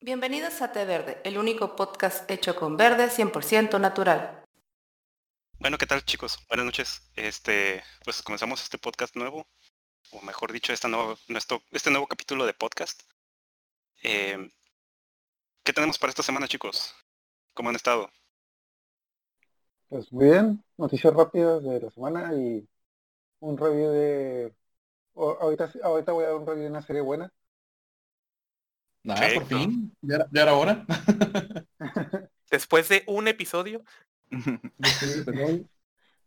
Bienvenidos a Té Verde, el único podcast hecho con verde 100% natural. Bueno, ¿qué tal chicos? Buenas noches. Este, pues comenzamos este podcast nuevo, o mejor dicho, esta nuevo, nuestro, este nuevo capítulo de podcast. Eh, ¿Qué tenemos para esta semana, chicos? ¿Cómo han estado? Pues muy bien, noticias rápidas de la semana y un review de... ahorita, ahorita voy a dar un review de una serie buena. Nada, por fin, ya era, ya era hora. Después de un episodio.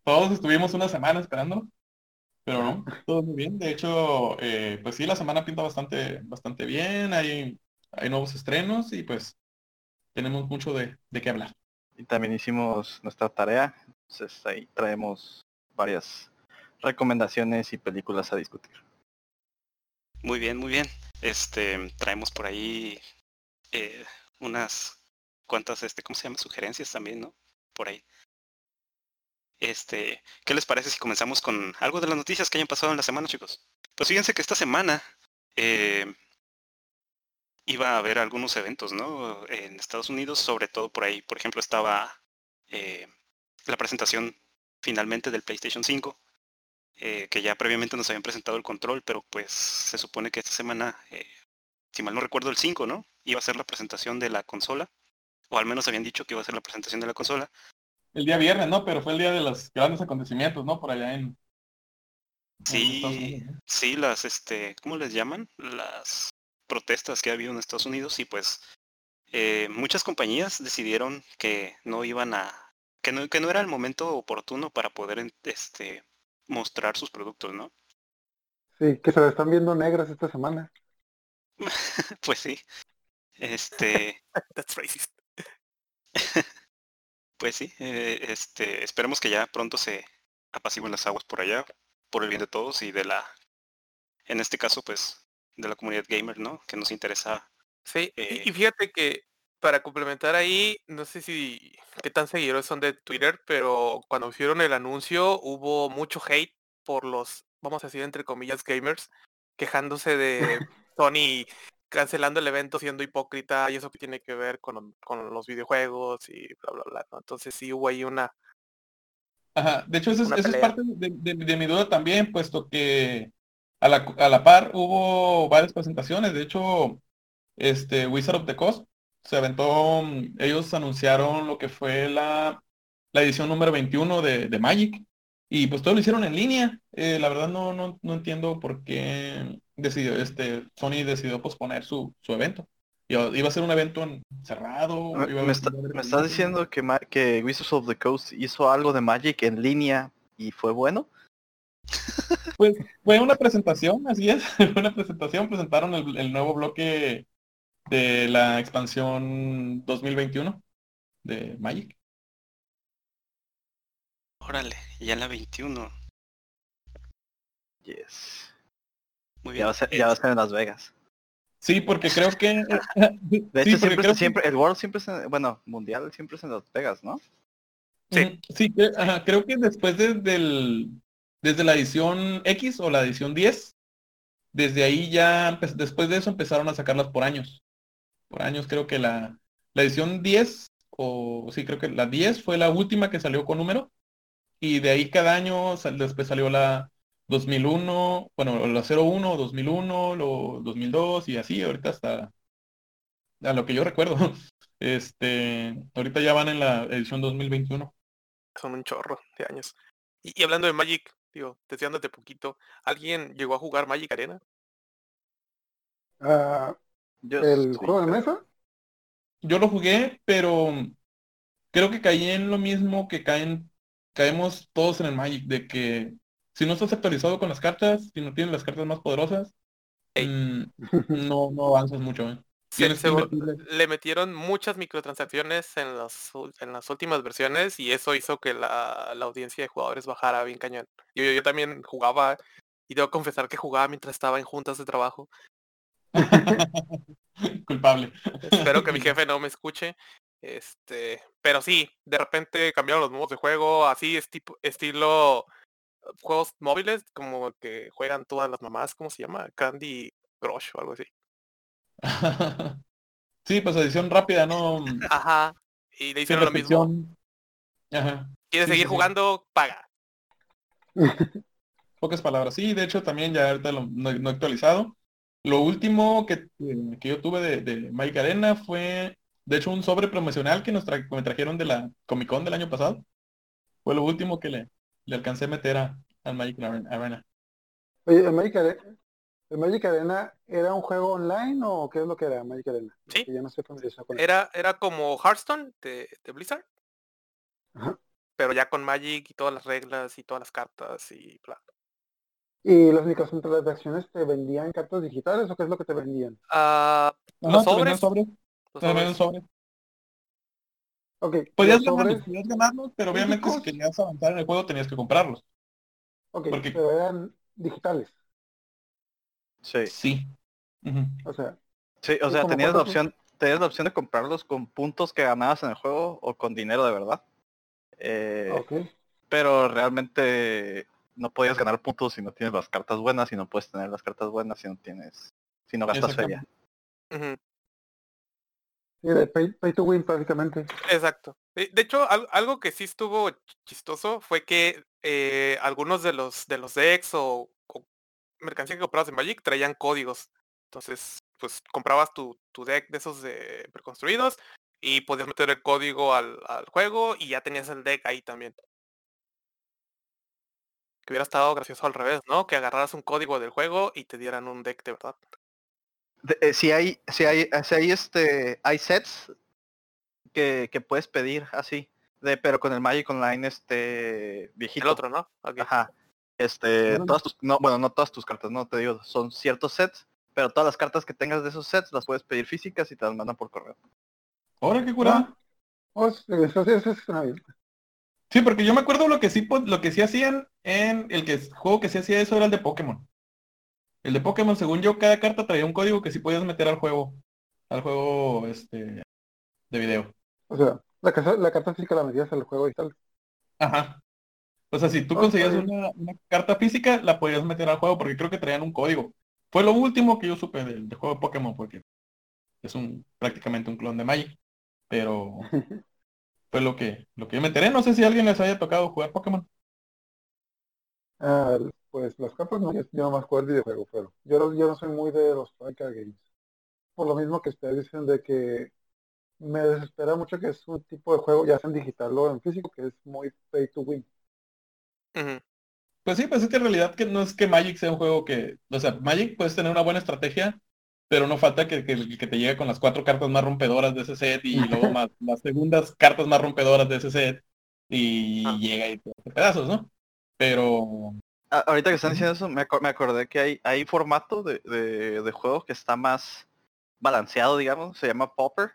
Todos estuvimos una semana esperando, pero no, todo muy bien. De hecho, eh, pues sí, la semana pinta bastante, bastante bien. Hay, hay nuevos estrenos y pues tenemos mucho de, de qué hablar. Y también hicimos nuestra tarea, entonces ahí traemos varias recomendaciones y películas a discutir. Muy bien, muy bien. Este, traemos por ahí eh, unas cuantas, este, ¿cómo se llama? Sugerencias también, ¿no? Por ahí. Este, ¿qué les parece si comenzamos con algo de las noticias que hayan pasado en la semana, chicos? Pues fíjense que esta semana eh, iba a haber algunos eventos, ¿no? En Estados Unidos, sobre todo por ahí. Por ejemplo, estaba eh, la presentación finalmente del PlayStation 5, eh, que ya previamente nos habían presentado el control, pero pues se supone que esta semana, eh, si mal no recuerdo el 5, ¿no? Iba a ser la presentación de la consola, o al menos habían dicho que iba a ser la presentación de la consola. El día viernes, ¿no? Pero fue el día de los grandes acontecimientos, ¿no? Por allá en... Sí, sí, las, este, ¿cómo les llaman? Las protestas que ha habido en Estados Unidos y pues eh, muchas compañías decidieron que no iban a, que no, que no era el momento oportuno para poder este, mostrar sus productos, ¿no? Sí, que se lo están viendo negras esta semana. pues sí. Este. That's racist. pues sí, eh, este, esperemos que ya pronto se apaciguen las aguas por allá, por el bien de todos y de la, en este caso, pues, de la comunidad gamer, ¿no? Que nos interesa. Sí, eh, y, y fíjate que para complementar ahí, no sé si qué tan seguidores son de Twitter, pero cuando hicieron el anuncio hubo mucho hate por los, vamos a decir entre comillas, gamers, quejándose de Sony cancelando el evento siendo hipócrita y eso que tiene que ver con, con los videojuegos y bla, bla, bla. ¿no? Entonces sí hubo ahí una... Ajá, de hecho eso es, eso parte de, de- de mi duda también, puesto que a la, a la par hubo varias presentaciones. De hecho, este Wizard of the Coast se aventó, ellos anunciaron lo que fue la, la edición número 21 de, de Magic. Y pues todo lo hicieron en línea. Eh, la verdad no, no, no entiendo por qué decidió, este, Sony decidió posponer su, su evento. Iba a ser un evento en- cerrado. Me, iba a me está- me estás diciendo que, que Wizards of the Coast hizo algo de Magic en línea y fue bueno? Pues fue una presentación, así es, fue una presentación, presentaron el, el nuevo bloque de la expansión 2021 de Magic. órale, ya la 21. Yes. Muy Ya bien. va a ser, Eh, ya va a ser en Las Vegas. Sí, porque creo que... De sí, hecho, porque siempre, creo que- siempre, el World siempre es en- bueno, Mundial siempre es en Las Vegas, ¿no? Sí. Sí, ajá, creo que después de, del, desde la edición X o la edición 10, desde ahí ya, empe- después de eso empezaron a sacarlas por años. Por años creo que la, la edición 10, o sí, creo que la 10 fue la última que salió con número. Y de ahí cada año, sal- después salió la 2001, bueno, la 01, 2001, lo 2002 y así, ahorita hasta, a lo que yo recuerdo. Este, ahorita ya van en la edición 2021. Son un chorro de años. Y, y hablando de Magic, digo, deseándote poquito, ¿alguien llegó a jugar Magic Arena? Ah, Yo ¿El sí, juego de mesa? Yo lo jugué, pero creo que caí en lo mismo que caen, caemos todos en el Magic, de que si no estás actualizado con las cartas, si no tienes las cartas más poderosas, mm, no, no avanzas mucho, ¿eh? Se- se le metieron muchas microtransacciones en las, en las últimas versiones y eso hizo que la, la audiencia de jugadores bajara bien cañón. Yo, yo, yo también jugaba y debo confesar que jugaba mientras estaba en juntas de trabajo. Culpable. Espero que mi jefe no me escuche. Este, pero sí, de repente cambiaron los modos de juego, así es tipo, estilo juegos móviles, como que juegan todas las mamás, ¿cómo se llama? Candy Crush o algo así. Sí, pues edición rápida, ¿no? Ajá. Y le hicieron lo mismo. Ajá. ¿Quieres Sí, seguir sí. jugando? Paga. Pocas palabras. Sí, de hecho también ya ahorita lo, no, no he actualizado. Lo último que, que yo tuve de, de Magic Arena fue, de hecho, un sobre promocional que nos tra- que me trajeron de la Comic Con del año pasado. Fue lo último que le, le alcancé a meter a, al Magic Arena. Oye, ¿el Magic, Are- ¿el Magic Arena era un juego online o qué es lo que era Magic Arena? Sí. Que ya no familiarizado con. Era, era como Hearthstone de, de Blizzard, Ajá. pero ya con Magic y todas las reglas y todas las cartas y bla. ¿Y las microtransacciones te vendían cartas digitales o qué es lo que te vendían? Ah, Ajá, los sobres. sobres, los sobres. sobres. Ok, Podías los ganarlos, podías ganarlos, pero obviamente si querías avanzar en el juego tenías que comprarlos. ok, porque- pero eran digitales. Sí, Sí. O sea, sí, o ¿Y sea, tenías la opción, tenías la opción de comprarlos con puntos que ganabas en el juego o con dinero de verdad. Eh, ok. pero realmente no podías ganar puntos si no tienes las cartas buenas y no puedes tener las cartas buenas si no tienes, si no gastas feria. Sí, de pay, pay to win prácticamente. Exacto. De, hecho, al- algo que sí estuvo ch- chistoso fue que eh, algunos de los de los decks o, o mercancía que comprabas en Magic traían códigos. Entonces, pues comprabas tu, tu deck de esos de preconstruidos y podías meter el código al, al juego y ya tenías el deck ahí también. Que hubiera estado gracioso al revés, ¿no? Que agarraras un código del juego y te dieran un deck de verdad. De- eh, si hay, si hay, si hay este, hay sets que, que puedes pedir así, de, pero con el Magic Online este viejito. El otro, ¿no? Ok. Ajá. Este, todas tus, no, bueno, no todas tus cartas, no te digo, son ciertos sets, pero todas las cartas que tengas de esos sets las puedes pedir físicas y te las mandan por correo. Ahora qué curada. Oh, sí, eso, eso, eso suena bien. Sí, porque yo me acuerdo lo que sí lo que sí hacían en el que juego que sí hacía eso era el de Pokémon. El de Pokémon, según yo, cada carta traía un código que sí podías meter al juego, al juego este de video. O sea, la, casa, la carta física la metías al juego y tal. Ajá. O sea, si tú conseguías una, una carta física, la podías meter al juego porque creo que traían un código. Fue lo último que yo supe del, del juego de Pokémon porque es un prácticamente un clon de Magic. Pero fue lo que lo que yo me enteré. No sé si a alguien les haya tocado jugar Pokémon. Ah, pues las cartas no, yo, yo nomás juego el videojuego, pero yo, no- yo no soy muy de los card games. Por lo mismo que ustedes dicen de que me desespera mucho que es un tipo de juego, ya sea en digital o en físico, que es muy pay to win. Pues sí, pues es que en realidad que no es que Magic sea un juego que, o sea, Magic puedes tener una buena estrategia, pero no falta que, que- que te llegue con las cuatro cartas más rompedoras de ese set y luego más las segundas cartas más rompedoras de ese set y Ah. llega y te hace pedazos, ¿no? Pero A- ahorita que están diciendo eso, me, me acordé que hay, hay formato de, de, de juego que está más balanceado, digamos, se llama Popper.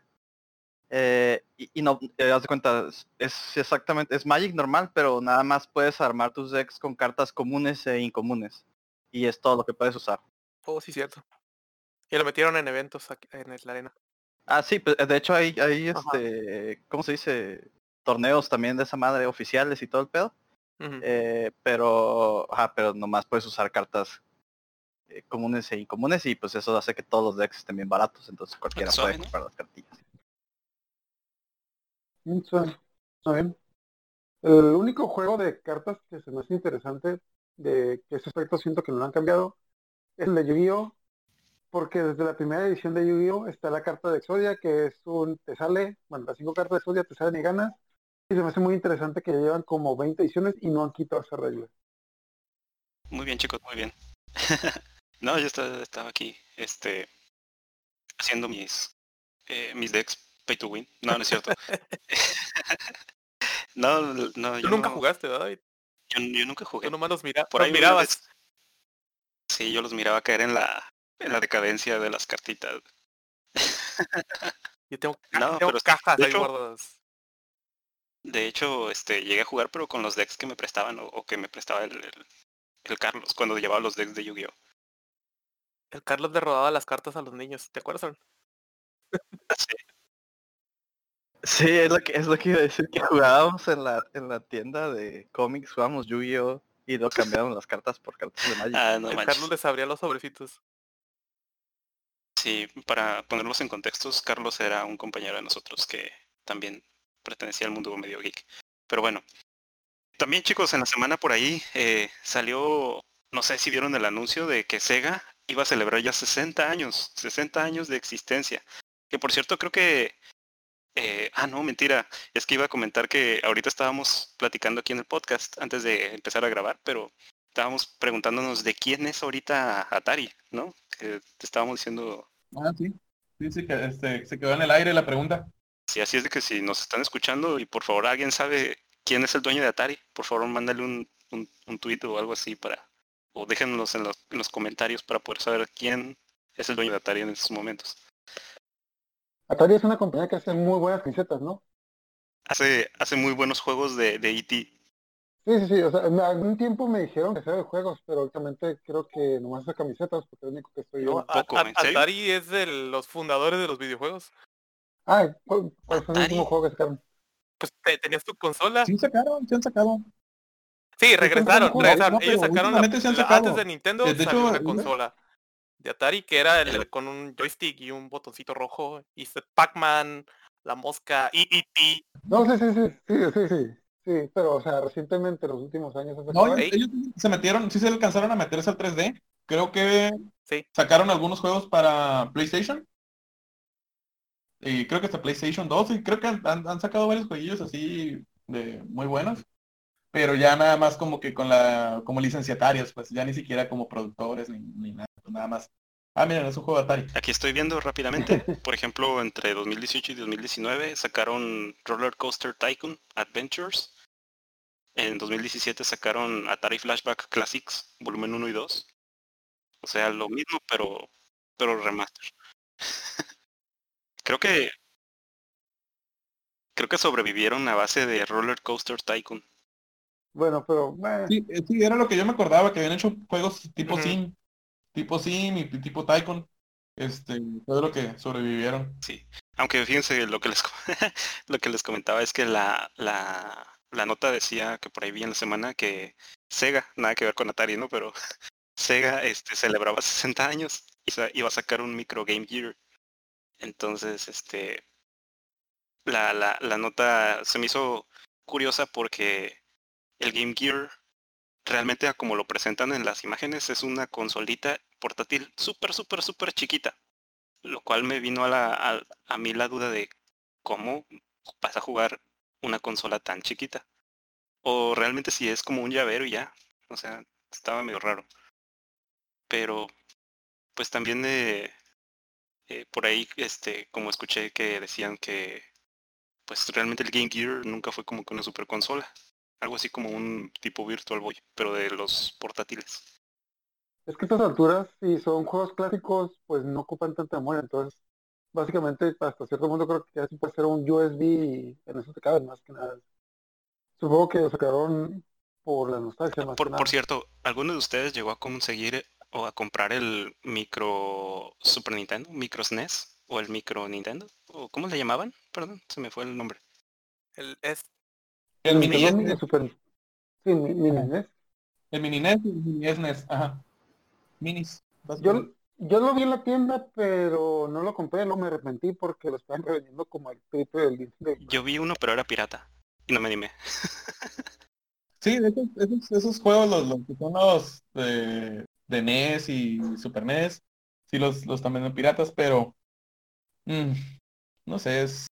Eh, y, y no, eh, haz de cuenta, es- es exactamente, es Magic normal, pero nada más puedes armar tus decks con cartas comunes e incomunes. Y es todo lo que puedes usar. Oh, sí, cierto. Y lo metieron en eventos aquí, en la arena. Ah, sí, pues, de hecho hay, hay Ajá. este, ¿cómo se dice? Torneos también de esa madre oficiales y todo el pedo. Ujú. Eh, pero, ajá, pero nomás puedes usar cartas eh, comunes e incomunes y pues eso hace que todos los decks estén bien baratos, entonces cualquiera suave, puede ¿no? comprar las cartillas. Mm, suena bien. El único juego de cartas que se me hace interesante de que ese aspecto siento que no lo han cambiado es el de Yu-Gi-Oh! Porque desde la primera edición de Yu-Gi-Oh! está la carta de Exodia, que es un, te sale, bueno, las cinco cartas de Exodia te salen y ganas. Y se me hace muy interesante que ya llevan como 20 ediciones y no han quitado esa regla. Muy bien, chicos, muy bien. no, yo estaba, estaba aquí, este, haciendo mis, eh, mis decks pay to win. No, no es cierto. no, no, Tú yo nunca no- jugaste, ¿verdad? Y Yo, yo nunca jugué. Tú nomás los, mira Por los ahí mirabas. vez- Sí, yo los miraba caer en la, en la decadencia de las cartitas. Yo tengo, ca- No, tengo pero cajas de ahí hecho- guardadas. De hecho, este, llegué a jugar, pero con los decks que me prestaban o, o que me prestaba el, el, el Carlos cuando llevaba los decks de Yu-Gi-Oh. El Carlos le rodaba las cartas a los niños, ¿te acuerdas? Aaron? Sí, Sí, es lo que es lo que iba a decir que jugábamos en la en la tienda de cómics, jugábamos Yu-Gi-Oh y luego cambiaron las cartas por cartas de Magic. ah, no el. Carlos les abría los sobrecitos. Sí, para ponerlos en contextos, Carlos era un compañero de nosotros que también pertenecía al mundo medio geek. Pero bueno, también chicos, en la semana por ahí eh, salió, no sé si vieron el anuncio de que Sega iba a celebrar ya 60 años, 60 años de existencia. Que por cierto creo que... eh, ah, no, mentira. Es que iba a comentar que ahorita estábamos platicando aquí en el podcast antes de empezar a grabar, pero estábamos preguntándonos de quién es ahorita Atari, ¿no? Te estábamos diciendo, Ah, sí. Sí, sí, que este, se quedó en el aire la pregunta. si así es de que si nos están escuchando y por favor alguien sabe quién es el dueño de Atari, por favor mándale un, un, un tweet o algo así para, o déjenos en los, en los comentarios para poder saber quién es el dueño de Atari en estos momentos. Atari es una compañía que hace muy buenas camisetas, ¿no? Hace, hace muy buenos juegos de, de E E.T. Sí, sí, sí. O sea, en algún tiempo me dijeron que hacía de juegos, pero últimamente creo que nomás hace camisetas porque es lo único que estoy. A- poco, A- ¿en serio? Atari es de los fundadores de los videojuegos. Ah, ¿cuál, cuál fue el último juego que sacaron? Pues te- tenías tu consola. Sí sacaron, sí han sacado. Sí, regresaron, regresaron. no, Ellos sacaron la- sí han sacado. antes de Nintendo De- de salió hecho, una consola de Atari que era el, con un joystick y un botoncito rojo y se- Pac-Man, la mosca, y E.T. No, sí, sí, sí, sí, sí, sí. Sí, pero, o sea, recientemente, en los últimos años, No, ellos se metieron, sí se alcanzaron a meterse al 3D. Creo que Sí. sacaron algunos juegos para PlayStation. Y creo que hasta PlayStation 2. Y creo que han, han- han sacado varios jueguillos así de muy buenos. Pero ya nada más como que con la, como licenciatarios, pues ya ni siquiera como productores ni, ni nada, pues nada más. Ah, miren, es un juego de Atari. Aquí estoy viendo rápidamente, por ejemplo, entre 2018 y 2019 sacaron Roller Coaster Tycoon Adventures. En 2017 sacaron Atari Flashback Classics, volumen 1 y 2. O sea, lo mismo, pero, pero remaster. creo que creo que sobrevivieron a base de Roller Coaster Tycoon. Bueno, pero, Sí, eh, sí, era lo que yo me acordaba, que habían hecho juegos tipo Ujú. Sim, tipo Sim y tipo Tycoon. Este, todo lo que sobrevivieron. Sí. Aunque fíjense lo que les lo que les comentaba es que la, la, la nota decía que por ahí vi en la semana que Sega, nada que ver con Atari, ¿no? Pero Sega este celebraba 60 años y iba a sacar un micro Game Gear. Entonces, este la, la, la nota se me hizo curiosa porque el Game Gear realmente como lo presentan en las imágenes es una consolita portátil súper, súper, súper chiquita lo cual me vino a, la, a, a mí la duda de cómo vas a jugar una consola tan chiquita. O realmente si es como un llavero y ya. O sea, estaba medio raro. Pero, pues también de eh, por ahí, este, como escuché que decían que pues realmente el Game Gear nunca fue como que una super consola. Algo así como un tipo Virtual Boy, pero de los portátiles. es que estas alturas, si son juegos clásicos, pues no ocupan tanta memoria, entonces, básicamente, hasta cierto punto creo que ya sí puede ser un USB y en eso te cabe más que nada. Supongo que lo sacaron por la nostalgia más Por, que nada. por cierto, ¿alguno de ustedes llegó a conseguir o a comprar el micro Super Nintendo, micro SNES o el micro Nintendo? ¿O cómo le llamaban? Perdón, se me fue el nombre. El, es, El Nintendo mini, Mini Super- Sí, mi- mini NES. el mini NES y el mini SNES, ajá. Minis. Yo. Yo lo vi en la tienda, pero no lo compré, no me arrepentí porque lo estaban revendiendo como el triple del Nintendo. Yo vi uno, pero era pirata. Y no me animé. Sí, hecho, esos, esos juegos, los, los que son los de, de NES y Super NES, sí los, los también son piratas, pero mm, no sé, es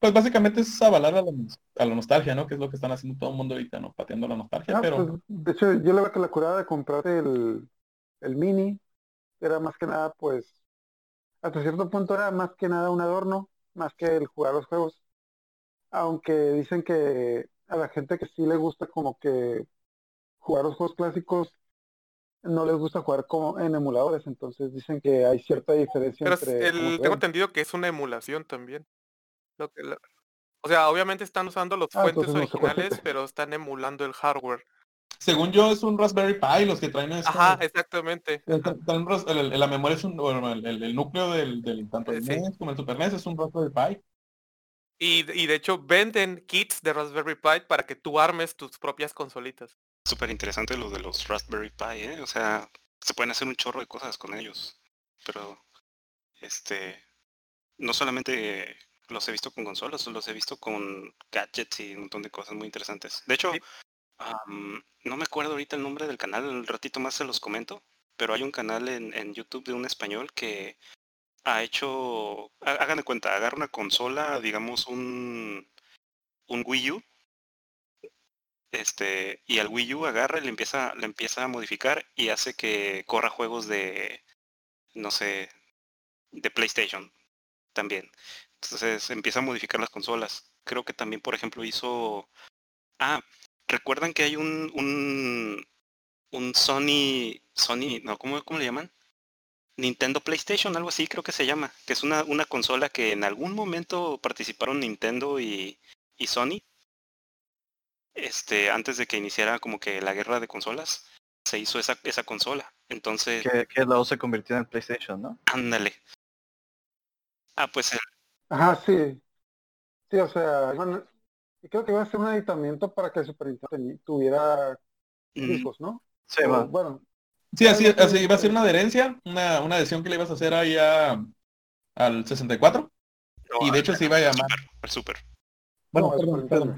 pues básicamente es avalar a la, a la nostalgia, ¿no? Que es lo que están haciendo todo el mundo ahorita, ¿no? Pateando la nostalgia, Ah, pero pues, de hecho, yo le veo que la curada de comprar el, el mini era más que nada, pues, hasta cierto punto era más que nada un adorno, más que el jugar los juegos. Aunque dicen que a la gente que sí le gusta como que jugar los juegos clásicos, no les gusta jugar como en emuladores, entonces dicen que hay cierta diferencia pero entre el, tengo entendido que es una emulación también. Lo que, lo- o sea, obviamente están usando los Ah, fuentes originales, pero están emulando el hardware. Según yo es un Raspberry Pi los que traen esto. Ajá, exactamente. El- la memoria es un, bueno, el, el- el núcleo del, del tanto el Eh, sí. NES como el Super NES es un Raspberry Pi. Y, y de hecho venden kits de Raspberry Pi para que tú armes tus propias consolitas. Súper interesante lo de los Raspberry Pi, ¿eh? O sea, se pueden hacer un chorro de cosas con ellos. Pero Este, no solamente los he visto con consolas, los he visto con gadgets y un montón de cosas muy interesantes. De hecho, Sí. No me acuerdo ahorita el nombre del canal, un ratito más se los comento, pero hay un canal en, YouTube de un español que ha hecho, hagan de cuenta, agarra una consola, digamos un, un Wii U, este, y al Wii U agarra y le empieza, le empieza a modificar y hace que corra juegos de, no sé, de PlayStation también. Entonces empieza a modificar las consolas. Creo que también, por ejemplo, hizo... Ah, ¿recuerdan que hay un, un, un Sony, Sony, no, ¿cómo, cómo le llaman? Nintendo PlayStation, algo así creo que se llama, que es una, una consola que en algún momento participaron Nintendo y, y Sony. Este, antes de que iniciara como que la guerra de consolas, se hizo esa, esa consola. Entonces, Que, que luego se convirtió en PlayStation, ¿no? ándale. Ah, pues el- Ajá, sí. Sí, o sea, bueno, y creo que iba a ser un aditamiento para que el Super Nintendo teni- tuviera discos, ¿no? Sí, va. bueno, Sí, así, así iba a ser una adherencia, una, una adhesión que le ibas a hacer ahí a- al 64. no, Y de hecho se iba a llamar. el Super. Bueno, No, al perdón,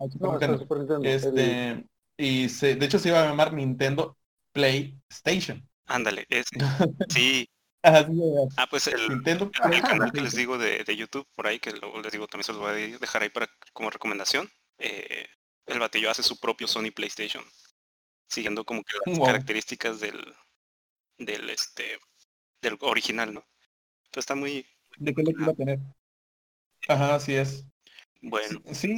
al al es Este, y se, de hecho se iba a llamar Nintendo PlayStation. Ándale, ese. Sí. Ah, pues el, Nintendo el- el canal que les digo de, de YouTube por ahí, que luego les digo, también se los voy a dejar ahí para como recomendación. eh, el batillo hace su propio Sony PlayStation. Siguiendo como que las Wow. características del, del este del original, ¿no? Pues está muy ¿De qué lo iba a tener? Ajá, así es. bueno. Sí,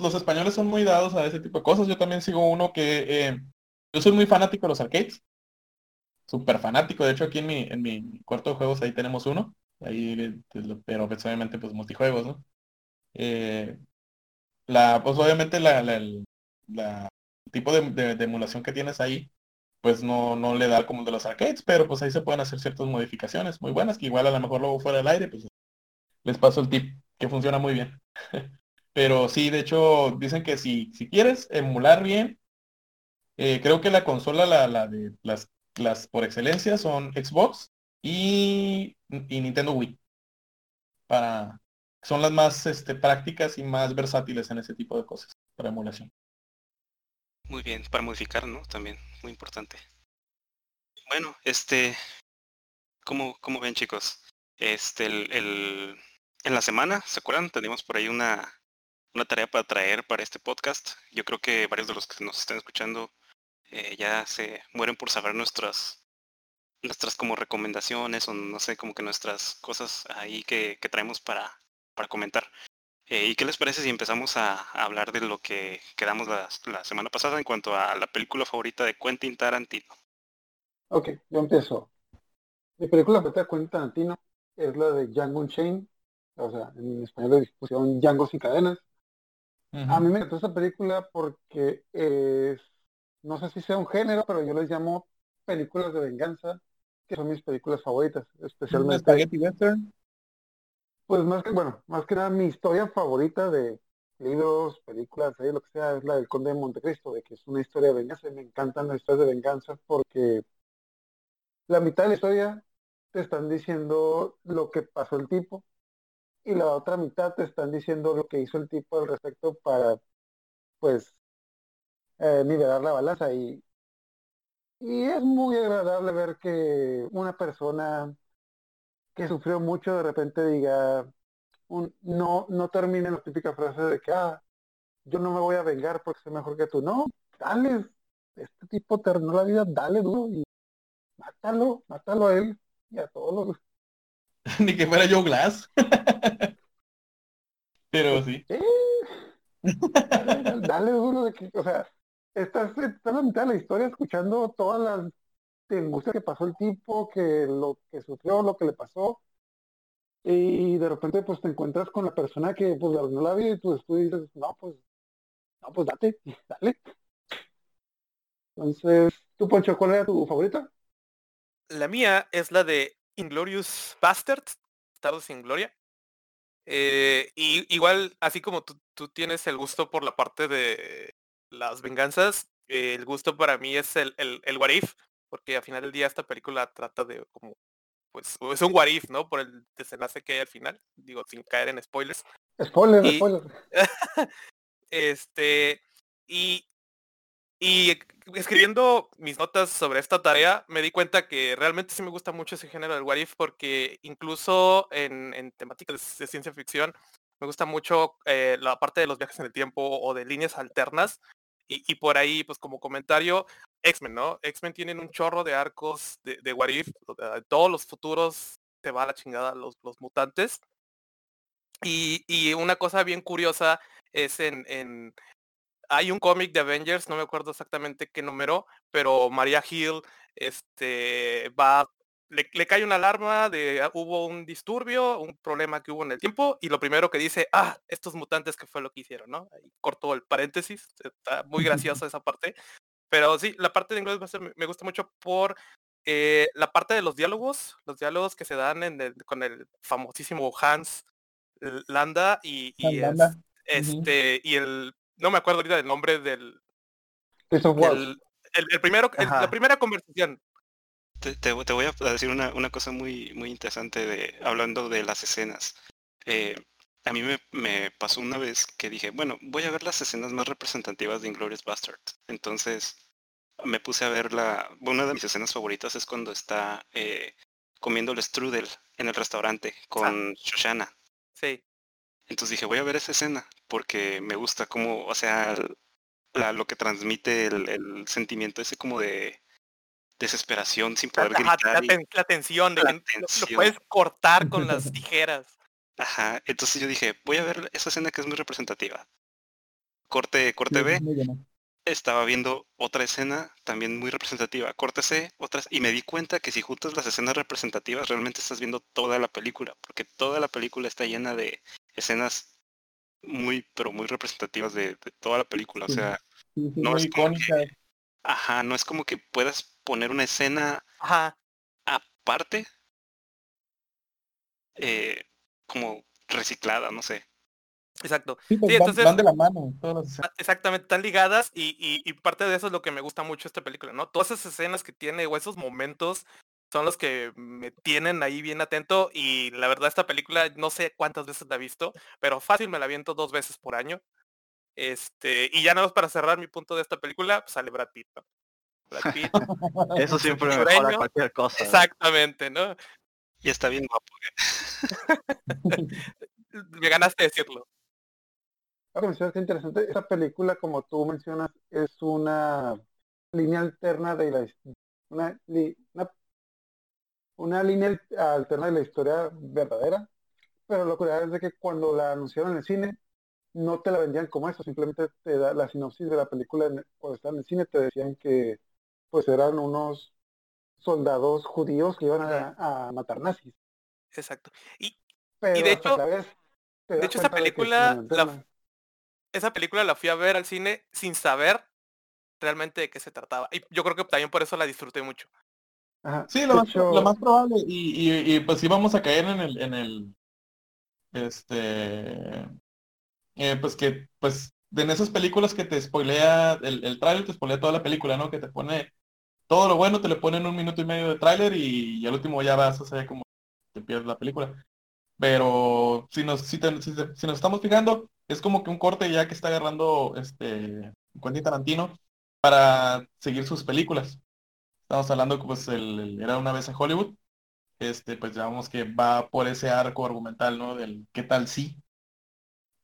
los españoles son muy dados a ese tipo de cosas. Yo también sigo uno que eh, yo soy muy fanático de los arcades. Súper fanático. De hecho, aquí en mi, en mi cuarto de juegos ahí tenemos uno. Ahí, lo- pero pues, obviamente pues multijuegos, ¿no? Eh, la, pues obviamente la, la- el tipo de, emulación que tienes ahí, pues no, no le da como de los arcades, pero pues ahí se pueden hacer ciertas modificaciones muy buenas, que igual a lo mejor luego fuera del aire, pues les paso el tip, que funciona muy bien. Pero sí, de hecho, dicen que si, si quieres emular bien, eh, creo que la consola, la, la de las, las por excelencia son Xbox y, y Nintendo Wii. Para, son las más este, prácticas y más versátiles en ese tipo de cosas para emulación. Muy bien, para modificar, ¿no? También, muy importante. Bueno, este, ¿cómo, cómo ven chicos? Este, el, en la semana, ¿se acuerdan? Teníamos por ahí una, una tarea para traer para este podcast. Yo creo que varios de los que nos están escuchando eh, ya se mueren por saber nuestras, nuestras como recomendaciones o no sé, como que nuestras cosas ahí que, que traemos para, para comentar. Eh, ¿Y qué les parece si empezamos a, a hablar de lo que quedamos la, la semana pasada en cuanto a la película favorita de Quentin Tarantino? Ok, yo empiezo. Mi película favorita de Quentin Tarantino es la de Django Unchained, o sea, en español le pusieron Django sin cadenas. A mí me encantó esta película porque es, no sé si sea un género, pero yo les llamo películas de venganza, que son mis películas favoritas, especialmente, Spaghetti Western. pues más que, bueno, más que nada mi historia favorita de libros, películas, series, lo que sea, es la del Conde de Montecristo, de que es una historia de venganza, y me encantan las historias de venganza porque la mitad de la historia te están diciendo lo que pasó el tipo y la otra mitad te están diciendo lo que hizo el tipo al respecto para, pues, eh, nivelar la balanza y, y es muy agradable ver que una persona que sufrió mucho de repente diga, un, no, no termine la típica frase de que, ah, yo no me voy a vengar porque soy mejor que tú. No, dale, este tipo terminó la vida, dale duro y mátalo, mátalo a él y a todos los... Ni que fuera Joe Glass. Pero sí. Dale, dale duro de que, o sea, estás, estás la mitad de la historia escuchando todas las angustias que pasó el tipo, que lo que sufrió, lo que le pasó, y de repente pues te encuentras con la persona que pues arruinó la vida y tú, tú dices, no, pues, no, pues date, dale. Entonces, ¿tú, Poncho, cuál era tu favorita? La mía es la de Inglorious Bastards, Estados sin Gloria. Eh, y igual, así como tú, tú tienes el gusto por la parte de las venganzas, eh, el gusto para mí es el, el, el what if, porque al final del día esta película trata de como pues es un what if, ¿no? Por el desenlace que hay al final, digo, sin caer en spoilers. Spoiler, Y- spoiler. este, y, y escribiendo mis notas sobre esta tarea, me di cuenta que realmente sí me gusta mucho ese género del what if porque incluso en, en temáticas de ciencia ficción me gusta mucho eh, la parte de los viajes en el tiempo o de líneas alternas. Y, por ahí, pues como comentario, X-Men, ¿no? X-Men tienen un chorro de arcos de, de what if, o sea, todos los futuros te va a la chingada los, los mutantes. Y, y una cosa bien curiosa es en, en hay un cómic de Avengers, no me acuerdo exactamente qué número, pero Maria Hill este va le, le cae una alarma de ah, hubo un disturbio, un problema que hubo en el tiempo y lo primero que dice, ah, estos mutantes que fue lo que hicieron, ¿no? Ahí corto el paréntesis, está muy graciosa esa parte. Pero sí, la parte de inglés me gusta mucho por eh, la parte de los diálogos, los diálogos que se dan en el- con el famosísimo Hans Landa y, y Hans Landa. es- este y el no me acuerdo ahorita del nombre del, Christoph Waltz. del- el, el primero la primera conversación. Te, te- te voy a decir una, una cosa muy, muy interesante de hablando de las escenas. Eh, a mí me, me pasó una vez que dije, bueno, voy a ver las escenas más representativas de Inglourious Basterds. Entonces me puse a ver la... Una de mis escenas favoritas es cuando está eh, comiendo el strudel en el restaurante con Shoshana. Sí. Entonces dije, voy a ver esa escena porque me gusta como, o sea, la- lo que transmite el, el sentimiento ese como de desesperación sin poder la- gritar. la y- la tensión de La que lo- puedes cortar con las tijeras. Ajá, entonces yo dije, voy a ver esa escena que es muy representativa. Corte, corte B, estaba viendo otra escena también muy representativa. Corte C, otra, y me di cuenta que si juntas las escenas representativas, realmente estás viendo toda la película, porque toda la película está llena de escenas muy, pero muy representativas de, de toda la película. O sea, Sí, sí, No, es como icónica. ajá, no es como que puedas poner una escena Ajá. aparte, eh, como reciclada, no sé. Exacto. Sí, pues Sí, van, entonces- van de la mano. Todas las escenas. Exactamente, están ligadas y, y, y parte de eso es lo que me gusta mucho esta película, ¿no? Todas esas escenas que tiene o esos momentos son los que me tienen ahí bien atento y la verdad esta película no sé cuántas veces la he visto, pero fácil me la viento dos veces por año. Este, y ya nada más para cerrar mi punto de esta película, sale Brad Pitt. ¿no? Brad Pitt, Eso siempre Sureño. mejora cualquier cosa. exactamente, ¿no? Y está bien guapo. Me ganaste decirlo. Ahora mencionas que interesante, esta película, como tú mencionas, es una línea alterna de la una, li- una, una línea al- alterna de la historia verdadera, pero lo curioso es de que cuando la anunciaron en el cine, no te la vendían como eso, simplemente te da la sinopsis de la película cuando estaba en el cine, te decían que pues eran unos soldados judíos que iban a, a matar nazis. Exacto. Y Pero de hecho- de hecho esa película la- esa película la fui a ver al cine sin saber realmente de qué se trataba. Y yo creo que también por eso la disfruté mucho. Ajá. Sí, lo más, hecho- lo más probable. Y, y, y, pues sí vamos a caer en el, en el, este, eh, pues que, pues, en esas películas que te spoilea, el, el tráiler te spoilea toda la película, ¿no? Que te pone todo lo bueno, te le ponen un minuto y medio de tráiler y, al último ya vas a saber cómo te pierdes la película. Pero si nos, si, te- si, nos estamos fijando, es como que un corte ya que está agarrando este Quentin Tarantino para seguir sus películas. Estamos hablando pues el, era una vez en Hollywood. Este, pues digamos que va por ese arco argumental, ¿no? Del qué tal si.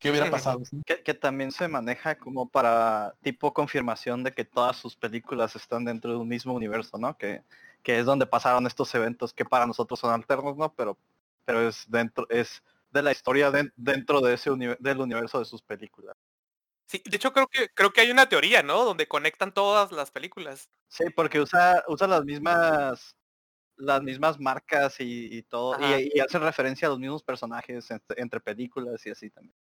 ¿Qué hubiera pasado? Que, que también se maneja como para tipo confirmación de que todas sus películas están dentro de un mismo universo, ¿no? Que, que es donde pasaron estos eventos que para nosotros son alternos, ¿no? Pero, pero es dentro, es de la historia den- dentro de ese uni- del universo de sus películas. Sí, de hecho creo que creo que hay una teoría, ¿no? Donde conectan todas las películas. Sí, porque usa, usa las mismas las mismas marcas y, y todo, y, y hace referencia a los mismos personajes entre, entre películas y así también.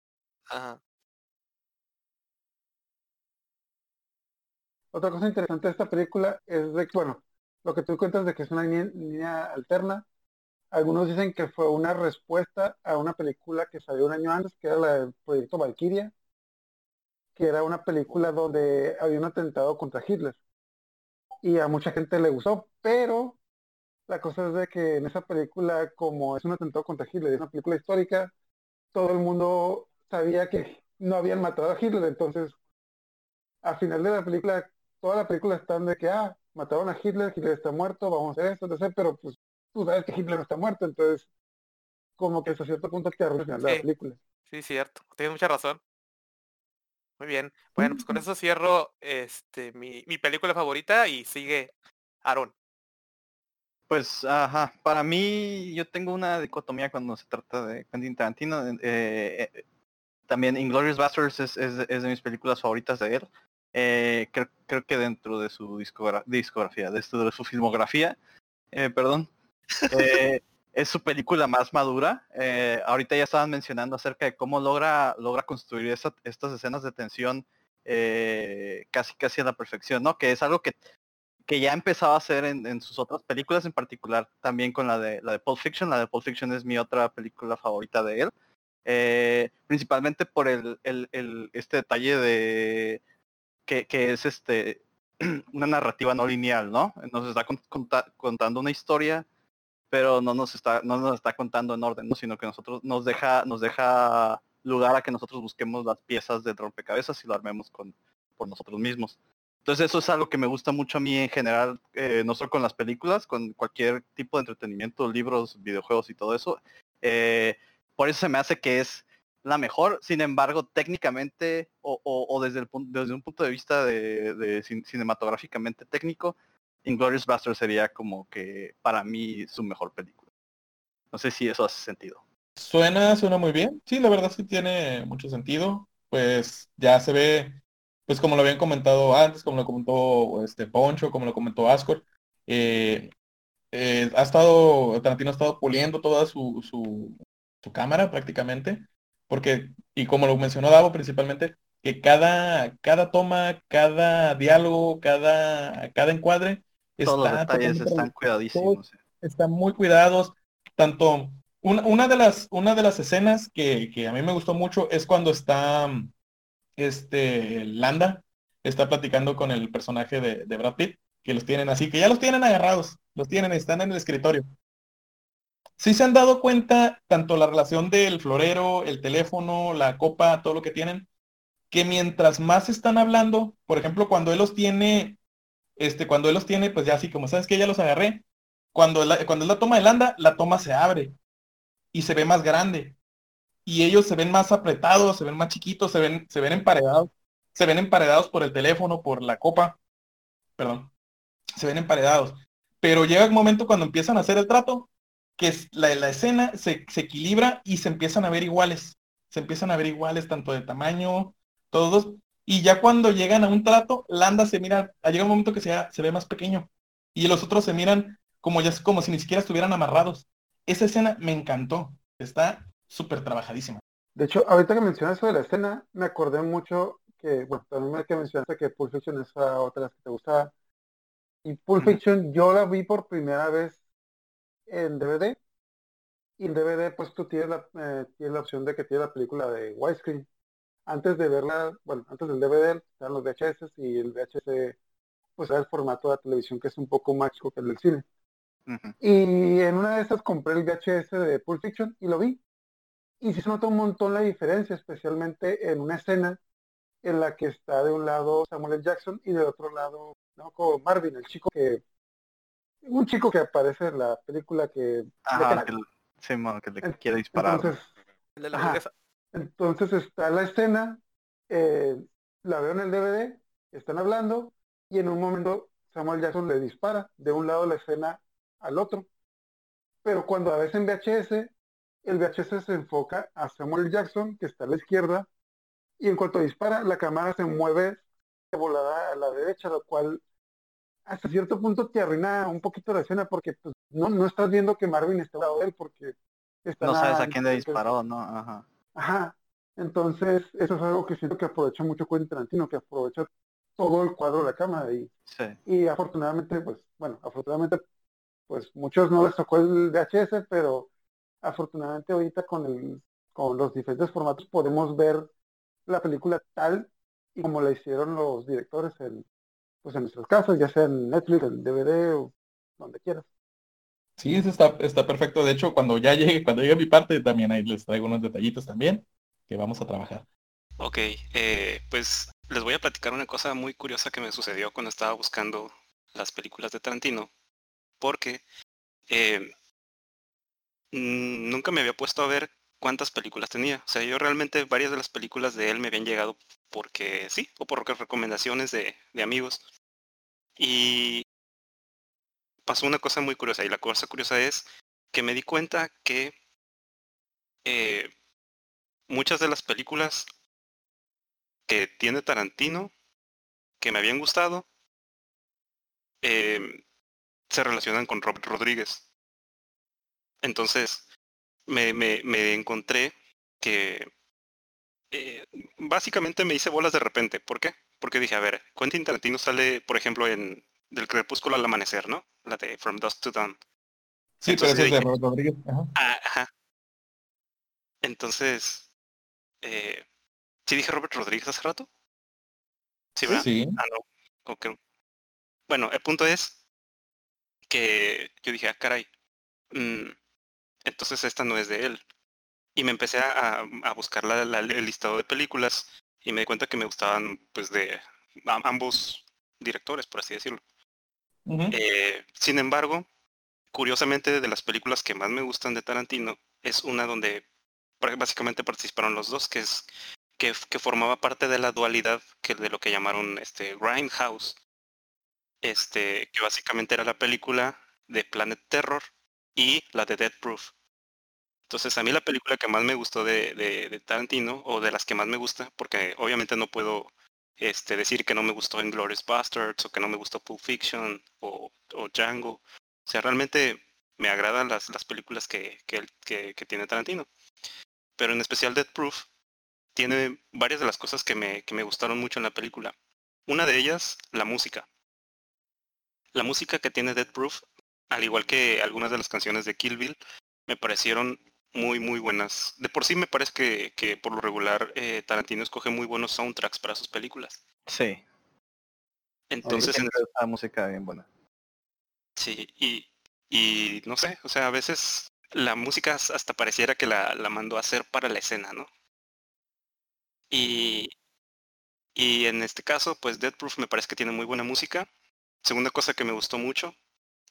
Otra cosa interesante de esta película es de que, bueno, lo que tú cuentas de que es una línea, línea alterna. Algunos dicen que fue una respuesta a una película que salió un año antes, que era la del Proyecto Valkyria, que era una película donde había un atentado contra Hitler. Y a mucha gente le gustó, pero La cosa es de que en esa película, como es un atentado contra Hitler, es una película histórica, todo el mundo sabía que no habían matado a Hitler, entonces al final de la película, toda la película está de que, ah, mataron a Hitler, Hitler está muerto, vamos a hacer esto, etc. Pero pues tú sabes que Hitler no está muerto, entonces como que hasta cierto punto te arruina el final de la Sí. película. Sí, cierto. Tienes mucha razón. Muy bien. Bueno, pues con eso cierro este mi, mi película favorita y sigue Aaron. Pues, ajá, para mí yo tengo una dicotomía cuando se trata de Quentin Tarantino. eh, eh, también Inglourious Basterds es, es de mis películas favoritas de él. Eh, creo, creo que dentro de su discogra- discografía, dentro de su filmografía, eh, perdón, eh, es su película más madura. Eh, ahorita ya estaban mencionando acerca de cómo logra, logra construir esa- estas escenas de tensión eh, casi casi a la perfección, ¿no? Que es algo que que ya empezaba a hacer en, en sus otras películas, en particular también con la de la de Pulp Fiction. La de Pulp Fiction es mi otra película favorita de él. Eh, principalmente por el, este detalle de que, es este una narrativa no lineal, ¿no? Nos está con- conta- contando una historia, pero no nos está, no nos está contando en orden, ¿no? sino que nosotros nos deja, nos deja lugar a que nosotros busquemos las piezas de rompecabezas y lo armemos con, por nosotros mismos. Entonces eso es algo que me gusta mucho a mí en general, eh, no solo con las películas, con cualquier tipo de entretenimiento, libros, videojuegos y todo eso. Eh, por eso se me hace que es la mejor, sin embargo, técnicamente o, desde, un punto de vista de, de cin- cinematográficamente técnico, Inglourious Basterds sería como que para mí su mejor película. No sé si eso hace sentido. Suena, suena muy bien. Sí, la verdad sí tiene mucho sentido. Pues ya se ve, pues como lo habían comentado antes, como lo comentó este Poncho, como lo comentó Ascor, eh, eh, ha estado, Tarantino ha estado puliendo toda su, su cámara prácticamente, porque, y como lo mencionó Davo principalmente, que cada, cada toma, cada diálogo, cada, cada encuadre Todos los detalles están cuidadísimos. eh. están muy cuidados. Tanto una, una de las una de las escenas que, que a mí me gustó mucho es cuando está este Landa está platicando con el personaje de, de Brad Pitt, que los tienen así, que ya los tienen agarrados, los tienen, están en el escritorio. Sí se han dado cuenta tanto la relación del florero, el teléfono, la copa, todo lo que tienen, que mientras más están hablando, por ejemplo, cuando él los tiene, este, cuando él los tiene, pues ya así como sabes que ya los agarré, cuando cuando es la toma de Landa, la toma se abre y se ve más grande. Y ellos se ven más apretados, se ven más chiquitos, se ven, se ven emparedados, se ven emparedados por el teléfono, por la copa, perdón, se ven emparedados. Pero llega un momento cuando empiezan a hacer el trato, que la, la escena se, se equilibra y se empiezan a ver iguales. Se empiezan a ver iguales tanto de tamaño, todos. Y ya cuando llegan a un trato, Landa se mira, llega un momento que se, se ve más pequeño. Y los otros se miran como ya como si ni siquiera estuvieran amarrados. Esa escena me encantó. Está súper trabajadísima. De hecho, ahorita que mencionas eso de la escena, me acordé mucho que, bueno, también que mencionaste que Pulp Fiction es a otra de las que te gustaba. Y Pulp Fiction yo la vi por primera vez en DVD. Y en DVD pues tú tienes la, eh, tienes la opción de que tienes la película de widescreen. Antes de verla, bueno, antes del DVD están los VHS y el VHS pues era el formato de la televisión que es un poco más chico que el del cine. Y en una de esas compré el VHS de Pulp Fiction y lo vi. Y sí se nota un montón la diferencia, especialmente en una escena en la que está de un lado Samuel L. Jackson y del otro lado ¿no? como Marvin, el chico que un chico que aparece en la película que Ajá, que, le- sí, mo, que le En- quiere disparar. entonces El de la Ajá. hamburguesa. entonces está la escena, eh, la veo en el DVD, están hablando y en un momento Samuel Jackson le dispara de un lado de la escena al otro. Pero cuando a veces en VHS, el VHS se enfoca a Samuel Jackson, que está a la izquierda, y en cuanto dispara, la cámara se mueve de volada a la derecha, lo cual hasta cierto punto te arruina un poquito la escena porque pues, no, no estás viendo que Marvin está de él porque está no sabes a quién le disparó, ¿no? Ajá. Ajá. Entonces, eso es algo que siento que aprovecha mucho Quentin Tarantino, que aprovecha todo el cuadro de la cámara y, Sí. y afortunadamente, pues, bueno, afortunadamente, pues muchos no les tocó el VHS, pero afortunadamente ahorita con el, con los diferentes formatos podemos ver la película tal y como la hicieron los directores en, pues en nuestras casas, ya sea en Netflix, en DVD o donde quieras. Sí, eso está, está perfecto. De hecho, cuando ya llegue, cuando llegue mi parte, también ahí les traigo unos detallitos también que vamos a trabajar. Ok, eh, pues les voy a platicar una cosa muy curiosa que me sucedió cuando estaba buscando las películas de Tarantino, porque eh, nunca me había puesto a ver cuántas películas tenía. O sea, yo realmente varias de las películas de él me habían llegado porque sí, o por recomendaciones de, de amigos. Y pasó una cosa muy curiosa, y la cosa curiosa es que me di cuenta que eh, muchas de las películas que tiene Tarantino, que me habían gustado, em, se relacionan con Robert Rodríguez. Entonces, me, me, me encontré que eh, básicamente me hice bolas de repente. ¿Por qué? Porque dije, a ver, Quentin Tarantino sale, por ejemplo, en Del Crepúsculo al Amanecer, ¿no? La de From Dusk to Dawn. Sí, Entonces pero ese es de dije- Robert Rodríguez. Ajá. Ah, ajá. Entonces, eh, ¿sí dije Robert Rodríguez hace rato? Sí, ¿verdad? Sí. Ah, no. Bueno, el punto es que yo dije, ah, caray. mm, entonces esta no es de él. Y me empecé a, a- buscar la- la- el listado de películas y me di cuenta que me gustaban, pues, de a- ambos directores, por así decirlo. Eh, sin embargo, curiosamente, de las películas que más me gustan de Tarantino, es una donde básicamente participaron los dos, que es que, que formaba parte de la dualidad que de lo que llamaron este Grindhouse. Este, que básicamente era la película de Planet Terror y la de Death Proof. Entonces, a mí la película que más me gustó de, Tarantino, o de las que más me gusta, porque obviamente no puedo este, decir que no me gustó Inglourious Bastards, o que no me gustó Pulp Fiction, o, Django. O sea, realmente me agradan las, las películas que, tiene Tarantino. Pero en especial Death Proof tiene varias de las cosas que me, que me gustaron mucho en la película. Una de ellas, la música. La música que tiene Death Proof, al igual que algunas de las canciones de Kill Bill, me parecieron muy, muy buenas. De por sí me parece que, que por lo regular eh, Tarantino escoge muy buenos soundtracks para sus películas. Sí. Entonces, en está música bien buena. Sí, y, y no sé, o sea, a veces la música hasta pareciera que la, la mandó a hacer para la escena, ¿no? Y, y en este caso, pues Death Proof me parece que tiene muy buena música. Segunda cosa que me gustó mucho,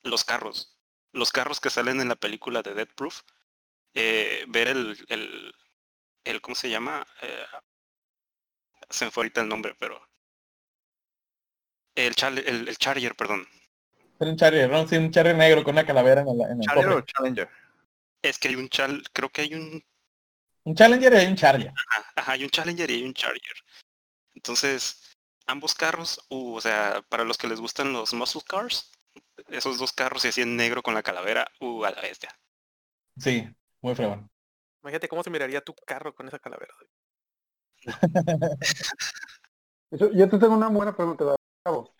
los carros. Los carros que salen en la película de Death Proof. Eh, ver el, el, el, ¿cómo se llama? Eh, se me fue ahorita el nombre, pero... El, chal- el, el Charger, perdón. Era un Charrier, ¿no? Sí, un Charrier negro con una calavera en, el- en el ¿Challenger o. Challenger? Es que hay un chal, creo que hay un Un Challenger y hay un Charger. Ajá, ajá, hay un Challenger y hay un Charger. Entonces, ambos carros, uh, o sea, para los que les gustan los muscle cars, esos dos carros y así en negro con la calavera, uh, a la bestia. Sí, muy fregón. Imagínate cómo se miraría tu carro con esa calavera. Yo, yo te tengo una buena pregunta, Gabo.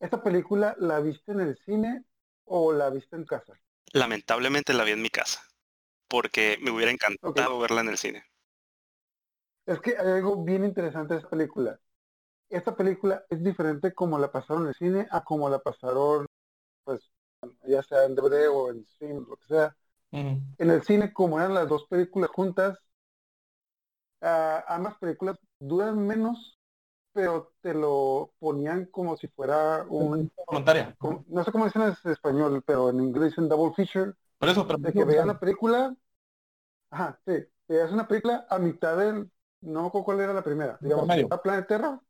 ¿Esta película la viste en el cine o la viste en casa? Lamentablemente la vi en mi casa, porque me hubiera encantado verla en el cine. Es que hay algo bien interesante de esta película. Esta película es diferente como la pasaron en el cine a como la pasaron, pues, ya sea en DVD o en stream, lo que sea. En el cine, como eran las dos películas juntas, ah, ambas películas duran menos, pero te lo ponían como si fuera un, Voluntaria. como- no sé cómo dicen en español, pero en inglés dicen double feature, Por eso, pero de que veas la película, ajá, sí, veas una película a mitad del, no me acuerdo cuál era la primera, digamos, era Planet Terror,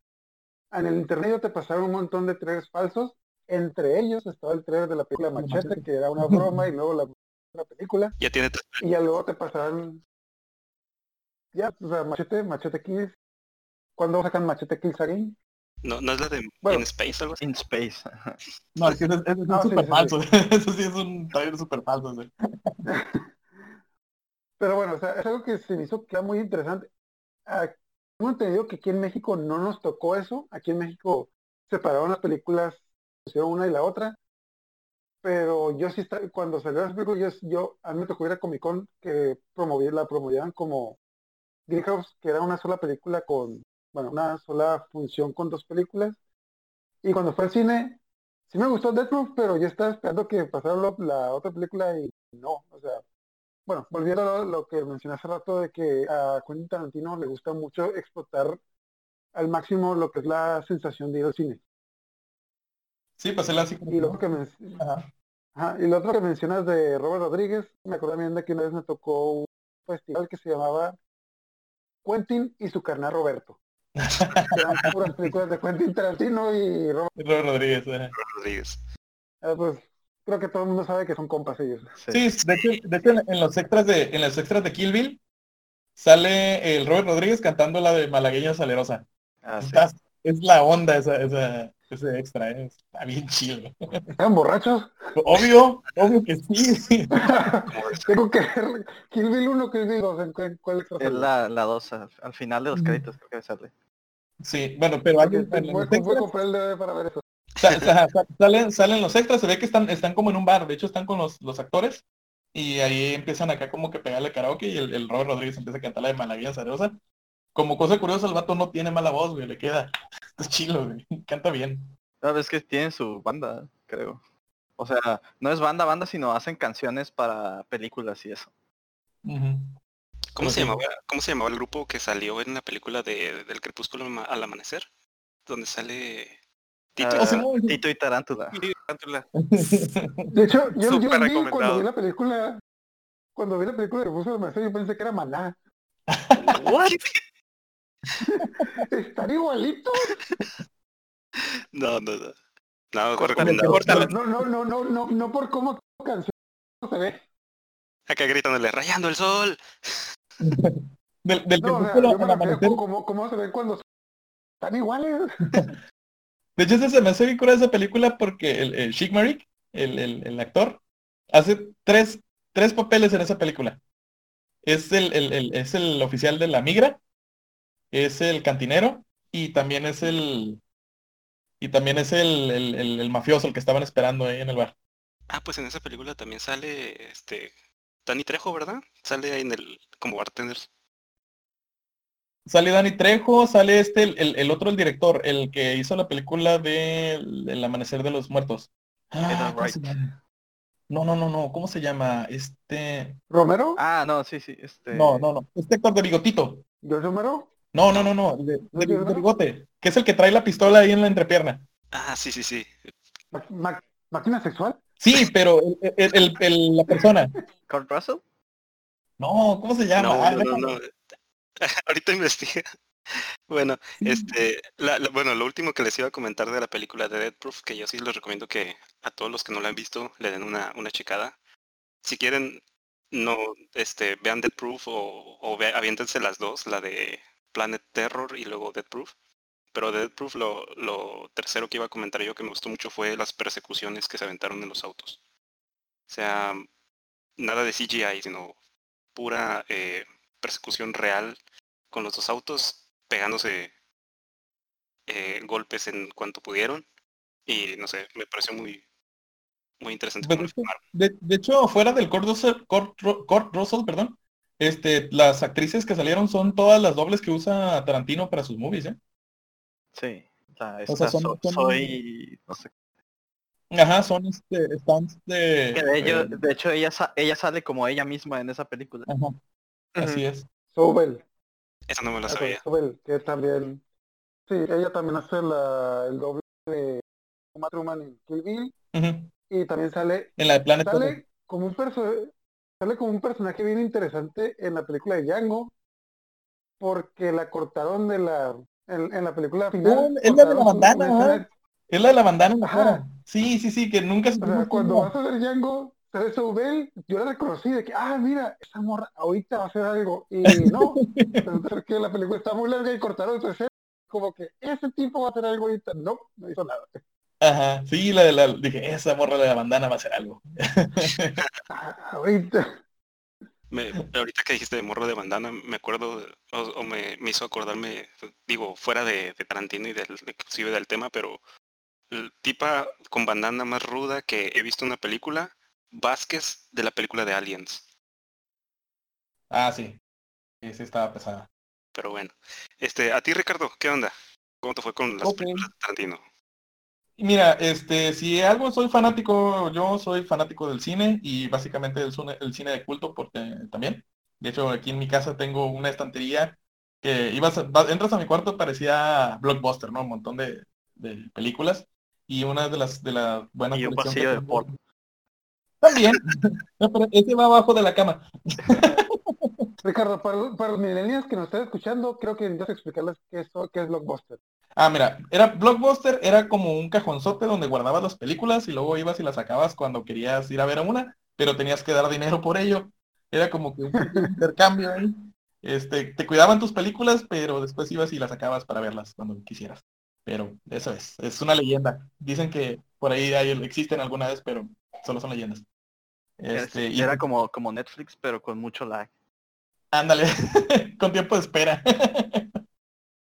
en el intermedio te pasaron un montón de trailers falsos, entre ellos estaba el trailer de la película Machete. que era una broma, y luego la, la película, Ya tiene tres y ya luego te pasaron, ya, o sea, Machete, Machete Kills, ¿cuándo sacan Machete Kills Again? no, no es la de Bueno. In Space algo así. In Space. No, es que ese, ese es No, sí, súper sí, falso. Eso sí es un trailer súper falso. sí. Pero bueno, o sea, es algo que se me hizo que era muy interesante. Ah, Tengo entendido que aquí en México no nos tocó eso. Aquí en México separaron las películas, pusieron una y la otra. Pero yo sí, está, cuando salió las películas, yo, yo- a mí me tocó ir a Comic Con que promovía, la promovían como Greenhouse, que era una sola película con, bueno, una sola función con dos películas. Y cuando fue al cine, sí me gustó Death Proof, pero yo estaba esperando que pasara lo- la otra película y no, o sea, bueno, volviendo a lo, lo que mencioné hace rato de que a Quentin Tarantino le gusta mucho explotar al máximo lo que es la sensación de ir al cine. Sí, pues él así como... Y otro que Ajá. Ajá, y lo otro que mencionas de Robert Rodríguez, me acuerdo bien de que una vez me tocó un festival que se llamaba Quentin y su carnal Roberto. Eran puras películas de Quentin Tarantino y Robert. Robert Rodríguez. eh, pues creo que todo el mundo sabe que son compas ellos. Sí, de hecho, de hecho, en- en los extras de en los extras de Kill Bill sale el Robert Rodríguez cantando la de Malagueña Salerosa. Ah, sí. Es la onda esa, esa, ese extra, ¿eh? está bien chido. ¿Estaban borrachos? Obvio, obvio que sí. Tengo que ver Kill Bill 1, Kill Bill 2, ¿en cuál, extra Es la, la 2, al, al final de los créditos creo que sale. Sí, bueno, pero hay, extras comprar el DVD para ver eso. sa- sa- sa- salen, salen los extras, se ve que están, están como en un bar, de hecho están con los, los actores y ahí empiezan acá como que pegarle karaoke y el, el Robert Rodríguez empieza a cantar la de Malagueña Salerosa. Como cosa curiosa, el vato no tiene mala voz, güey, le queda. Es chilo, güey. Canta bien. No, es que tienen su banda, creo. O sea, no es banda, banda, sino hacen canciones para películas y eso. Ujú. ¿Cómo se llamaba? ¿Cómo se llamaba el grupo que salió en la película de, del crepúsculo al amanecer? Donde sale Tito. Ah, sí. Tito y Tarántula. Y Tarántula. De hecho, yo, vi cuando vi la película, cuando vi la película de Buzo de Merced, yo pensé que era Maná. What? Están igualitos. No, no, no. No. No, no, no, no, no, no por cómo canción se ve. Acá gritándole, rayando el sol. Del, del No, o sea, crepúsculo yo me al refiero amanecer. a cómo, cómo se ven cuando están iguales. De hecho, se me hace bien curiosa esa película porque el, el Chic Maric, el, el, el actor, hace tres, tres papeles en esa película. Es el, el- el- es el oficial de la migra, es el cantinero y también es el y también es el, el- el- el mafioso, el que estaban esperando ahí en el bar. Ah, pues en esa película también sale este Danny Trejo, ¿verdad? Sale ahí en el como bartender. Sale Dani Trejo, sale este, el, el- el otro, el director, el que hizo la película de El Amanecer de los Muertos. Ah. No, no, no, no, ¿cómo se llama? Este... ¿Romero? Ah, no, sí, sí. Este... No, no, no. Este actor de bigotito. ¿Yo Romero? No, no, no, no. De, de- bigote. Que es el que trae la pistola ahí en la entrepierna. Ah, sí, sí, sí. Ma- ¿Máquina sexual? Sí, pero el, el- el- el- la persona. Kurt Russell. No, ¿cómo se llama? No, Ah, no, no. Ahorita investiga. Bueno, este, la- la- bueno, lo último que les iba a comentar de la película de Dead Proof, que yo sí les recomiendo que a todos los que no la han visto le den una, una checada. Si quieren, no, este, vean Dead Proof o, o ve- aviéntense las dos, la de Planet Terror y luego Dead Proof. Pero de Dead Proof lo, lo tercero que iba a comentar yo que me gustó mucho fue las persecuciones que se aventaron en los autos. O sea, nada de CGI, sino pura eh, persecución real con los dos autos pegándose eh, golpes en cuanto pudieron y no sé me pareció muy muy interesante. De, de hecho, fuera del Kurt Russell, Kurt Ru- Kurt Russell, perdón, este, las actrices que salieron son todas las dobles que usa Tarantino para sus movies, ¿eh? Sí. La, O sea, son- so- son- soy... No sé. Ajá, son este, stunts de... Que de, ello- eh, de hecho, ella, sa- ella sale como ella misma en esa película. ajá, así es. Sobel. esa no me la Ok, sabía Sobel, que también... Sí, ella también hace la, el doble de Uma Truman en Kill Bill. Y también sale En la de Planet sale como un perso- sale como un personaje bien interesante en la película de Django porque la cortaron de la en, en la película final es la de la bandana, Es la de la bandana en la Ajá. cara. Sí, sí, sí, que nunca o sea, supimos cuando vas a ver Django sale Sobel yo la reconocí de que ah mira esa morra ahorita va a hacer algo y no ser que la película está muy larga y cortaron escena como que ese tipo va a hacer algo ahorita no no hizo nada Ajá, sí, la de la, dije, esa morra de la bandana va a hacer algo. Ah, ahorita Me- ahorita que dijiste de morro de bandana me acuerdo o, o me, me hizo acordarme digo fuera de, de Tarantino y del inclusive del tema pero el tipa con bandana más ruda que he visto en una película Vázquez de la película de Aliens Ah, sí. Sí, sí estaba pesada. pero bueno este a ti Ricardo qué onda cómo te fue con las Ok. películas de Tarantino Mira, este, si algo soy fanático, yo soy fanático del cine y básicamente cine, el cine de culto porque también. De hecho, aquí en mi casa tengo una estantería que ibas a- entras a mi cuarto parecía Blockbuster, ¿no? Un montón de, de películas y una de las de las buenas Y un pasillo de porno. También. No, pero ese va abajo de la cama. Ricardo, para, para los millennials que nos están escuchando, creo que necesitas explicarles qué es, qué es Blockbuster. Ah, mira, era Blockbuster, era como un cajonzote donde guardabas las películas y luego ibas y las sacabas cuando querías ir a ver a una, pero tenías que dar dinero por ello. Era como que un intercambio ahí. Este, te cuidaban tus películas, pero después ibas y las sacabas para verlas cuando quisieras. Pero eso es, es una leyenda. Dicen que por ahí hay- existen alguna vez, pero solo son leyendas. Este, y Era como, como Netflix, pero con mucho lag. Ándale, con tiempo de espera.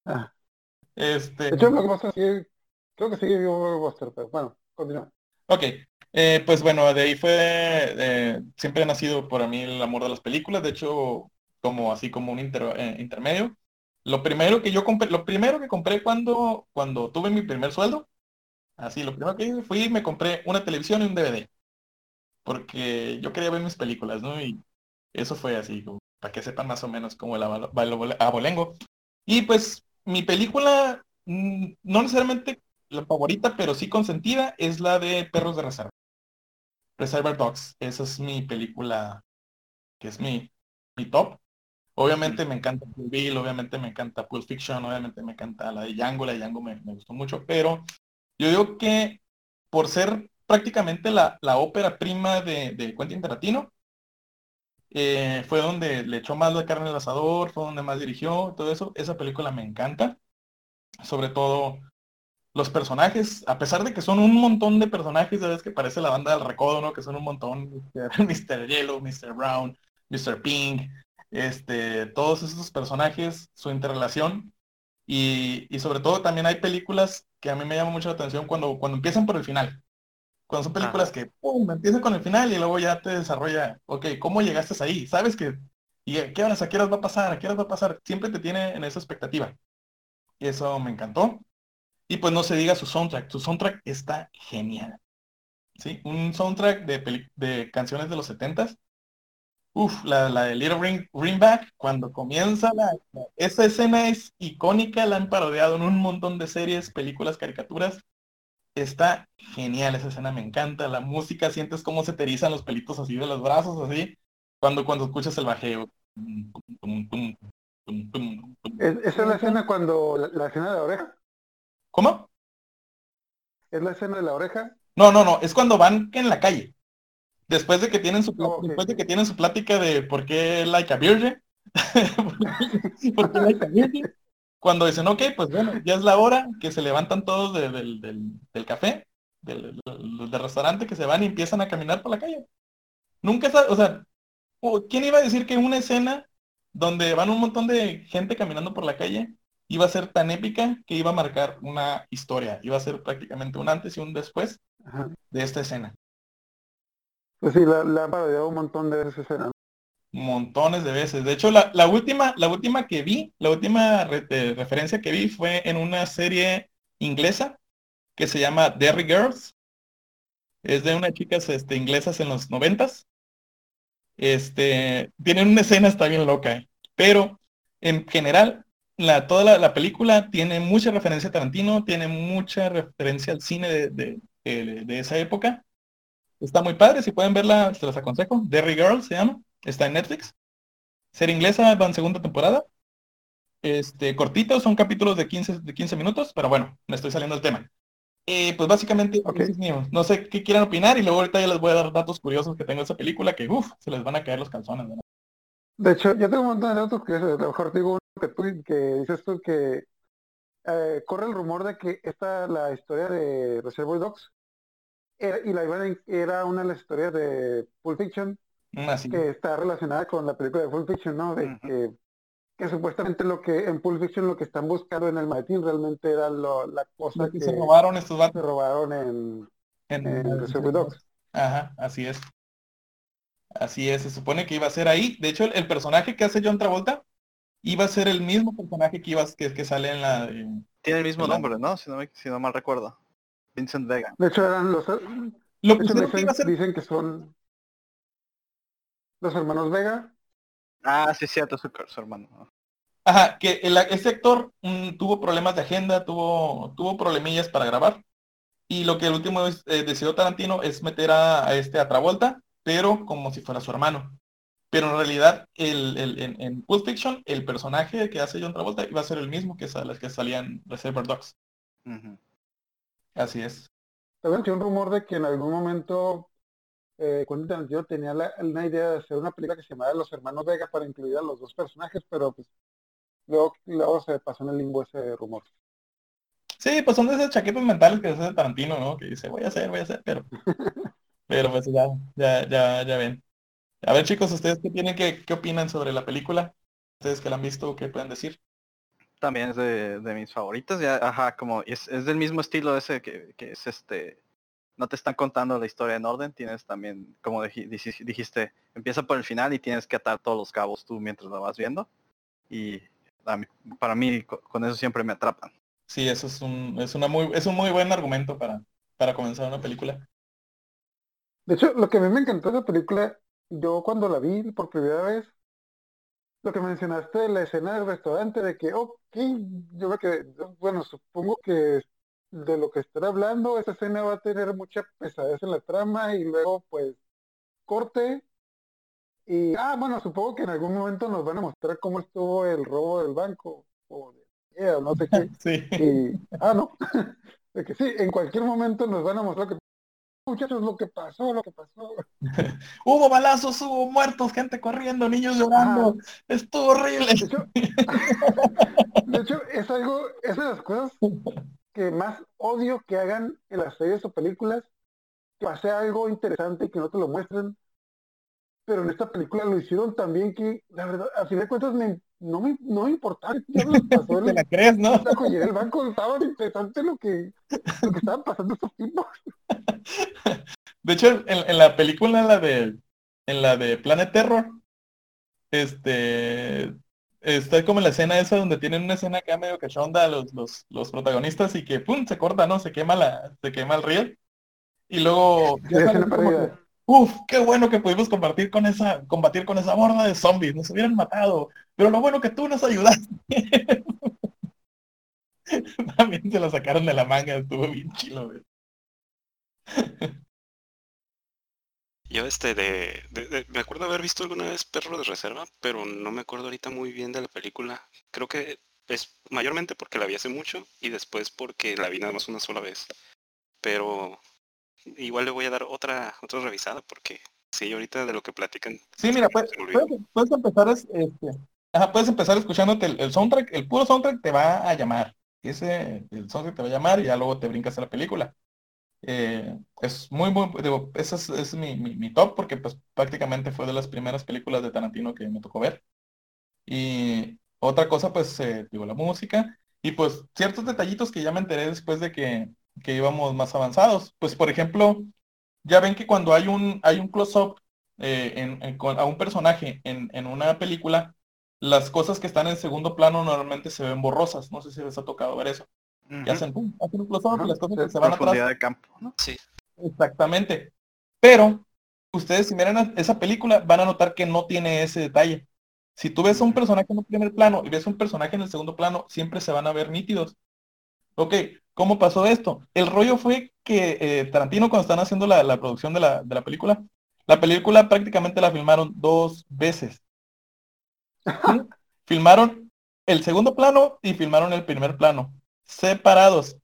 Ah. Este, Blockbuster sigue, creo que sigue vivo Blockbuster, pero bueno, continúa. Ok, eh, pues bueno, de ahí fue, eh, siempre ha nacido por mí el amor de las películas, de hecho, como así como un inter- eh, intermedio. Lo primero que yo compré, lo primero que compré cuando, cuando tuve mi primer sueldo, así, lo primero que hice fui y me compré una televisión y un DVD, porque yo quería ver mis películas, ¿no? Y eso fue así, como para que sepan más o menos cómo el abalo- abalo- abolengo. Y pues mi película, mm, no necesariamente la favorita, pero sí consentida, es la de Perros de Reserva. Reservoir Dogs. Esa es mi película, que es mi, mi top. Obviamente me encanta Bill, obviamente me encanta Pulp Fiction, obviamente me encanta la de Django, la de Django me, me gustó mucho, pero yo digo que por ser prácticamente la, la ópera prima de, de Quentin Tarantino, eh, fue donde le echó más la carne al asador, fue donde más dirigió, todo eso. Esa película me encanta. Sobre todo los personajes, a pesar de que son un montón de personajes, sabes que parece la banda del recodo, ¿no? Que son un montón, Mr. Yellow, Mr. Brown, Mr. Pink, este, todos esos personajes, su interrelación. Y, y sobre todo también hay películas que a mí me llaman mucho la atención cuando, cuando empiezan por el final. Cuando son películas que, pum, empiezan con el final y luego ya te desarrolla, ok, ¿cómo llegaste ahí? ¿Sabes que, y a qué horas, a qué horas va a pasar? ¿A qué horas va a pasar? Siempre te tiene en esa expectativa. Y eso me encantó. Y pues no se diga su soundtrack. Su soundtrack está genial. ¿Sí? Un soundtrack de, de canciones de los 70s. Uf, la, la de Little Ring, Ringback, cuando comienza la, la- esa escena es icónica, la han parodiado en un montón de series, películas, caricaturas. Está genial esa escena, me encanta. La música, sientes cómo se te erizan los pelitos así de los brazos, así, cuando, cuando escuchas el bajeo. Es- esa es la escena cuando, la, la escena de la oreja, ¿Cómo? es la escena de la oreja. No, no, no, es cuando van en la calle. Después de que tienen su, Oh, después de que tienen su plática de por qué like a virgin. ¿Por qué like a virgin? Cuando dicen, ok, pues bueno, ya es la hora que se levantan todos de- del, café, del, restaurante, que se van y empiezan a caminar por la calle. Nunca, o sea, ¿quién iba a decir que una escena donde van un montón de gente caminando por la calle iba a ser tan épica que iba a marcar una historia? Iba a ser prácticamente un antes y un después Ajá. de esta escena. Pues sí, la, la parodiado un montón de veces escena. Montones de veces. De hecho, la, la última, la última que vi, la última eh, referencia que vi fue en una serie inglesa que se llama Derry Girls. Es de unas chicas este, inglesas en los noventas. Este, tienen una escena, está bien loca, eh. pero en general, la, toda la, la película tiene mucha referencia a Tarantino, tiene mucha referencia al cine de, de- de- de esa época. Está muy padre, si pueden verla, se las aconsejo. Derry Girls se llama, está en Netflix. Serie inglesa, va en segunda temporada. Este, cortitos, son capítulos de 15, de 15 minutos, pero bueno, me estoy saliendo del tema. Eh, pues básicamente, no sé qué quieran opinar y luego ahorita ya les voy a dar datos curiosos que tengo de esa película que, uff, se les van a caer los calzones. ¿verdad? De hecho, yo tengo un montón de datos que a lo mejor digo uno que tú que dices tú que eh, corre el rumor de que esta la historia de Reservoir Dogs era, y la iban era una de las historias de Pulp Fiction Así. que está relacionada con la película de Pulp Fiction, ¿no? De que, que supuestamente lo que en Pulp Fiction lo que están buscando en el maletín realmente era lo- la cosa que que se robaron estos se vatos robaron en, en, en Reservoir Dogs. Ajá, así es. Así es, se supone que iba a ser ahí. De hecho, el, el personaje que hace John Travolta iba a ser el mismo personaje que iba que, que sale en la de- Tiene el mismo nombre, ¿no? Si no, me- si no mal recuerdo. Vincent Vega. De hecho, eran los... Lo hecho, que dicen, iba a ser- dicen que son los hermanos Vega. Ah, sí, cierto, su, su hermano. Ajá, que el, ese actor mm, tuvo problemas de agenda, tuvo, tuvo problemillas para grabar. Y lo que el último es- eh, decidió Tarantino es meter a, a este a Travolta, pero como si fuera su hermano. Pero en realidad, el, el- en, en Pulp Fiction, el personaje que hace John Travolta iba a ser el mismo que, sal- que salía en Reservoir Dogs. Ujú. Así es. También un rumor de que en algún momento eh, Quentin Tarantino tenía la, una idea de hacer una película que se llamara Los Hermanos Vega para incluir a los dos personajes, pero pues luego, luego se pasó en el limbo ese rumor. Sí, pues son de esas chaquetas mentales que hace Tarantino, ¿no? Que dice, voy a hacer, voy a hacer, pero... Pero pues ya, ya, ya, ya ven. A ver chicos, ¿ustedes qué tienen que, qué opinan sobre la película? Ustedes que la han visto, ¿qué pueden decir? También es de, de mis favoritas, ya, ajá, como es, es del mismo estilo ese que, que es este, no te están contando la historia en orden, tienes también, como dij- dij- dijiste, empieza por el final y tienes que atar todos los cabos tú mientras lo vas viendo. Y para mí co- con eso siempre me atrapan. Sí, eso es un, es una muy, es un muy buen argumento para, para comenzar una película. De hecho, lo que a mí me encantó de la película, yo cuando la vi por primera vez, lo que mencionaste de la escena del restaurante, de que, ok, yo me quedé, bueno, supongo que de lo que estará hablando, esa escena va a tener mucha pesadez en la trama y luego, pues, corte. Y, ah, bueno, supongo que en algún momento nos van a mostrar cómo estuvo el robo del banco, o de, yeah, no sé qué. Sí. Y, ah, no, de que sí, en cualquier momento nos van a mostrar que, muchachos, lo que pasó, lo que pasó. Hubo balazos, hubo muertos, gente corriendo, niños llorando. Estuvo horrible. De hecho, de hecho, es algo, es de las cosas que más odio que hagan en las series o películas, que pase algo interesante y que no te lo muestren. Pero en esta película lo hicieron también que, la verdad, a fin de cuentas me, no, me, no me importaba qué diablos pasó en ¿Te el, la crees, no? en el banco, estaba interesante lo que, lo que estaban pasando estos tipos. De hecho, en, en la película, la de, en la de Planet Terror, este, está como en la escena esa donde tienen una escena acá medio cachonda los, los, los protagonistas y que pum, se corta, ¿no? Se quema la, se quema el riel. Y luego, que, uf, qué bueno que pudimos compartir con esa, combatir con esa horda de zombies, nos hubieran matado, pero lo bueno que tú nos ayudaste. También se la sacaron de la manga, estuvo bien chilo, güey. Yo este de, de- de- me acuerdo haber visto alguna vez Perro de Reserva, pero no me acuerdo ahorita muy bien de la película. Creo que es mayormente porque la vi hace mucho y después porque la vi nada más una sola vez. Pero igual le voy a dar otra otra revisada porque sí, ahorita de lo que platican. Sí, mira, puedes, se me olvidó. puedes, puedes empezar es- este, ajá, puedes empezar escuchándote el, el soundtrack, el puro soundtrack te va a llamar. Ese, el soundtrack te va a llamar y ya luego te brincas a la película. Eh, es muy, muy, digo, ese es, es mi, mi, top porque pues prácticamente fue de las primeras películas de Tarantino que me tocó ver. Y otra cosa, pues, eh, digo, la música y pues ciertos detallitos que ya me enteré después de que, que íbamos más avanzados. Pues, por ejemplo, ya ven que cuando hay un, hay un close-up eh, en- a un personaje en, en una película, las cosas que están en segundo plano normalmente se ven borrosas. No sé si les ha tocado ver eso. Y hacen, pum, hacen un close-up las cosas que se van Profundidad atrás. de campo, ¿no? Sí. Exactamente. Pero ustedes si miran a- esa película van a notar que no tiene ese detalle. Si tú ves a un personaje en un primer plano y ves un personaje en el segundo plano, siempre se van a ver nítidos. Ok, ¿cómo pasó esto? El rollo fue que eh, Tarantino cuando están haciendo la, la producción de la, de la película, la película prácticamente la filmaron dos veces. ¿Sí? Filmaron el segundo plano y filmaron el primer plano, separados.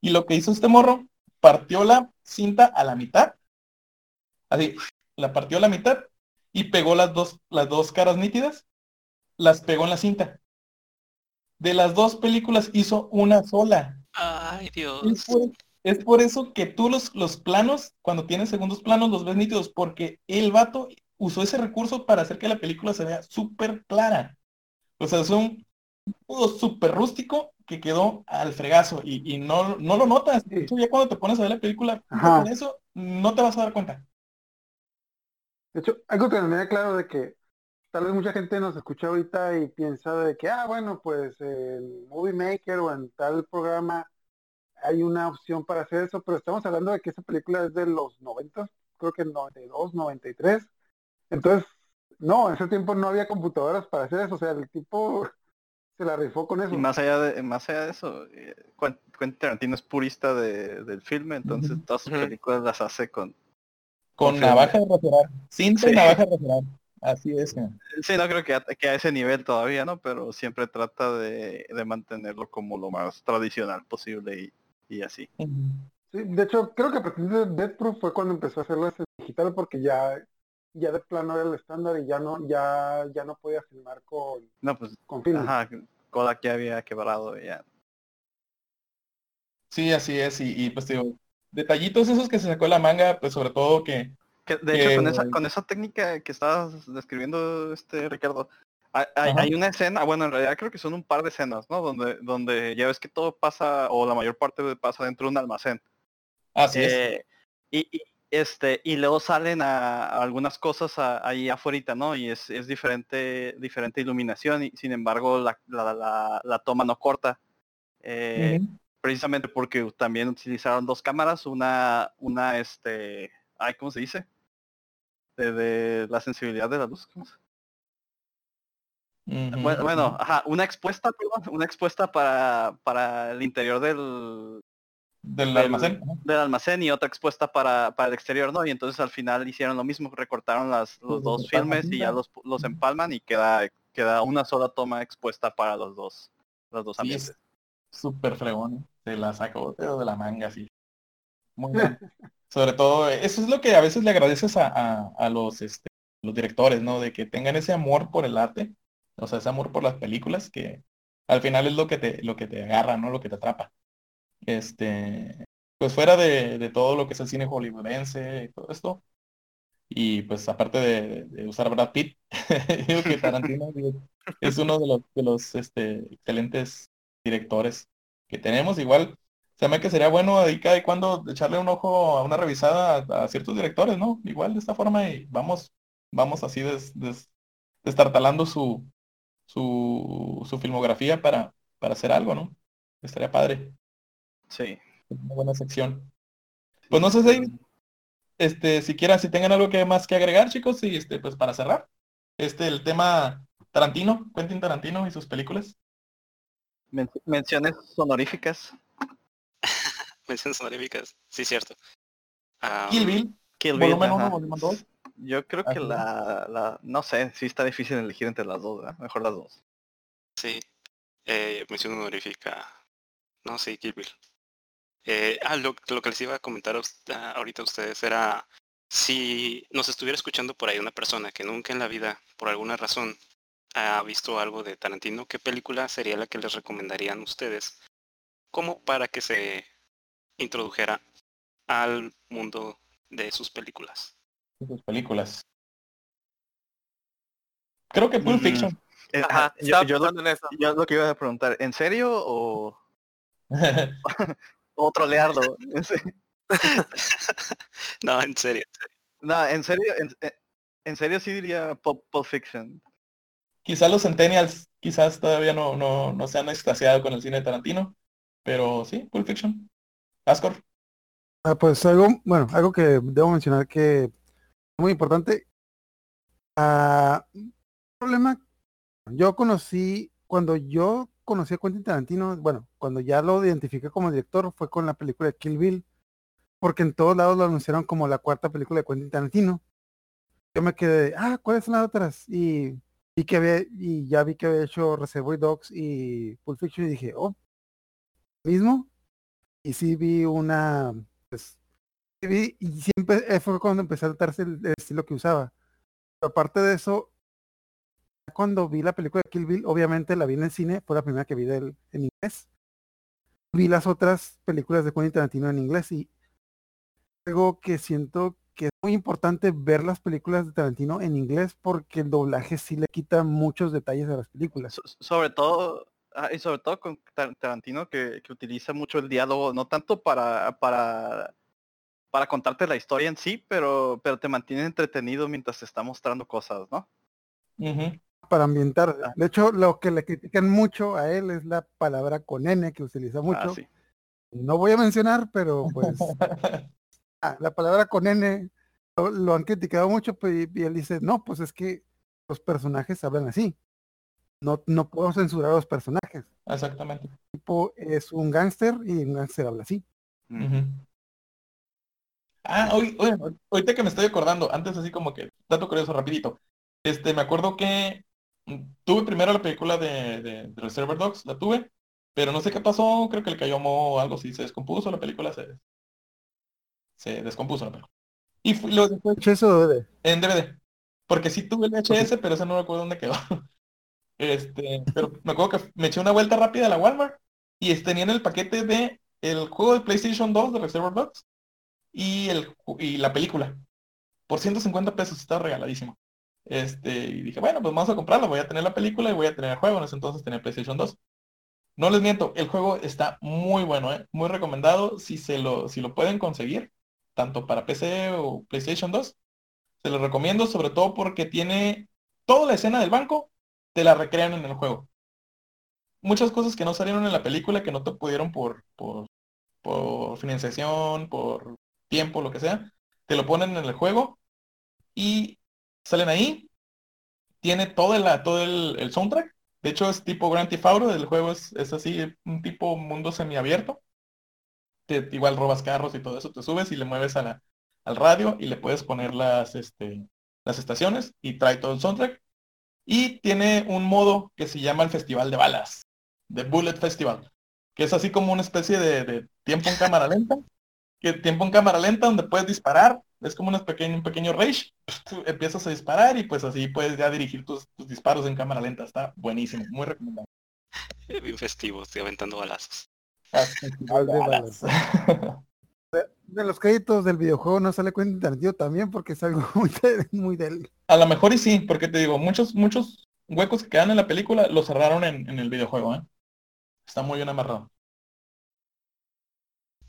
Y lo que hizo este morro, partió la cinta a la mitad, así, la partió a la mitad y pegó las dos, las dos caras nítidas, las pegó en la cinta. De las dos películas hizo una sola. Ay, Es Dios. por, es por eso que tú los, los planos, cuando tienes segundos planos, los ves nítidos, porque el vato usó ese recurso para hacer que la película se vea súper clara. O sea, es un súper rústico que quedó al fregazo y, y no, no lo notas. De hecho, ya cuando te pones a ver la película, con eso no te vas a dar cuenta. De hecho, algo que me da claro de que tal vez mucha gente nos escucha ahorita y piensa de que, ah, bueno, pues el Movie Maker o en tal programa hay una opción para hacer eso, pero estamos hablando de que esa película es de los 90, creo que 92, 93. Entonces, no, en ese tiempo no había computadoras para hacer eso, o sea, el tipo se la rifó con eso. Y más allá de, más allá de eso, eh, Quen- Quentin Tarantino es purista de- del filme, entonces todas sus películas las hace con... Con navaja de rasurar. Cinta y navaja de rasurar. Así es. Sí, no creo que a, que a ese nivel todavía, ¿no? Pero siempre trata de, de mantenerlo como lo más tradicional posible y, y así. Sí, de hecho, creo que a partir de Death Proof fue cuando empezó a hacerlo en digital porque ya, ya de plano era el estándar y ya no, ya, ya no podía filmar con, No, pues, con film. ajá, Kodak ya había quebrado ya. Sí, así es. Y, y, pues digo, detallitos esos que se sacó la manga, pues sobre todo que Que, de hecho, con esa, con esa técnica que estabas describiendo, este Ricardo, hay, hay- una escena, bueno, en realidad creo que son un par de escenas, ¿no? Donde, donde ya ves que todo pasa, o la mayor parte pasa dentro de un almacén. así es. Eh, y, y, este, y luego salen a, a algunas cosas a- ahí afuera, ¿no? Y es, es diferente, diferente iluminación, y sin embargo la, la, la- la toma no corta. Eh. Precisamente porque también utilizaron dos cámaras, una, una, este, ay, ¿cómo se dice? De, de la sensibilidad de la luz. ¿cómo se- Ujú, Bueno, ajá, una expuesta, perdón, una expuesta para, para el interior del, Del del- almacén. del almacén y otra expuesta para, para el exterior, ¿no? Y entonces al final hicieron lo mismo, recortaron las, los dos filmes y ya los, los empalman y queda, queda una sola toma expuesta para los dos, los dos Sí, ambientes. es súper fregón. ¿eh? Se la sacó de la manga, sí. Muy bien. Sobre todo, eh, eso es lo que a veces le agradeces a, a, a los, este, los directores, ¿no? De que tengan ese amor por el arte, o sea, ese amor por las películas, que al final es lo que te, lo que te agarra, ¿no? Lo que te atrapa. Este, pues fuera de, de todo lo que es el cine hollywoodense y todo esto, y pues aparte de, de usar Brad Pitt, digo que Tarantino es uno de los, de los este, excelentes directores que tenemos. Igual, se me que sería bueno ahí cada y cuando echarle un ojo a una revisada a, a ciertos directores, ¿no? Igual de esta forma y vamos, vamos así des, des- destartalando su, su, su filmografía para, para hacer algo, ¿no? Estaría padre. Sí. Una buena sección. Pues no sé si, este, si quieran, si tengan algo que más que agregar, chicos, y este, pues para cerrar, este, el tema Tarantino, Quentin Tarantino y sus películas. Men- menciones sonoríficas. Menciones honoríficas. Sí, cierto. Ah, Kill Bill, Kill Bill, volumen 1, ajá. volumen 2. Yo creo que la, la, no sé, sí está difícil elegir entre las dos, ¿verdad? Mejor las dos. Sí. Eh, mención honorífica. No, sí, Kill Bill. Eh, ah, lo, lo que les iba a comentar a ahorita a ustedes era si nos estuviera escuchando por ahí una persona que nunca en la vida, por alguna razón, ha visto algo de Tarantino, ¿qué película sería la que les recomendarían ustedes? Como para que se introdujera al mundo de sus películas. de sus películas. Creo que Pulp Mm. Fiction. Ajá, ah, yo, estaba yo lo, pensando en eso. yo lo que iba a preguntar, ¿en serio o, o trolearlo? No, en serio. no, en serio, en, en- en serio sí diría Pulp, Pulp Fiction. Quizás los Centennials quizás todavía no, no, no se han extasiado con el cine de Tarantino, pero sí, Pulp Fiction. Ascor. Ah, pues algo, bueno, algo que debo mencionar que es muy importante. Ah, un problema, yo conocí, cuando yo conocí a Quentin Tarantino, bueno, cuando ya lo identifiqué como director fue con la película de Kill Bill, porque en todos lados lo anunciaron como la cuarta película de Quentin Tarantino. Yo me quedé, ah, ¿cuáles son las otras? Y, y que había, y ya vi que había hecho Reservoir Dogs y Pulp Fiction y dije, oh, mismo. Y sí vi una, pues, y siempre eh, fue cuando empecé a notarse el, estilo que usaba. Aparte de eso, cuando vi la película de Kill Bill, obviamente la vi en el cine, fue la primera que vi del, en inglés. Vi las otras películas de Quentin Tarantino en inglés y algo que siento que es muy importante ver las películas de Tarantino en inglés porque el doblaje sí le quita muchos detalles a las películas. So- sobre todo, ah, y sobre todo con Tar- Tarantino que, que utiliza mucho el diálogo, no tanto para, para, para contarte la historia en sí, pero, pero te mantiene entretenido mientras te está mostrando cosas, ¿no? Ujú. Para ambientar. Ah. De hecho, lo que le critican mucho a él es la palabra con N que utiliza mucho. Ah, sí. no voy a mencionar, pero pues ah, la palabra con N lo, lo han criticado mucho pues, y él dice, no, pues es que los personajes hablan así. No, no puedo censurar a los personajes. Exactamente. El tipo es un gángster y un gángster habla así. Ah, hoy, oye, ahorita que me estoy acordando, antes así como que, dato curioso, rapidito. Este, me acuerdo que tuve primero la película de, de, de Reservoir Dogs, la tuve, pero no sé qué pasó, creo que le cayó o algo así, se descompuso la película, se, se descompuso la película. Y fui- luego después ¿Escuché eso de en DVD, porque sí tuve el VHS, pero ese no me acuerdo dónde quedó. Este, pero me acuerdo que me eché una vuelta rápida a la Walmart y tenían el paquete de el juego de PlayStation 2 de Reservoir Dogs y, el, y la película. Por 150 pesos, está regaladísimo. Este, y dije, bueno, pues vamos a comprarlo, voy a tener la película y voy a tener el juego. En ese entonces tenía PlayStation 2. No les miento, el juego está muy bueno, ¿eh? muy recomendado. Si se lo, si lo pueden conseguir, tanto para PC o PlayStation 2, se lo recomiendo, sobre todo porque tiene toda la escena del banco, te la recrean en el juego. Muchas cosas que no salieron en la película, que no te pudieron por, por financiación, por tiempo, lo que sea, te lo ponen en el juego y salen ahí. Tiene todo el, todo el, soundtrack. De hecho, es tipo Grand Theft Auto. El juego es, es así, un tipo mundo semiabierto. Te, igual robas carros y todo eso. Te subes y le mueves a la, al radio y le puedes poner las, este, las estaciones y trae todo el soundtrack. Y tiene un modo que se llama el Festival de Balas, de Bullet Festival, que es así como una especie de, de tiempo en cámara lenta, que tiempo en cámara lenta donde puedes disparar, es como pequeño, un pequeño rage, empiezas a disparar y pues así puedes ya dirigir tus, tus disparos en cámara lenta, está buenísimo, muy recomendable. Bien festivo, estoy aventando balazos. De de los créditos del videojuego no sale Quentin Tarantino también porque es algo muy de, muy del A lo mejor y sí, porque te digo, muchos, muchos huecos que quedan en la película los cerraron en, en el videojuego, ¿eh? Está muy bien amarrado.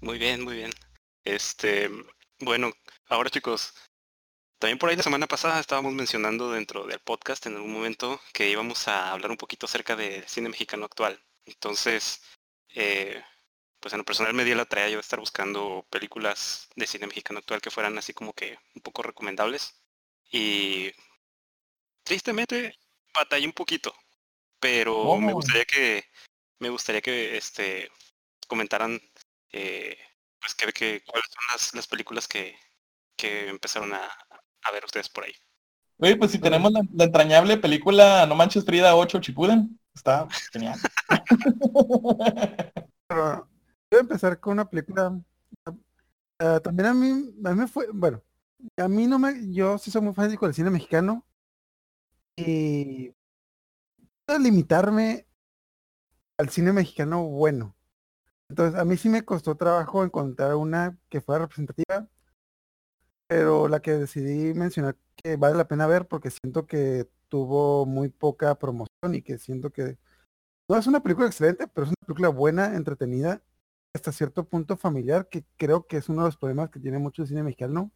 Muy bien, muy bien. Este, bueno, ahora chicos, también por ahí la semana pasada estábamos mencionando dentro del podcast en algún momento que íbamos a hablar un poquito acerca de cine mexicano actual. Entonces, eh, pues en lo personal me dio la tarea yo de estar buscando películas de cine mexicano actual que fueran así como que un poco recomendables. Y tristemente batallé un poquito, pero me Oh. gustaría que me gustaría que este comentaran eh, pues que, que cuáles son las, las películas que, que empezaron a, a ver ustedes por ahí. Oye, pues si tenemos la, la entrañable película No Manches Frida 8 Chipuden, está genial. Pero voy a empezar con una película. ah, también a mí, a mí me fue, bueno, a mí no me, yo sí soy muy fanático del cine mexicano y puedo limitarme al cine mexicano bueno. Entonces, a mí sí me costó trabajo encontrar una que fuera representativa, pero la que decidí mencionar que vale la pena ver porque siento que tuvo muy poca promoción y que siento que no es una película excelente, pero es una película buena, entretenida, hasta cierto punto familiar, que creo que es uno de los problemas que tiene mucho el cine mexicano,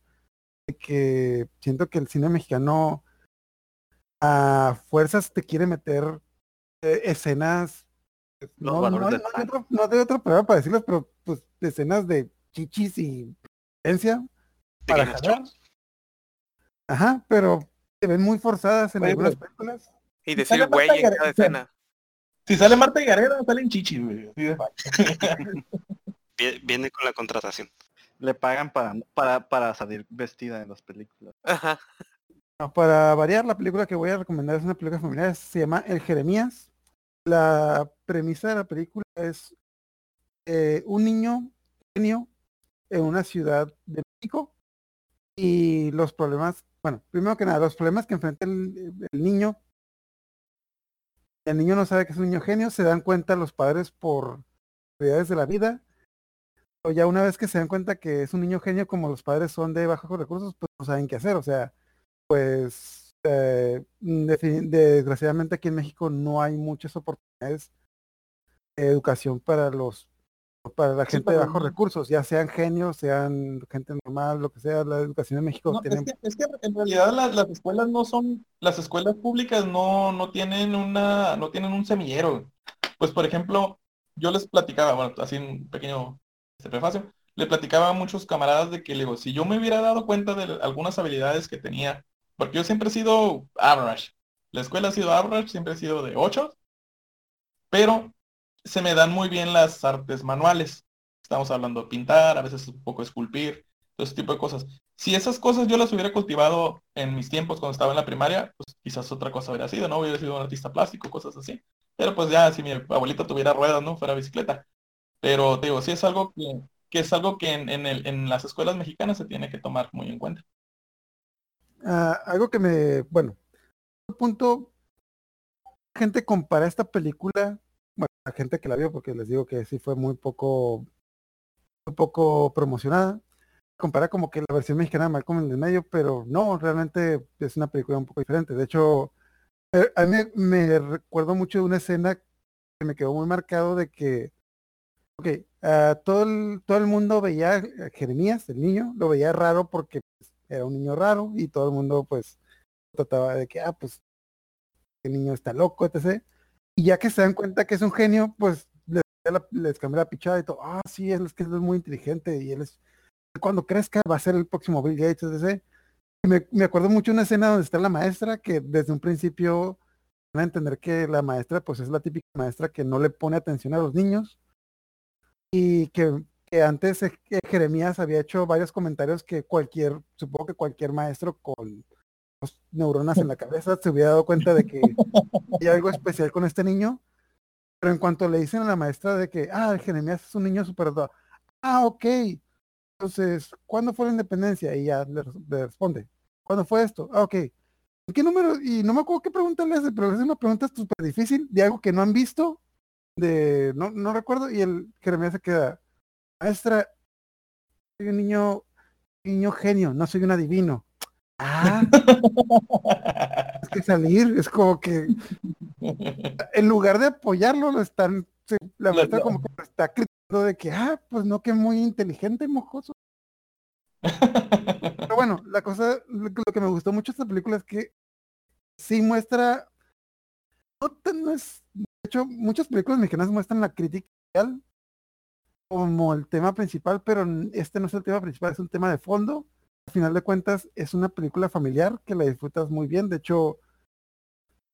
que siento que el cine mexicano a fuerzas te quiere meter eh, escenas, no, no, hay- no otro- no hay otra palabra para decirlas, pero pues escenas de chichis y violencia para jalar. Ajá, pero se ven muy forzadas en Oye, algunas películas. Y decir güey en cada escena. Si sale Marta y Gareda, salen chichis, güey. Viene con la contratación. Le pagan para, para, para salir vestida en las películas. Ajá. No, para variar, la película que voy a recomendar es una película familiar, se llama El Jeremías. La premisa de la película es eh, un niño genio en una ciudad de México y los problemas, bueno, primero que nada, los problemas que enfrenta el, el niño. El niño no sabe que es un niño genio, se dan cuenta los padres por realidades de la vida. O ya una vez que se dan cuenta que es un niño genio, como los padres son de bajos recursos, pues no saben qué hacer. O sea, pues eh, desgraciadamente aquí en México no hay muchas oportunidades de educación para los para la Sí, gente de bajos recursos, ya sean genios, sean gente normal, lo que sea, la educación en México No, tiene es, que, es que en realidad las, las escuelas no son, las escuelas públicas no, no tienen una, no tienen un semillero. Pues por ejemplo, yo les platicaba, bueno, así un pequeño este prefacio, le platicaba a muchos camaradas de que, le digo, si yo me hubiera dado cuenta de algunas habilidades que tenía, porque yo siempre he sido average, la escuela ha sido average, siempre he sido de 8, pero se me dan muy bien las artes manuales. Estamos hablando de pintar, a veces un poco esculpir, todo ese tipo de cosas. Si esas cosas yo las hubiera cultivado en mis tiempos cuando estaba en la primaria, pues quizás otra cosa hubiera sido, ¿no? Hubiera sido un artista plástico, cosas así. Pero pues ya, si mi abuelita tuviera ruedas, ¿no? Fuera bicicleta. Pero digo, sí es algo que, que es algo que en, en, las escuelas mexicanas se tiene que tomar muy en cuenta. Uh, algo que me, bueno, punto, gente compara esta película, bueno, la gente que la vio, porque les digo que sí fue muy poco, muy poco promocionada, compara como que la versión mexicana de Malcolm en el medio, pero no, realmente es una película un poco diferente. De hecho, eh, a mí me, recuerdo mucho de una escena que me quedó muy marcado de que, ok, uh, todo, el, todo el mundo veía Jeremías, el niño, lo veía raro porque pues, era un niño raro y todo el mundo pues trataba de que, ah, pues el niño está loco, etc. Y ya que se dan cuenta que es un genio, pues les, les cambia la pichada y todo, ah, sí, es que es muy inteligente y él es, cuando crezca va a ser el próximo Bill Gates, etc. Me, me, acuerdo mucho una escena donde está la maestra que desde un principio van a entender que la maestra pues es la típica maestra que no le pone atención a los niños y que, que antes eh, Jeremías había hecho varios comentarios que cualquier, supongo que cualquier maestro con neuronas en la cabeza se hubiera dado cuenta de que hay algo especial con este niño. Pero en cuanto le dicen a la maestra de que, ah, Jeremías es un niño super... Ah, ok, entonces, ¿cuándo fue la independencia? Y ya le, responde, ¿cuándo fue esto? Ah, ok. ¿En qué número? Y no me acuerdo qué pregunta le hace, pero es una pregunta súper difícil de algo que no han visto, de, no, no recuerdo, y el Jeremías se queda, maestra, soy un niño, niño genio, no soy un adivino. Ah, es que salir, es como que en lugar de apoyarlo, lo están, la maestra como que lo está criticando de que, ah, pues no, que muy inteligente, mojoso. Pero bueno, la cosa, lo que me gustó mucho de esta película es que sí muestra, no, no es, de hecho, muchas películas mexicanas muestran la crítica como el tema principal, pero este no es el tema principal, es un tema de fondo al final de cuentas es una película familiar que la disfrutas muy bien. De hecho,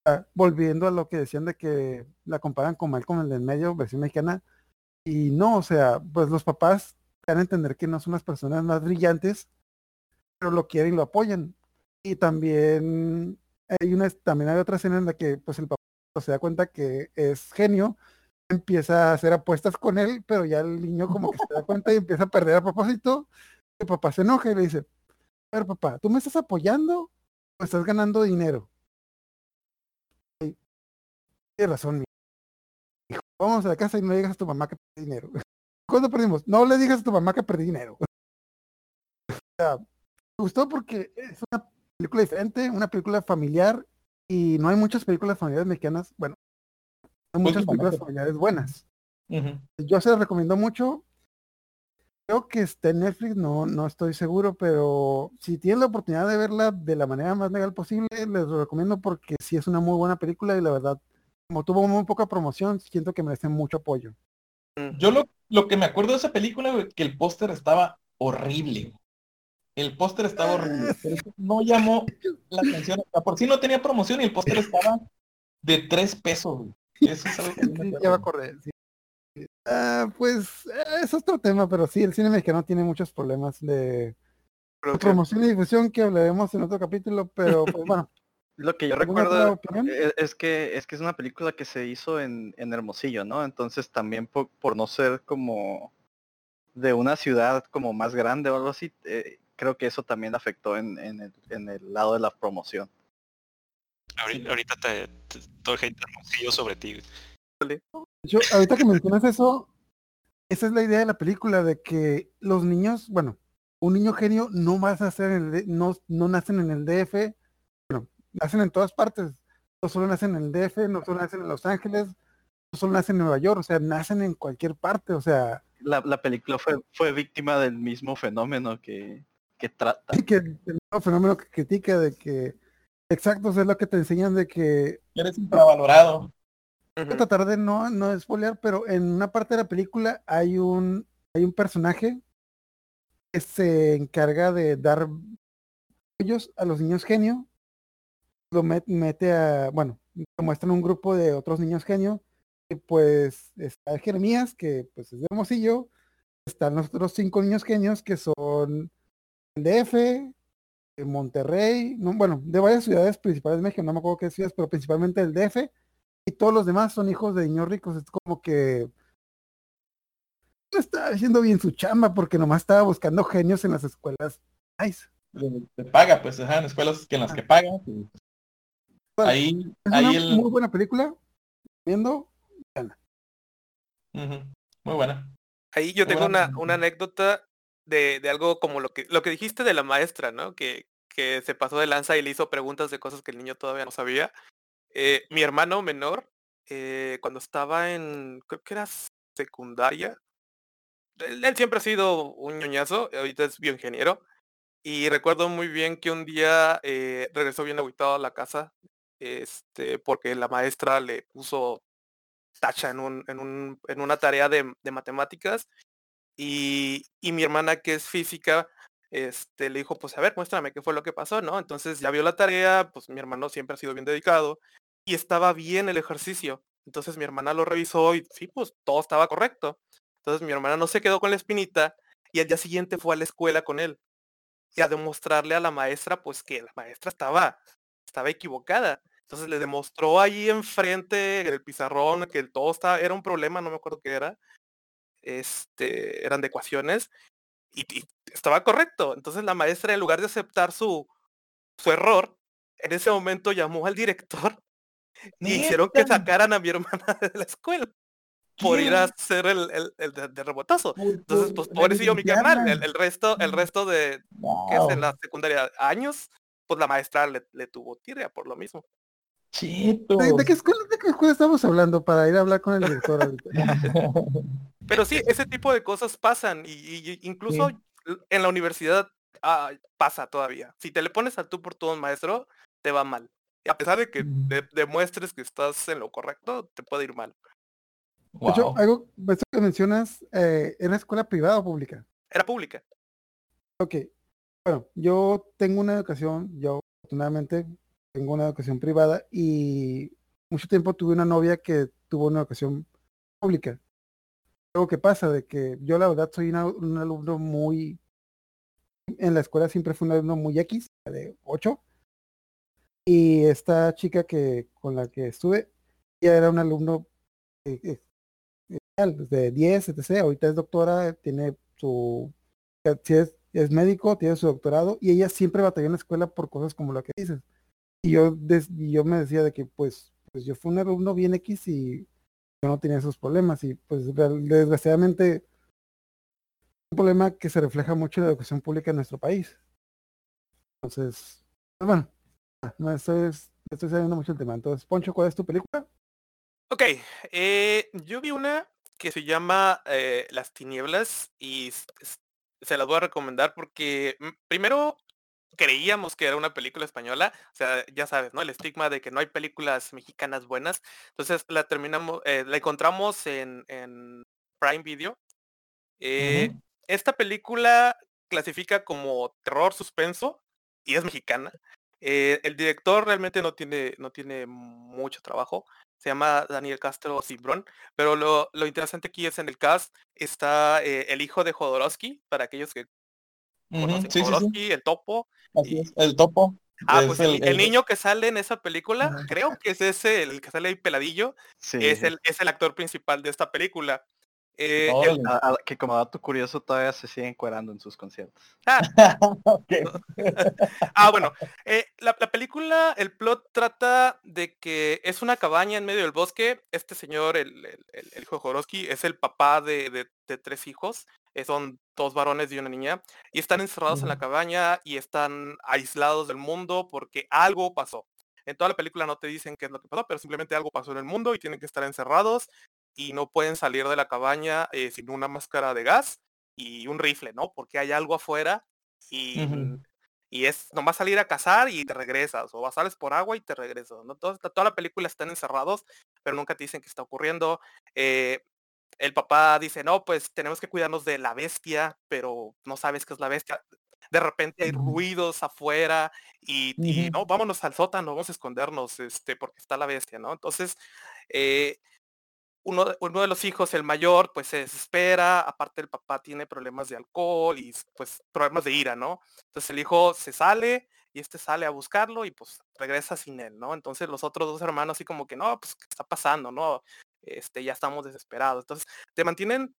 ah, volviendo a lo que decían de que la comparan con Malcolm el del medio, versión mexicana, y no, o sea, pues los papás van a entender que no son las personas más brillantes, pero lo quieren y lo apoyan. Y también hay una, también hay otra escena en la que pues el papá se da cuenta que es genio, empieza a hacer apuestas con él, pero ya el niño como que se da cuenta y empieza a perder a propósito. El papá se enoja y le dice, a ver, papá, ¿tú me estás apoyando o estás ganando dinero? Tienes razón, mi hijo. Vamos a la casa y no digas a tu mamá que perdí dinero. ¿Cuándo perdimos? No le digas a tu mamá que perdí dinero. me gustó porque es una película diferente, una película familiar y no hay muchas películas familiares mexicanas. Bueno, hay muchas películas familiares buenas. Yo se las recomiendo mucho creo que está en Netflix, no, no estoy seguro, pero si tienen la oportunidad de verla de la manera más legal posible, les lo recomiendo porque sí es una muy buena película y la verdad, como tuvo muy poca promoción, siento que merece mucho apoyo. Yo lo, lo que me acuerdo de esa película, que el póster estaba horrible. El póster estaba horrible. no llamó la atención. Por si no tenía promoción y el póster estaba de tres pesos. Eso es algo que ya va a correr, sí. Ah, pues eh, es otro tema, pero sí, el cine mexicano tiene muchos problemas de, promoción y difusión que hablaremos en otro capítulo, pero pues bueno. Lo que yo recuerdo e, es, que es que es una película que se hizo en, Hermosillo, ¿no? Entonces también por, no ser como de una ciudad como más grande o algo así, eh, creo que eso también afectó en, el, lado de la promoción. Ahorita, te, todo el gente hermosillo sobre ti. Yo, ahorita que mencionas eso, esa es la idea de la película, de que los niños, bueno, un niño genio no va a nacer en el, no, no nacen en el DF, bueno, nacen en todas partes, no solo nacen en el DF, no solo nacen en Los Ángeles, no solo nacen en Nueva York, o sea, nacen en cualquier parte, o sea. La, la película fue, fue víctima del mismo fenómeno que, que trata. que el mismo fenómeno que critica de que, exacto, es lo que te enseñan de que... Eres infravalorado tratar de no, no spoilear, pero en una parte de la película hay un hay un personaje que se encarga de dar ellos a los niños genio, lo mete a, bueno, lo muestran un grupo de otros niños genio, y pues está Jeremías, que pues es de Hermosillo, están los otros cinco niños genios que son el DF, Monterrey, no, bueno, de varias ciudades principales de México, no me acuerdo qué ciudades, pero principalmente el DF, y todos los demás son hijos de niños ricos, es como que no estaba haciendo bien su chamba porque nomás estaba buscando genios en las escuelas nice. Te paga, pues, en escuelas que en las que paga. Pues, ahí, es ahí una muy buena película. Viendo, Muy buena. Ahí yo tengo una, una anécdota de, de, algo como lo que, lo que dijiste de la maestra, ¿no? Que, que se pasó de lanza y le hizo preguntas de cosas que el niño todavía no sabía. Eh, mi hermano menor, eh, cuando estaba en, creo que era secundaria, él, siempre ha sido un ñoñazo, ahorita es bioingeniero, y recuerdo muy bien que un día eh, regresó bien aguitado a la casa, este, porque la maestra le puso tacha en, un, en, un, en una tarea de, de matemáticas, y, y, mi hermana que es física, este, le dijo, pues a ver, muéstrame qué fue lo que pasó, ¿no? Entonces ya vio la tarea, pues mi hermano siempre ha sido bien dedicado, y estaba bien el ejercicio. Entonces mi hermana lo revisó y sí, pues todo estaba correcto. Entonces mi hermana no se quedó con la espinita y al día siguiente fue a la escuela con él y a demostrarle a la maestra pues que la maestra estaba, estaba equivocada. Entonces le demostró ahí enfrente en el pizarrón que todo estaba, era un problema, no me acuerdo qué era. Este, eran de ecuaciones y, estaba correcto. Entonces la maestra en lugar de aceptar su, su error, en ese momento llamó al director y hicieron que sacaran a mi hermana de la escuela por ir a hacer el, el, el de, rebotazo. Entonces, pues pobrecillo mi carnal, el, el, resto, el resto de que es en la secundaria años, pues la maestra le, le tuvo tirria por lo mismo. Chito. ¿De, qué escuela, ¿De qué escuela estamos hablando para ir a hablar con el director Pero sí, ese tipo de cosas pasan y, y incluso en la universidad ah, pasa todavía. Si te le pones al tú por un maestro, te va mal. Y a pesar de que demuestres que estás en lo correcto, te puede ir mal. De hecho, algo que mencionas, eh, ¿era escuela privada o pública? Era pública. Ok. Bueno, yo tengo una educación, yo afortunadamente tengo una educación privada y mucho tiempo tuve una novia que tuvo una educación pública. Algo que pasa de que yo la verdad soy un alumno muy, en la escuela siempre fui un alumno muy X, de 8. Y esta chica que con la que estuve, ella era un alumno eh, eh, de 10, etc. Ahorita es doctora, tiene su, es, es, médico, tiene su doctorado y ella siempre batalló en la escuela por cosas como lo que dices. Y yo, y yo me decía de que pues, pues yo fui un alumno bien X y yo no tenía esos problemas y pues desgraciadamente un problema que se refleja mucho en la educación pública en nuestro país. Entonces, pues bueno, no estoy, estoy saliendo mucho el tema. Entonces, Poncho, ¿cuál es tu película? Ok, eh, yo vi una que se llama eh, Las Tinieblas y se las voy a recomendar porque mm, primero creíamos que era una película española, o sea, ya sabes, ¿no? El estigma de que no hay películas mexicanas buenas. Entonces la terminamos, eh, la encontramos en, en Prime Video. Eh, esta película clasifica como terror suspenso y es mexicana. el director realmente no tiene, no tiene mucho trabajo se llama Daniel Castro Cibrón, pero lo, lo, interesante aquí es en el cast está eh, el hijo de Jodorowsky, para aquellos que Jodorowsky, el topo. el topo. Ah, pues el, niño que sale en esa película, creo que es ese, el que sale ahí peladillo, es, el, es el actor principal de esta película. Eh, que como dato curioso todavía se sigue encuerando en sus conciertos. Ah, ah bueno, eh, la, película, el plot trata de que es una cabaña en medio del bosque. Este señor, el, el, hijo de Jorowski, es el papá de, tres hijos. Eh, son dos varones y una niña. Y están encerrados en la cabaña y están aislados del mundo porque algo pasó. En toda la película no te dicen qué es lo que pasó, pero simplemente algo pasó en el mundo y tienen que estar encerrados y no pueden salir de la cabaña eh, sin una máscara de gas y un rifle, ¿no? Porque hay algo afuera y, y es nomás salir a cazar y te regresas, o sales por agua y te regresas, ¿no? Toda, toda la película están encerrados, pero nunca te dicen qué está ocurriendo. Eh, el papá dice, no, pues tenemos que cuidarnos de la bestia, pero no sabes qué es la bestia. De repente hay ruidos afuera y, no, vámonos al sótano, vamos a escondernos, este, porque está la bestia, ¿no? Entonces, eh, uno, de- uno de los hijos, el mayor, pues se desespera, aparte el papá tiene problemas de alcohol y pues problemas de ira, ¿no? Entonces el hijo se sale y este sale a buscarlo y pues regresa sin él, ¿no? Entonces los otros dos hermanos así como que, no, pues, ¿qué está pasando, no? Este, ya estamos desesperados. Entonces te mantienen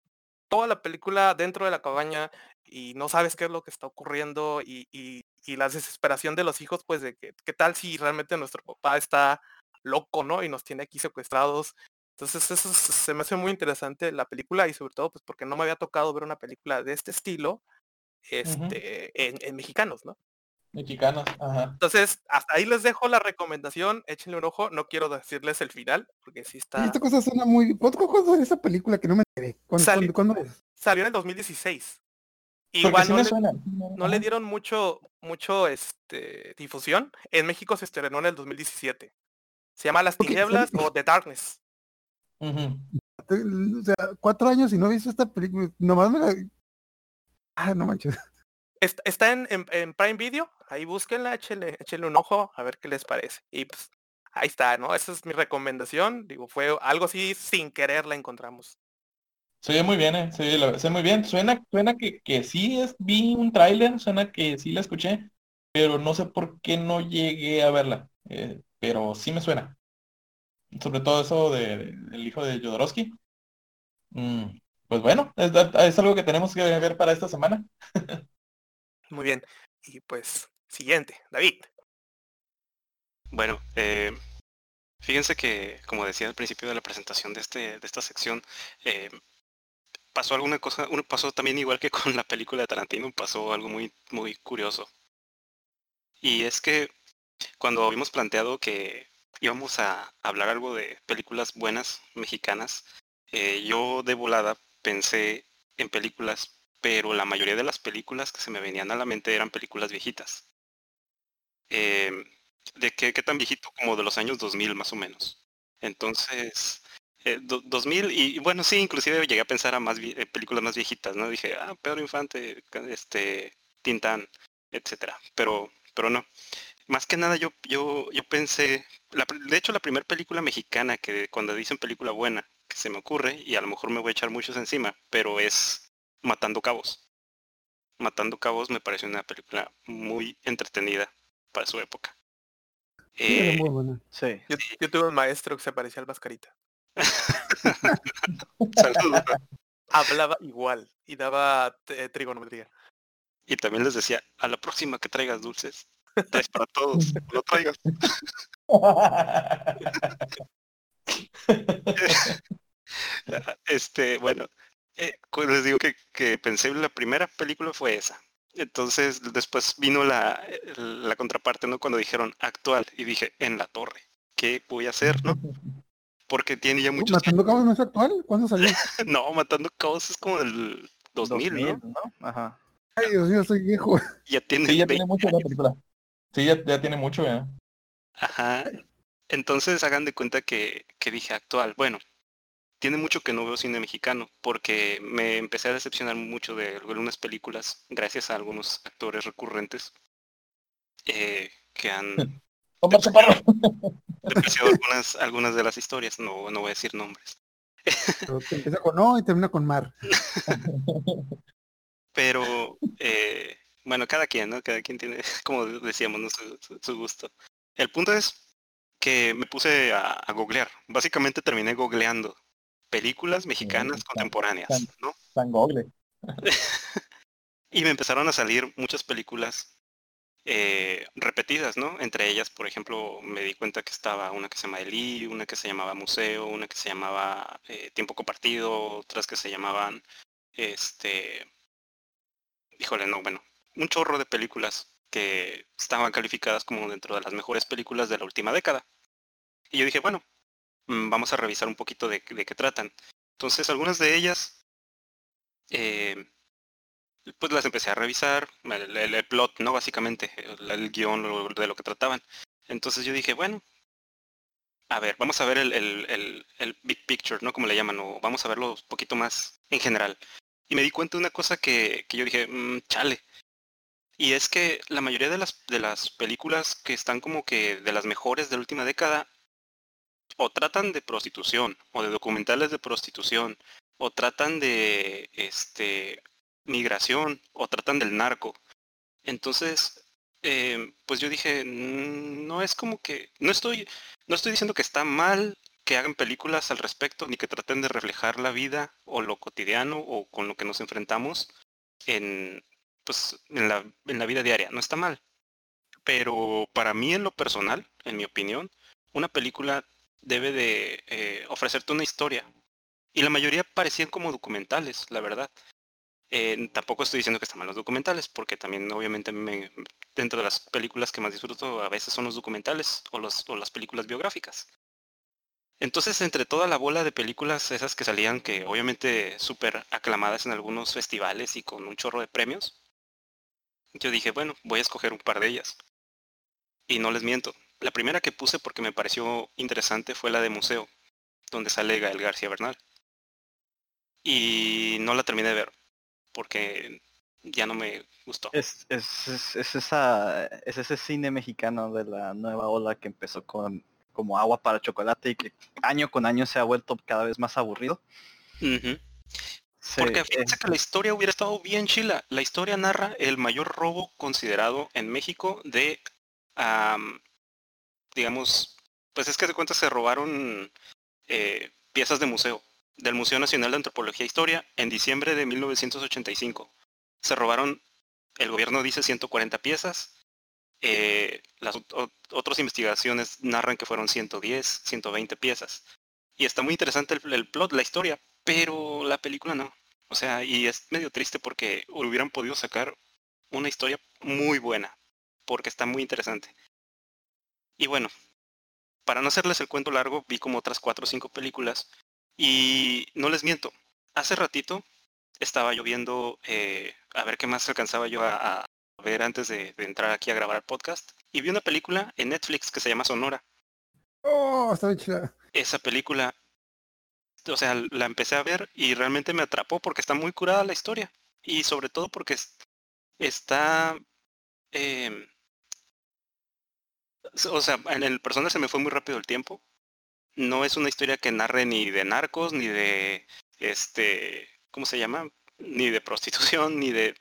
toda la película dentro de la cabaña y no sabes qué es lo que está ocurriendo y, y- y la desesperación de los hijos, pues de que, ¿qué tal si realmente nuestro papá está loco, ¿no? Y nos tiene aquí secuestrados. Entonces eso se se me hace muy interesante la película y sobre todo pues porque no me había tocado ver una película de este estilo este, en, en mexicanos, ¿no? Mexicanos, ajá. Entonces, hasta ahí les dejo la recomendación, échenle un ojo, no quiero decirles el final, porque sí Y está... esta cosa suena muy... ¿Cuánto cosa es esa película que no me enteré? ¿Cuándo, Sale- cuándo- cuándo es? Salió en el 2016. Porque Igual sí no le- no le dieron mucho, mucho este, difusión. En México se estrenó en el 2017. Se llama Las Tinieblas o The Darkness. O sea, cuatro años y no he visto esta película. Nomás me la... Ah, no manches. Est- Está en, en- en Prime Video, ahí búsquenla, échenle, échenle un ojo a ver qué les parece. Y pues ahí está, ¿no? Esa es mi recomendación. Digo, fue algo así sin querer la encontramos. Se oye muy bien, eh. Se oye, la- se oye muy bien. Suena, suena que, que sí es, vi un tráiler, suena que sí la escuché, pero no sé por qué no llegué a verla. eh, pero sí me suena. Sobre todo eso de, del hijo de Jodorowsky. Mm, pues bueno, es, es algo que tenemos que ver para esta semana. Muy bien. Y pues, siguiente, David. Bueno, eh, fíjense que, como decía al principio de la presentación de, este, de esta sección, eh, pasó alguna cosa, pasó también igual que con la película de Tarantino, pasó algo muy, muy curioso. Y es que cuando habíamos planteado que íbamos a hablar algo de películas buenas mexicanas, eh, yo de volada pensé en películas, pero la mayoría de las películas que se me venían a la mente eran películas viejitas. Em, de qué, qué tan viejito como de los años 2000 más o menos. Entonces, eh, do- 2000 y, y bueno, sí, inclusive llegué a pensar a más eh, películas más viejitas, ¿no? Dije, ah, Pedro Infante, este, Tintán, etcétera. Pero, pero no. Más que nada yo, yo, yo pensé, la de hecho la primera película mexicana que cuando dicen película buena, que se me ocurre, y a lo mejor me voy a echar muchos encima, pero es Matando Cabos. Matando Cabos me pareció una película muy entretenida para su época. Sí, Eh, muy buena. Sí. Yo, yo tuve un maestro que se parecía al Mascarita. saludos. Hablaba igual y daba eh, trigonometría. Y también les decía, a la próxima que traigas dulces, traes para todos, no traigas. Este, bueno, eh, les digo que, que pensé la primera película fue esa. Entonces después vino la, la contraparte, ¿no? Cuando dijeron actual y dije, en la torre, ¿qué voy a hacer, no? Porque tiene ya muchos ¿Matando Cabos no es actual? ¿Cuándo salió? No, Matando Cabos es como del 2000, ¿no? Ajá. Ay, Dios mío, soy viejo. Ya tiene Sí, ya 20 tiene mucho la película. Sí, ya, ya tiene mucho, ya. Ajá. Entonces hagan de cuenta que, que dije actual. Bueno, tiene mucho que no veo cine mexicano porque me empecé a decepcionar mucho de algunas películas gracias a algunos actores recurrentes eh, que han depreciado algunas, algunas de las historias. No, no voy a decir nombres. Empieza con O y termina con Mar. Pero eh, bueno, cada quien, ¿no? Cada quien tiene, como decíamos, ¿no? su, su- su gusto. El punto es que me puse a, a googlear. Básicamente terminé googleando películas mexicanas tan- contemporáneas, tan- ¿no? Google. Y me empezaron a salir muchas películas eh, repetidas, ¿no? Entre ellas, por ejemplo, me di cuenta que estaba una que se llama Elí, una que se llamaba Museo, una que se llamaba eh, Tiempo Compartido, otras que se llamaban, este, híjole, no, bueno, un chorro de películas que estaban calificadas como dentro de las mejores películas de la última década. Y yo dije, bueno, vamos a revisar un poquito de, de qué tratan. Entonces, algunas de ellas, eh, pues las empecé a revisar, el, plot, ¿no? Básicamente, el, guion de lo que trataban. Entonces yo dije, bueno, a ver, vamos a ver el, el, big picture, ¿no? Como le llaman, o vamos a verlo un poquito más en general. Y me di cuenta de una cosa que, que yo dije, "Mm, chale. Y es que la mayoría de las, de las películas que están como que de las mejores de la última década, o tratan de prostitución, o de documentales de prostitución, o tratan de este migración, o tratan del narco. Entonces, eh, pues yo dije, "Mm, no es como que, no estoy, no estoy diciendo que está mal que hagan películas al respecto, ni que traten de reflejar la vida o lo cotidiano o con lo que nos enfrentamos en, pues, en la, en la vida diaria. No está mal. Pero para mí en lo personal, en mi opinión, una película debe de eh, ofrecerte una historia. Y la mayoría parecían como documentales, la verdad. Eh, tampoco estoy diciendo que están mal los documentales, porque también obviamente me, dentro de las películas que más disfruto a veces son los documentales o, o las películas biográficas. Entonces, entre toda la bola de películas esas que salían, que obviamente súper aclamadas en algunos festivales y con un chorro de premios, yo dije, bueno, voy a escoger un par de ellas. Y no les miento. La primera que puse porque me pareció interesante fue la de Museo, donde sale Gael García Bernal. Y no la terminé de ver, porque ya no me gustó. Es, es, es, es esa, es ese cine mexicano de la nueva ola que empezó con como agua para chocolate y que año con año se ha vuelto cada vez más aburrido. Porque eh, fíjense que la historia hubiera estado bien chila. La historia narra el mayor robo considerado en México de, am, digamos, pues es que de cuenta se robaron eh, piezas de museo, del Museo Nacional de Antropología e Historia, en diciembre de 1985. Se robaron, el gobierno dice 140 piezas, eh, las ot- ot- otras investigaciones narran que fueron 110, 120 piezas. Y está muy interesante el, el plot, la historia, pero la película no. O sea, y es medio triste porque hubieran podido sacar una historia muy buena, porque está muy interesante. Y bueno, para no hacerles el cuento largo, vi como otras cuatro o cinco películas y no les miento, hace ratito estaba yo viendo eh, a ver qué más alcanzaba yo a, a ver antes de, de entrar aquí a grabar el podcast y vi una película en Netflix que se llama Sonora. Oh, está bien chida. Esa película, o sea, la empecé a ver y realmente me atrapó porque está muy curada la historia y sobre todo porque es- está em, o sea, en el personal se me fue muy rápido el tiempo. No es una historia que narre ni de narcos, ni de este, ¿cómo se llama? Ni de prostitución, ni de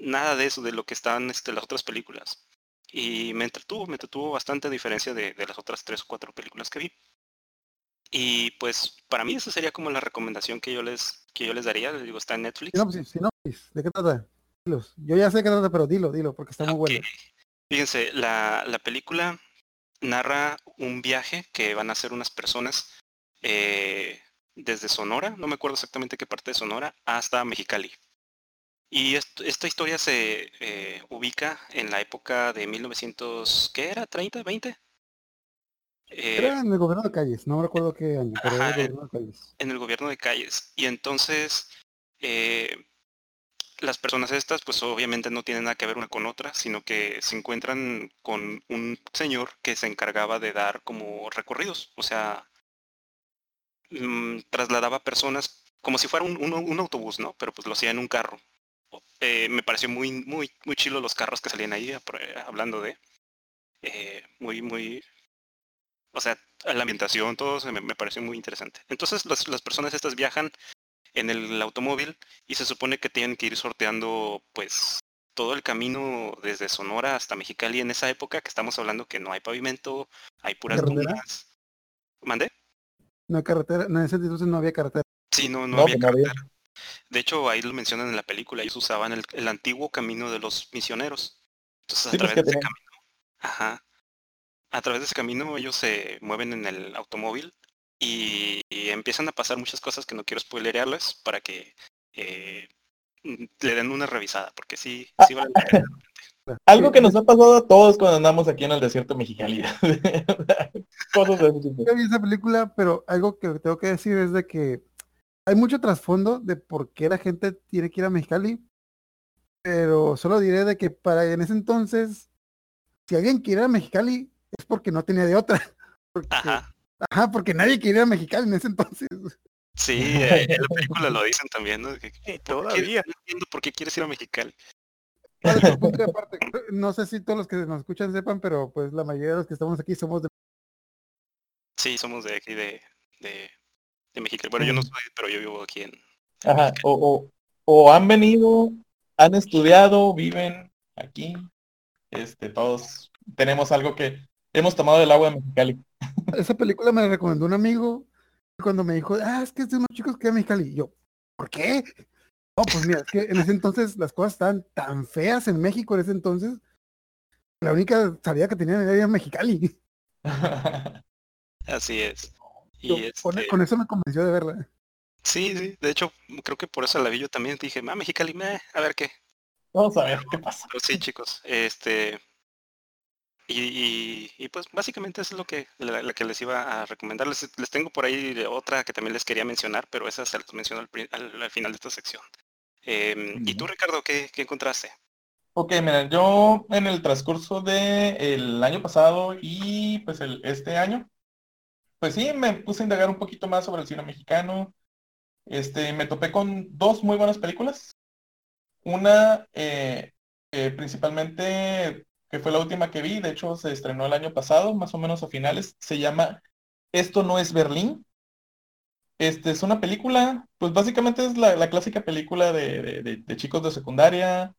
nada de eso, de lo que están este, las otras películas. Y me entretuvo, me entretuvo bastante a diferencia de, de las otras tres o cuatro películas que vi. Y pues para mí esa sería como la recomendación que yo les, que yo les daría. Les digo, está en Netflix. Sinopsis, sinopsis. ¿De qué trata? Dilos. Yo ya sé qué trata, pero dilo, dilo, porque está muy Ok. bueno. Fíjense, la, la película narra un viaje que van a hacer unas personas eh, desde Sonora, no me acuerdo exactamente qué parte de Sonora, hasta Mexicali. Y est- esta historia se eh, ubica en la época de 1900, ¿qué era? ¿30? ¿20? Eh, Era en el gobierno de calles, no me recuerdo qué año, pero era el gobierno de calles. en el gobierno de calles. Y entonces eh, las personas estas pues obviamente no tienen nada que ver una con otra, sino que se encuentran con un señor que se encargaba de dar como recorridos, o sea, mm, trasladaba personas como si fuera un, un- autobús, ¿no? Pero pues lo hacía en un carro. Eh, me pareció muy, muy, muy chilo los carros que salían ahí, hablando de, eh, muy, muy, o sea, la ambientación, todo se me, me pareció muy interesante. Entonces las, las personas estas viajan en el automóvil y se supone que tienen que ir sorteando pues todo el camino desde Sonora hasta Mexicali en esa época que estamos hablando que no hay pavimento, hay puras dunas. ¿Mandé? No hay carretera, en ese entonces no había carretera. Sí, no, no, No, había no había. carretera. De hecho, ahí lo mencionan en la película, ellos usaban el, el antiguo camino de los misioneros. Entonces, a Sí, pues través de ese camino, ajá, a través de ese camino ellos se mueven en el automóvil y, y empiezan a pasar muchas cosas que no quiero spoilerearles para que eh, le den una revisada, porque sí, Ah, sí vale la pena. Algo que nos ha pasado a todos cuando andamos aquí en el desierto mexicali. Cosas de ese tipo. Yo vi esa película, pero algo que tengo que decir es de que hay mucho trasfondo de por qué la gente tiene que ir a Mexicali, pero solo diré de que para en ese entonces, si alguien quiere ir a Mexicali es porque no tenía de otra. Porque Ajá, Ajá, porque nadie quería ir a Mexicali en ese entonces. Sí, eh, en la película lo dicen también, ¿no? Que- Eh, ¿por qué- todavía. No entiendo por qué quieres ir a Mexicali. Vale, punto no sé si todos los que nos escuchan sepan, pero pues la mayoría de los que estamos aquí somos de... Sí, somos de aquí, de, de, de Mexicali. Bueno, yo no Ujú. soy, pero yo vivo aquí en... Ajá, o, o, o han venido, han estudiado, viven aquí. Este, todos tenemos algo que hemos tomado del agua de Mexicali. Esa película me la recomendó un amigo cuando me dijo, ah, es que es de unos chicos que a Mexicali. Y yo, ¿por qué? No, pues mira, es que en ese entonces las cosas estaban tan feas en México en ese entonces. La única salida que tenían era Mexicali. Así es. Yo, Y con, este, con eso me convenció de verla. sí, sí, de hecho, creo que por eso la vi yo también. Dije, ah, Mexicali, meh, a ver qué. Vamos a ver qué pasa. Pero sí, chicos, este... Y, y, y, pues básicamente eso es lo que, la, la que les iba a recomendar. Les, les tengo por ahí otra que también les quería mencionar, pero esa se las menciono al, pri- al- al final de esta sección. Em, ¿Y tú, Ricardo, qué, qué encontraste? Ok, mira, yo en el transcurso del año pasado y pues el, este año, pues sí, me puse a indagar un poquito más sobre el cine mexicano. Este, me topé con dos muy buenas películas. Una, eh, eh, principalmente, que fue la última que vi, de hecho se estrenó el año pasado, más o menos a finales, se llama Esto no es Berlín. Este es una película, pues básicamente es la, la clásica película de, de- de- de chicos de secundaria,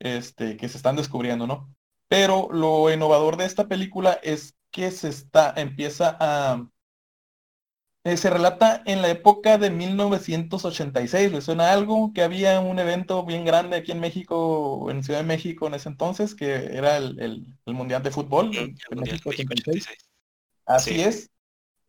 este, que se están descubriendo, ¿no? Pero lo innovador de esta película es que se está, empieza a, eh, se relata en la época de 1986. ¿Le suena algo? Que había un evento bien grande aquí en México, en Ciudad de México en ese entonces, que era el, el- el Mundial de Fútbol el México México 86. 86. Así Sí. es.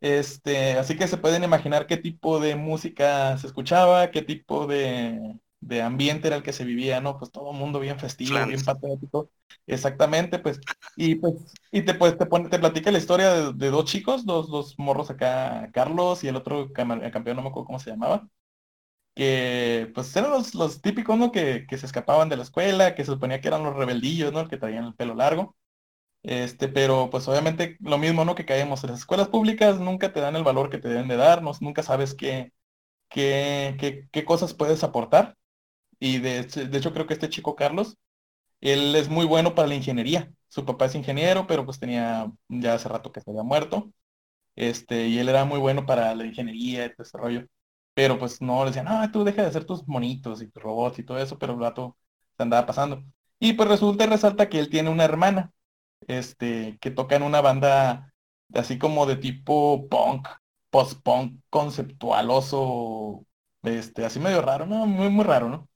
Este, así que se pueden imaginar qué tipo de música se escuchaba, qué tipo de, de ambiente era el que se vivía, ¿no? Pues todo el mundo bien festivo, bien patriótico. Exactamente, pues. Y pues, y te pues te pone, te platica la historia de, de dos chicos, dos, dos morros acá, Carlos y el otro el campeón, no me acuerdo cómo se llamaba. Que pues eran los, los típicos, ¿no? Que, que se escapaban de la escuela, que se suponía que eran los rebeldillos, ¿no? Que traían el pelo largo. Este, pero pues obviamente lo mismo, ¿no? Que caemos en las escuelas públicas, nunca te dan el valor que te deben de darnos, nunca sabes qué, qué, qué, qué cosas puedes aportar. Y de, de hecho creo que este chico Carlos, él es muy bueno para la ingeniería. Su papá es ingeniero, pero pues tenía ya hace rato que se había muerto. Este, y él era muy bueno para la ingeniería y todo ese rollo. Pero pues no, le decían, no, tú deja de hacer tus monitos y tus robots y todo eso, pero el rato se andaba pasando. Y pues resulta y resalta que él tiene una hermana este, que toca en una banda así como de tipo punk, post-punk, conceptualoso, este, así medio raro, ¿no? Muy, muy raro, ¿no?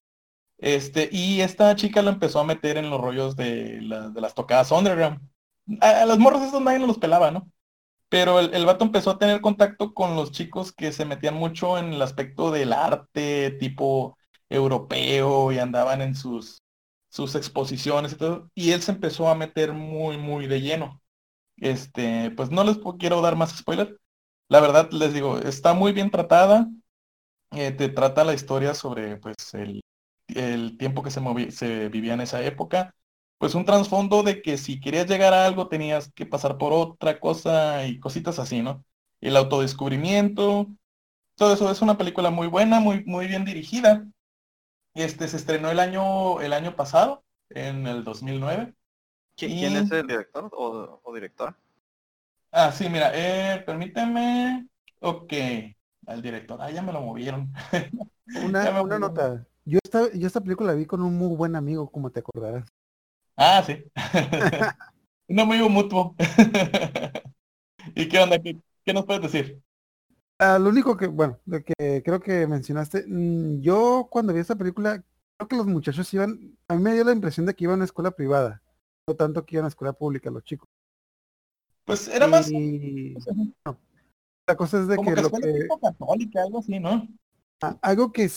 Este, y esta chica lo empezó a meter en los rollos de, la- de las tocadas underground. A, los morros estos nadie los pelaba, ¿no? Pero el, el vato empezó a tener contacto con los chicos que se metían mucho en el aspecto del arte tipo europeo y andaban en sus, sus exposiciones y todo, y él se empezó a meter muy, muy de lleno. Este, pues no les quiero dar más spoiler. La verdad, les digo, está muy bien tratada. Eh, te trata la historia sobre, pues, el, el tiempo que se, movi- se vivía en esa época. Pues un trasfondo de que si querías llegar a algo tenías que pasar por otra cosa y cositas así, ¿no? El autodescubrimiento. Todo eso es una película muy buena, muy, muy bien dirigida. Este se estrenó el año, el año pasado, en el 2009. ¿Qui- Y- ¿Quién es el director o, o directora? Ah, sí, mira, eh, permíteme. Ok, al director. Ah, ya me lo movieron. Una, una nota. Yo esta, yo esta película la vi con un muy buen amigo, como te acordarás. Ah, sí. Un amigo mutuo. ¿Y qué onda? ¿Qué, qué nos puedes decir? Ah, lo único que, bueno, lo que creo que mencionaste, mm, yo cuando vi esta película, creo que los muchachos iban, a mí me dio la impresión de que iban a una escuela privada, no tanto que iban a escuela pública los chicos. Pues era más Y no, la cosa es de como que que lo que, tipo católica, algo así, ¿no? A- algo que,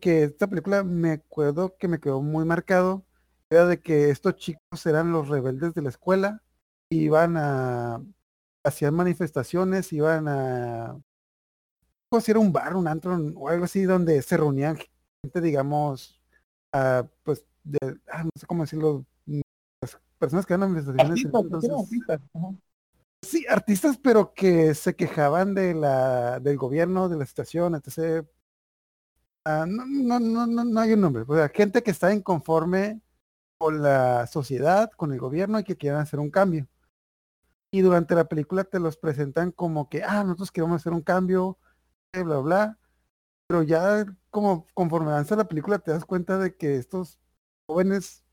que esta película me acuerdo que me quedó muy marcado, era de que estos chicos eran los rebeldes de la escuela, iban a, hacían manifestaciones, iban a, si era un bar, un antro o algo así, donde se reunían gente, digamos, ah, pues, de, ah, no sé cómo decirlo, mm, las personas que eran manifestaciones Artistas, pues, entonces, artistas. Sí, artistas, pero que se quejaban de la, del gobierno, de la situación, etc. Ah, no, no, no, no, hay un nombre. O sea, gente que está inconforme con la sociedad, con el gobierno y que quieran hacer un cambio. Y durante la película te los presentan como que, ah, nosotros queremos hacer un cambio, eh, bla, bla. Pero ya como conforme avanza la película te das cuenta de que estos jóvenes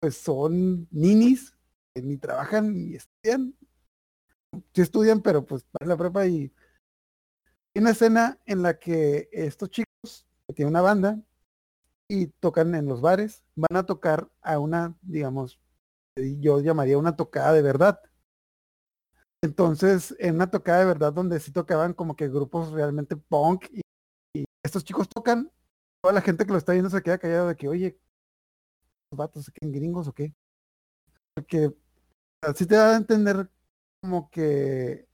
pues son ninis, que ni trabajan ni estudian. Sí estudian, pero pues para la prepa y una escena en la que estos chicos que tienen una banda y tocan en los bares, van a tocar a una, digamos, yo llamaría una tocada de verdad. Entonces, en una tocada de verdad donde sí tocaban como que grupos realmente punk y, estos chicos tocan, toda la gente que lo está viendo se queda callada de que, oye, los vatos quedan gringos o qué. Porque así te da a entender como que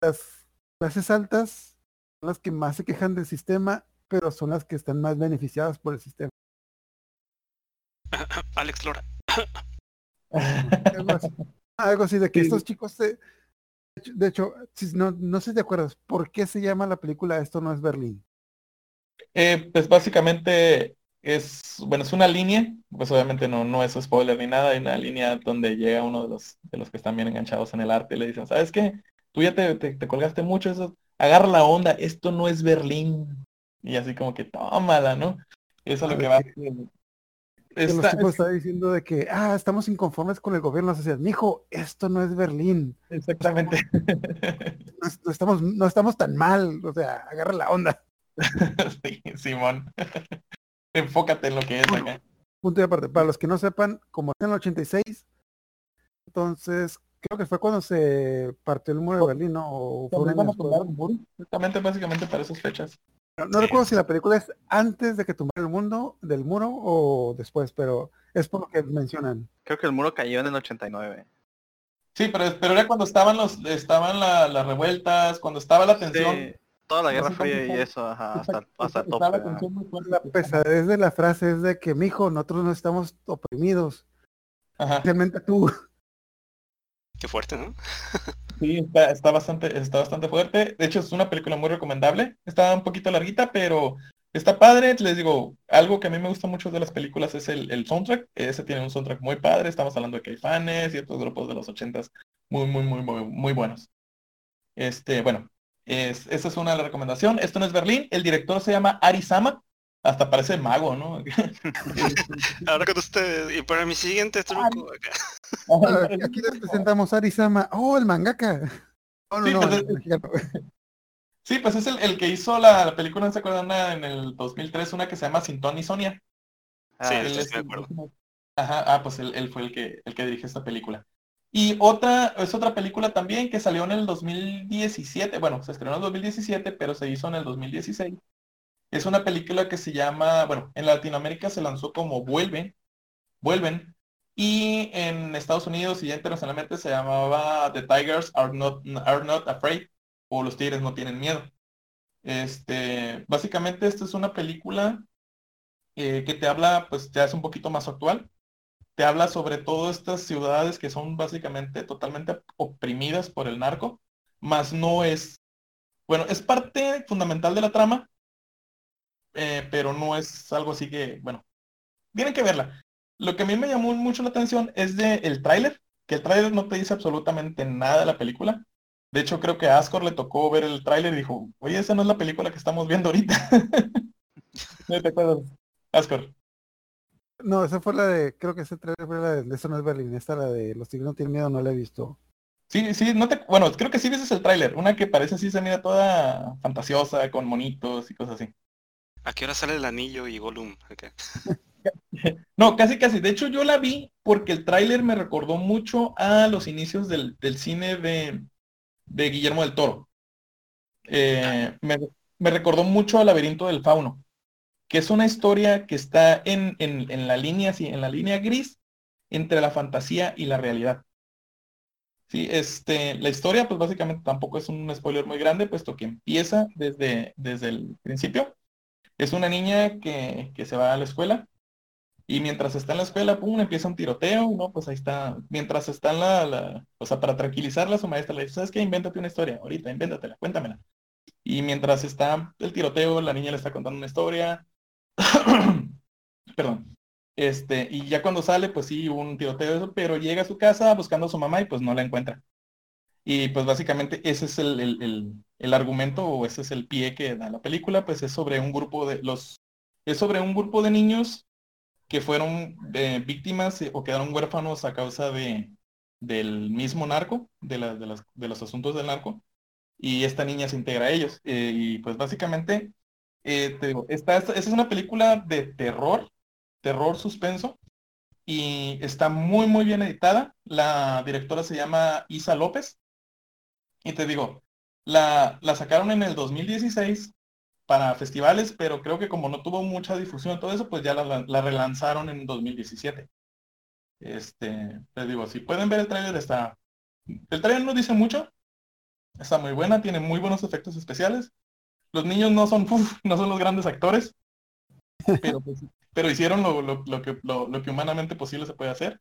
las clases altas son las que más se quejan del sistema, pero son las que están más beneficiadas por el sistema. Alex Lora. Algo así, algo así de que Sí. estos chicos se... De hecho, no, no sé si te acuerdas, ¿por qué se llama la película Esto no es Berlín? Eh, pues básicamente es, bueno, es una línea, pues obviamente no, no es spoiler ni nada, hay una línea donde llega uno de los, de los que están bien enganchados en el arte y le dicen, ¿sabes qué? Tú ya te, te, te colgaste mucho, eso, agarra la onda, esto no es Berlín. Y así como que tómala, ¿no? Eso es lo que va. que- Está- los tipos están diciendo de que, ah, estamos inconformes con el gobierno la sociedad. Mijo, esto no es Berlín. exactamente. No, es- no estamos, no estamos tan mal. O sea, agarra la onda. Sí, Simón. Enfócate en lo que es Bueno, acá. Punto y aparte. Para los que no sepan, como en el 86, entonces creo que fue cuando se partió el muro de Berlín, ¿no? O fue Exactamente, básicamente para esas fechas. No, no recuerdo si la película es antes de que tumbara el mundo del muro o después, pero es por lo que mencionan. Creo que el muro cayó en el 89. Sí, pero, pero era cuando estaban los, estaban la- las revueltas, cuando estaba la tensión. Sí, toda la Guerra Fría y eso, ajá, hasta, hasta tope. la ajá. tensión muy fuerte. La pesadez de la frase es de que, mijo, nosotros no estamos oprimidos. Ajá. Especialmente tú. Qué fuerte, ¿no? Sí, está, está bastante, está bastante fuerte. De hecho, es una película muy recomendable. Está un poquito larguita, pero está padre. Les digo, algo que a mí me gusta mucho de las películas es el, el soundtrack. Ese tiene un soundtrack muy padre. Estamos hablando de Caifanes y otros grupos de los ochentas muy, muy, muy, muy, muy buenos. Este, bueno, es, esa es una de las recomendaciones. Esto no es Berlín. El director se llama Ari Sama. Hasta parece mago, ¿no? Ahora con ustedes, y para mi siguiente truco acá. Aquí les presentamos a Arisama. Oh, el mangaka. No, Sí, no, pues, es- mexicano. Sí, pues es el, el que hizo la, la película, ¿no se acuerdan? Una en el 2003, una que se llama Sin Tony y Sonia. Ah, Sí, sí. Él sí, es me el- acuerdo. Ajá, ah, pues él, él fue el que, el que dirige esta película. Y otra, es otra película también que salió en el 2017, bueno, se estrenó en el 2017, pero se hizo en el 2016. Es una película que se llama, bueno, en Latinoamérica se lanzó como Vuelven, Vuelven, y en Estados Unidos y internacionalmente se llamaba The Tigers Are Not, Are Not Afraid, o Los Tigres No Tienen Miedo. Este, básicamente esta es una película eh, que te habla, pues ya es un poquito más actual. Te habla sobre todas estas ciudades que son básicamente totalmente oprimidas por el narco, más no es, bueno, es parte fundamental de la trama, eh, pero no es algo así que, bueno, tienen que verla. Lo que a mí me llamó mucho la atención es de el tráiler, que el tráiler no te dice absolutamente nada de la película. De hecho, creo que a Ascor le tocó ver el tráiler y dijo, oye, esa no es la película que estamos viendo ahorita. ¿No te acuerdas? Ascor. No, esa fue la de, creo que ese trailer fue la de, eso no es Berlín, esta la de Los Tigres no tienen miedo, no la he visto. Sí, sí, no te, bueno, creo que sí viste el tráiler, una que parece así se mira toda fantasiosa, con monitos y cosas así. ¿A qué hora sale el anillo y Gollum? No, casi casi. De hecho, yo la vi porque el tráiler me recordó mucho a los inicios del, del cine de, de Guillermo del Toro. Eh, me, me recordó mucho al Laberinto del Fauno, que es una historia que está en, en, en la línea, sí, en la línea gris entre la fantasía y la realidad. Sí, este, la historia, pues básicamente tampoco es un spoiler muy grande, puesto que empieza desde, desde el principio. Es una niña que, que se va a la escuela Y mientras está en la escuela, pum, empieza un tiroteo, ¿no? Pues ahí está. Mientras está en la, la o sea, para tranquilizarla, su maestra le dice, ¿sabes qué? Invéntate una historia, ahorita, invéntatela, cuéntamela. Y mientras está el tiroteo, la niña le está contando una historia. Perdón. Este, y ya cuando sale, pues sí, hubo un tiroteo, pero llega a su casa buscando a su mamá y pues no la encuentra. Y pues básicamente ese es el, el, el, argumento o ese es el pie que da la película, pues es sobre un grupo de los, es sobre un grupo de niños que fueron eh, víctimas eh, o quedaron huérfanos a causa de, del mismo narco, de, la, de, las, de los asuntos del narco, y esta niña se integra a ellos. Eh, y pues básicamente, te digo, esta, esta, es una película de terror, terror suspenso, y está muy, muy bien editada. La directora se llama Isa López, y te digo, la, la sacaron en el 2016 para festivales, pero creo que como no tuvo mucha difusión todo eso, pues ya la, la relanzaron en 2017. Este, les digo, si pueden ver el tráiler está... El tráiler no dice mucho, está muy buena, tiene muy buenos efectos especiales. Los niños no son, no son los grandes actores, pero, pues, pero hicieron lo, lo, lo, que, lo, que humanamente posible se puede hacer.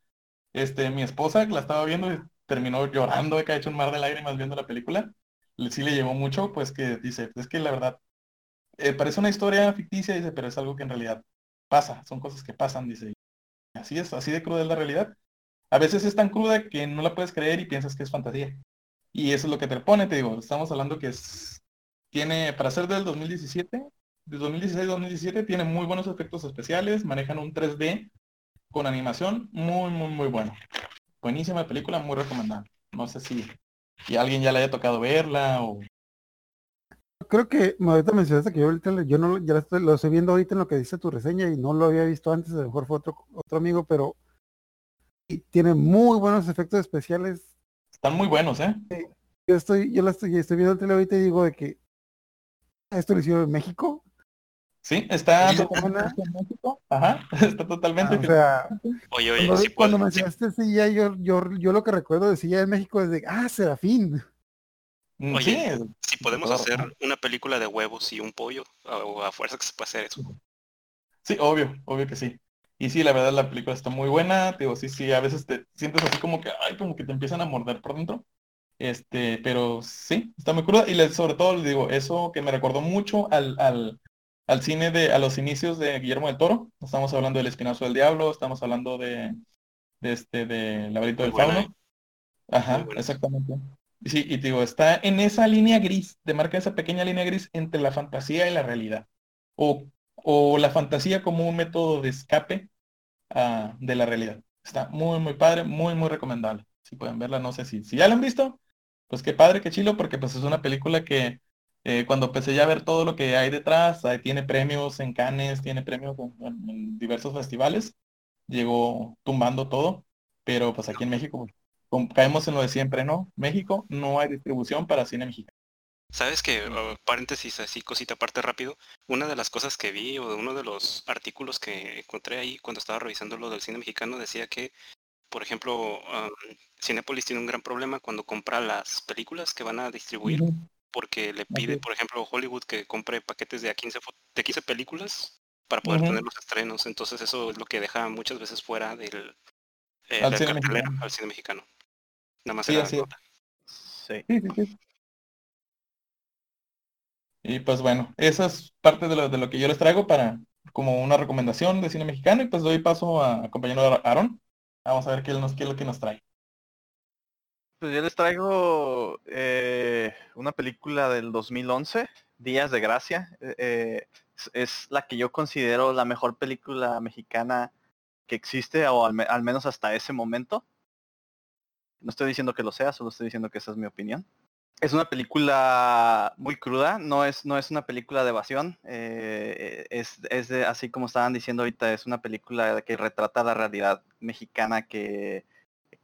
Este, mi esposa la estaba viendo y terminó llorando de que ha hecho un mar de lágrimas viendo la película. Sí le llevó mucho, pues que dice, es que la verdad, eh, parece una historia ficticia, dice, pero es algo que en realidad pasa, son cosas que pasan, dice. Así es, así de cruda es la realidad. A veces es tan cruda que no la puedes creer y piensas que es fantasía. Y eso es lo que te pone, te digo, estamos hablando que es, tiene, para ser del 2017, de 2016-2017, tiene muy buenos efectos especiales, manejan un 3D con animación muy, muy, muy bueno. Buenísima película, muy recomendada. No sé si, si alguien ya le haya tocado verla o... Creo que ahorita mencionaste que yo ahorita yo no ya lo estoy, lo estoy viendo ahorita en lo que dice tu reseña y no lo había visto antes, a lo mejor fue otro, otro amigo, pero tiene muy buenos efectos especiales están muy buenos, ¿eh? Yo estoy, yo la estoy, estoy viendo el tele ahorita y digo de que esto lo hicieron en México. Sí, está totalmente en México. Ajá, está totalmente. Ah, o sea, oye, oye, cuando, sí cuando mencionaste sí. ya yo, yo, yo lo que recuerdo de Silla de México es de, ah, Serafín. Mm, Oye, sí, si podemos hacer una película de huevos y un pollo, o a fuerza que se puede hacer eso. Sí, obvio, obvio que sí. Y sí, la verdad la película está muy buena, te digo, sí, sí, a veces te sientes así como que, ay, como que te empiezan a morder por dentro. Este, pero sí, está muy cruda. Y le- sobre todo, les digo, eso que me recordó mucho al, al, al cine de, a los inicios de Guillermo del Toro. Estamos hablando del Espinazo del Diablo, estamos hablando de, de este, de Laberinto del buena, Fauno. Ajá, Muy buena. exactamente. Sí, y te digo, está en esa línea gris, te marca esa pequeña línea gris entre la fantasía y la realidad. O, o la fantasía como un método de escape ah, de la realidad. Está muy, muy padre, muy, muy recomendable. Si pueden verla, no sé si, si ya la han visto, pues qué padre, qué chilo, porque pues es una película que eh, cuando empecé ya a ver todo lo que hay detrás, ahí tiene premios en Cannes, tiene premios en, diversos festivales, llegó tumbando todo, pero pues aquí en México pues, caemos en lo de siempre, ¿no? México no hay distribución para cine mexicano. Sabes que, uh, paréntesis así, cosita aparte rápido, una de las cosas que vi o de uno de los artículos que encontré ahí cuando estaba revisando lo del cine mexicano decía que, por ejemplo, um, Cinépolis tiene un gran problema cuando compra las películas que van a distribuir porque le pide, por ejemplo, Hollywood que compre paquetes de a 15, fo- de 15 películas para poder tener los estrenos. Entonces eso es lo que deja muchas veces fuera del, eh, Al del cine cartelero, mexicano. al cine mexicano. Nada más Sí, era así. Sí. Sí, sí, sí. Y pues bueno, esa es parte de lo, de lo que yo les traigo para como una recomendación de cine mexicano y pues doy paso a, a compañero Aaron. Vamos a ver qué, él nos, qué es lo que nos trae. Pues yo les traigo eh, una película del 2011, Días de Gracia. Eh, eh, es, la que yo considero la mejor película mexicana que existe, o al, me- al menos hasta ese momento. No estoy diciendo que lo sea, solo estoy diciendo que esa es mi opinión. Es una película muy cruda, no es, no es una película de evasión, eh, es, es de, así como estaban diciendo ahorita, es una película que retrata la realidad mexicana que,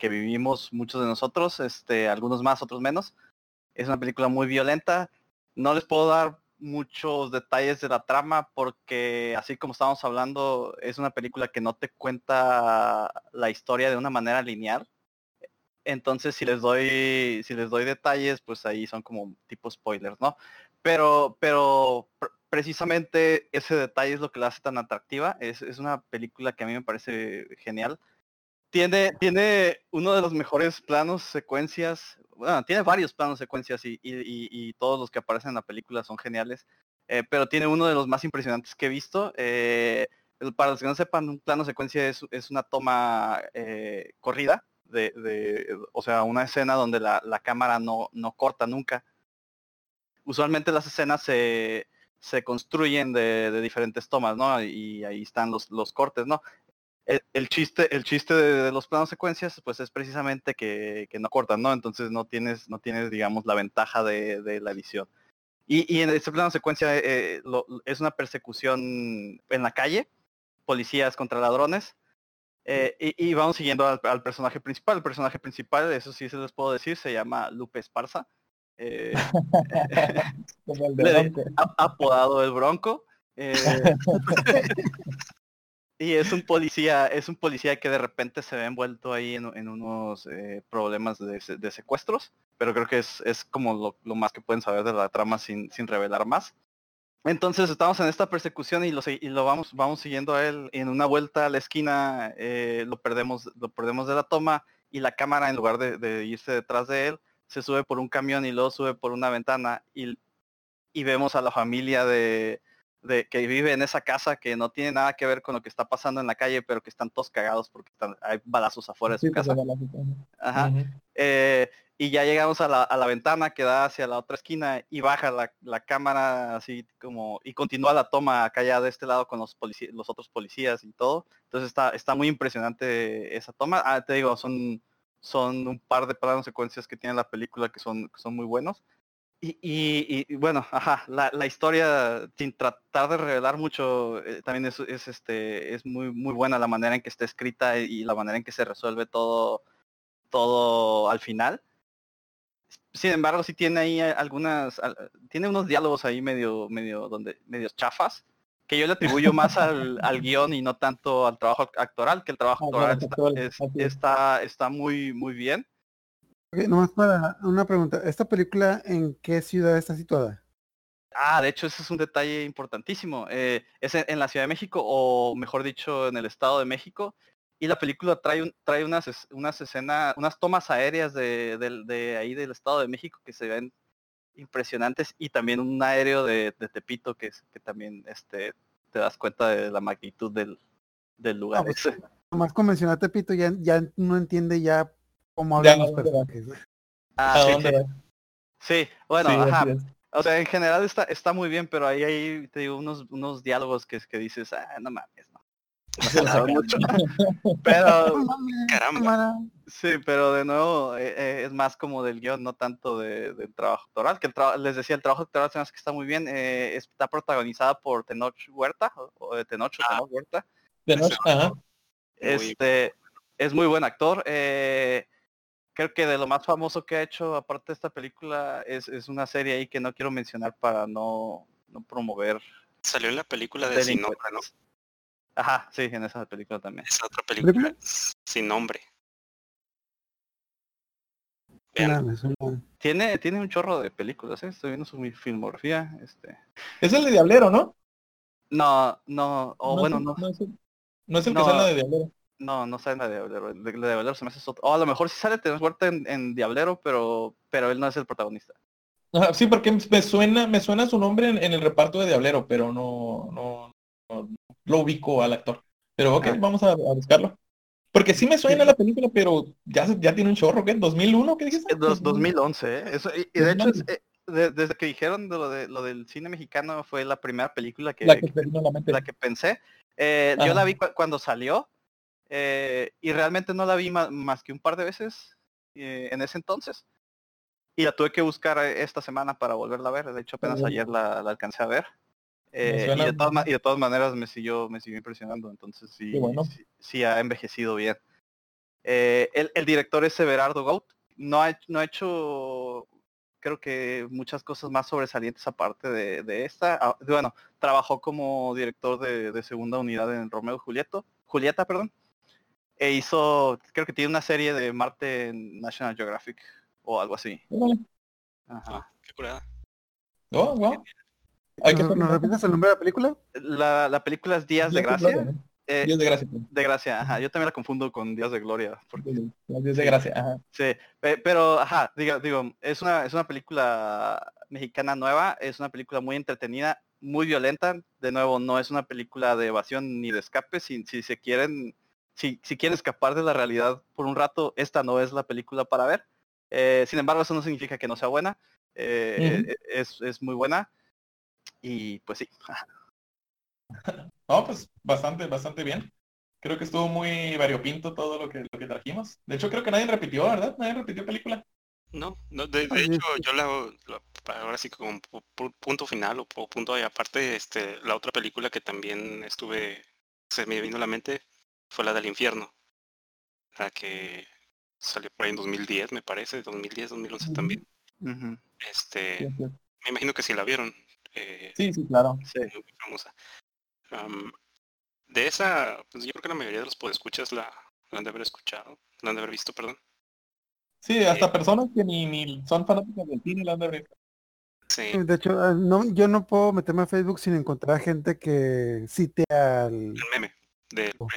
que vivimos muchos de nosotros, este, algunos más, otros menos. Es una película muy violenta. No les puedo dar muchos detalles de la trama porque así como estábamos hablando, es una película que no te cuenta la historia de una manera lineal. Entonces si les doy, si les doy detalles, pues ahí son como tipo spoilers, ¿no? Pero, pero pr- precisamente ese detalle es lo que la hace tan atractiva. Es, es una película que a mí me parece genial. Tiene, tiene uno de los mejores planos, secuencias, bueno, tiene varios planos, secuencias y, y- todos los que aparecen en la película son geniales, eh, pero tiene uno de los más impresionantes que he visto. Eh, para los que no sepan, un plano secuencia es, es una toma eh, corrida, de, de- o sea, una escena donde la, la cámara no, no corta nunca. Usualmente las escenas se, se construyen de, de diferentes tomas, ¿no? Y ahí están los, los cortes, ¿no? El, el chiste, el chiste de, de los planos secuencias, pues es precisamente que, que no cortan, ¿no? Entonces no tienes, no tienes, digamos, la ventaja de, de la edición. Y, y en este plano secuencia eh, lo- es una persecución en la calle, policías contra ladrones. eh, y, y vamos siguiendo al, al personaje principal. El personaje principal, eso sí se les puedo decir, se llama Lupe Esparza. eh, Como el de le- Dante. a- apodado el Bronco. y es un policía, es un policía que de repente se ve envuelto ahí en, unos eh, problemas de, se- de secuestros, pero creo que es, es como lo, más que pueden saber de la trama sin, sin revelar más. Entonces estamos en esta persecución y lo, y lo vamos, vamos siguiendo a él. En una vuelta a la esquina eh, lo, perdemos, lo perdemos de la toma y la cámara en lugar de, de irse detrás de él, se sube por un camión y luego sube por una ventana y, y vemos a la familia de, de que vive en esa casa que no tiene nada que ver con lo que está pasando en la calle, pero que están todos cagados porque están, hay balazos afuera de su casa. Eh, y ya llegamos a la, a la ventana que da hacia la otra esquina y baja la, la cámara así como y continúa la toma acá ya de este lado con los los otros policías y todo. Entonces está, está muy impresionante esa toma. Ah, te digo, son, son un par de planos secuencias que tiene la película que son, que son muy buenos. Y, y- y, bueno, ajá, la, la historia, sin tratar de revelar mucho, eh, también es, es, este, es muy, muy buena la manera en que está escrita y la manera en que se resuelve todo, todo al final. Sin embargo, sí tiene ahí algunas, al- tiene unos diálogos ahí medio, medio, donde, medio chafas, que yo le atribuyo más al, al guion y no tanto al trabajo actoral, que el trabajo Ah, actoral está, es. está, está muy, muy bien. Ok, nomás para una pregunta. ¿Esta película en qué ciudad está situada? Ah, de hecho, ese es un detalle importantísimo. Eh, es en, en la Ciudad de México, o mejor dicho, en el Estado de México. Y la película trae, un- trae unas, unas escenas, unas tomas aéreas de, de ahí del Estado de México que se ven impresionantes y también un aéreo de, de Tepito que, es- que también este, te das cuenta de la magnitud del, del lugar. pues, ese. Nomás con mencionar Tepito ya, ya no entiende ya cómo Ya, hablan los personajes. Ah, ¿A sí, dónde sí. va? Sí, bueno, Sí, ajá. es. O sea, en general está, está muy bien, pero ahí hay, te digo, unos, unos diálogos que, que dices, ah, no mames, no. Pero, Caramba. sí, pero de nuevo, eh, eh, es más como del guion, no tanto de- del trabajo actoral, que el tra- les decía, el trabajo actoral se me hace que está muy bien, eh, está protagonizada por Tenoch Huerta, o, o de Tenoch Ah. Tenoch Huerta. Ajá. Este, es muy buen actor. eh, creo que de lo más famoso que ha hecho, aparte de esta película, es, es una serie ahí que no quiero mencionar para no, no promover Salió en la película de Sin Nombre, ¿no? Ajá, sí, en esa película también. Esa otra película ¿Película? sin nombre. Vean, Tiene, tiene un chorro de películas, ¿eh? estoy viendo su filmografía. Este. Es el de Diablero, ¿no? No, no, o no bueno, es, no, No es el, no es el No. que sale de Diablero. No, no sale en la de Diablero. De, Diablero se me hace otro. O a lo mejor sí sale Tenoch Huerta en, en Diablero, pero, pero él no es el protagonista. Ajá, sí, porque me suena, me suena su nombre en, en el reparto de Diablero, pero no, no, no lo ubico al actor. Pero ok, Ah. vamos a, a buscarlo. Porque sí me suena la película, pero ya, ya tiene un chorro, ¿qué? ¿2001? ¿Qué dijiste? Es dos- 2011, ¿eh? Eso, y, y de hecho, es, 2011. eh, de- desde que dijeron de lo, de lo del cine mexicano fue la primera película que, La que la pensé. Eh, yo la vi cu- cuando salió eh, y realmente no la vi más que un par de veces eh, en ese entonces. Y la tuve que buscar eh, esta semana para volverla a ver. De hecho, apenas ayer la, la alcancé a ver. Eh, y, de todas, y de todas maneras me siguió, me siguió impresionando. Entonces sí, bueno. sí, sí ha envejecido bien. Eh, el, el director es Everardo Gout. No ha, hecho- no ha hecho, creo que muchas cosas más sobresalientes aparte de, de esta. Ah, bueno, trabajó como director de, de segunda unidad en Romeo Julieto, Julieta, perdón. E hizo, creo que tiene una serie de Marte en National Geographic o algo así. Ajá. ah, qué curada. Oh, wow. Hay que ¿Nos, nos repites el nombre de la película? La, la película es Días de Días de Gracia. Gloria, ¿no? Eh, Días de gracia. pues. de Gracia, ajá. Yo también la confundo con Días de Gloria. porque- Días de gracia, ajá. Sí, pe- pero ajá, digo, digo, es una, es una película mexicana nueva, es una película muy entretenida, muy violenta. De nuevo, no es una película de evasión ni de escape. Si, si se quieren, si, si quieren escapar de la realidad por un rato, esta no es la película para ver. Eh, sin embargo, eso no significa que no sea buena. Eh, eh, es, es muy buena. Y pues sí. No, pues bastante, bastante bien. Creo que estuvo muy variopinto todo lo que, lo que trajimos. De hecho, creo que nadie repitió, ¿verdad? Nadie repitió película. No, no de, hecho yo la, la- ahora sí como pu- pu- punto final o, punto ahí aparte, este, la otra película que también estuve, se me vino a la mente, fue la del infierno. La que salió por ahí en 2010, me parece, 2010, 2011 Ujú. también. Este, Sí, sí. me imagino que sí la vieron. eh, Sí, sí, claro. sí. muy famosa. Am, de esa, pues yo creo que la mayoría de los podescuchas la, la han de haber escuchado, la han de haber visto, perdón. Sí, hasta personas que ni, ni son fanáticas del cine la han de ver. Sí, De hecho, ah, no, yo no puedo meterme a Facebook sin encontrar gente que cite al... el meme de Oh.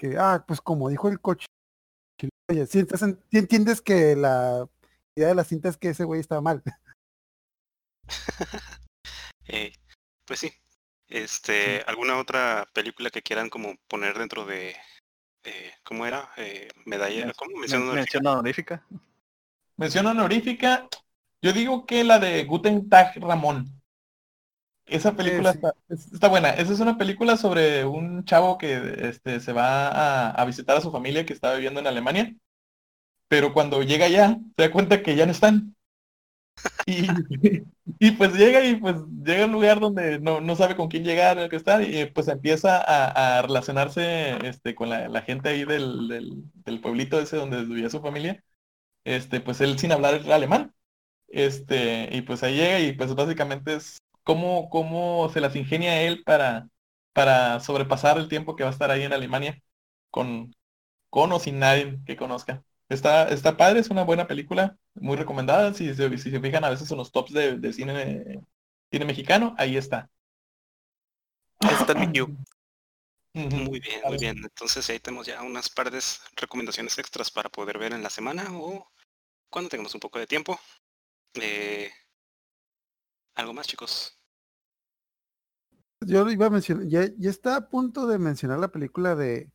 Que, ah, pues como dijo el coche. Oye, si entiendes que la idea de la cinta es que ese güey estaba mal. Eh, pues sí. Este, ¿alguna otra película que quieran como poner dentro de, eh, ¿cómo era? Eh, medalla, ¿cómo? Mención honorífica. mención honorífica. Mención honorífica, yo digo que la de Guten Tag Ramón. Esa película sí. está, es- está buena. Esa es una película sobre un chavo que este, se va a, a visitar a su familia que está viviendo en Alemania. Pero cuando llega allá, se da cuenta que ya no están. Y, y pues llega y pues llega a un lugar donde no, no sabe con quién llegar, el que está, y pues empieza a, a relacionarse este, con la, la gente ahí del, del, del pueblito ese donde vivía su familia. Este, pues él sin hablar alemán. Este, y pues ahí llega y pues básicamente es cómo, cómo se las ingenia él para, para sobrepasar el tiempo que va a estar ahí en Alemania con, con o sin nadie que conozca. Está, está padre, es una buena película, muy recomendada. Si se, si se fijan a veces en los tops de, de cine, cine mexicano, ahí está. Está queue. Ujú. Muy bien, muy bien. Entonces ahí tenemos ya unas par de recomendaciones extras para poder ver en la semana o cuando tengamos un poco de tiempo. Eh, ¿Algo más, chicos? Yo iba a mencionar, ya, ya está a punto de mencionar la película de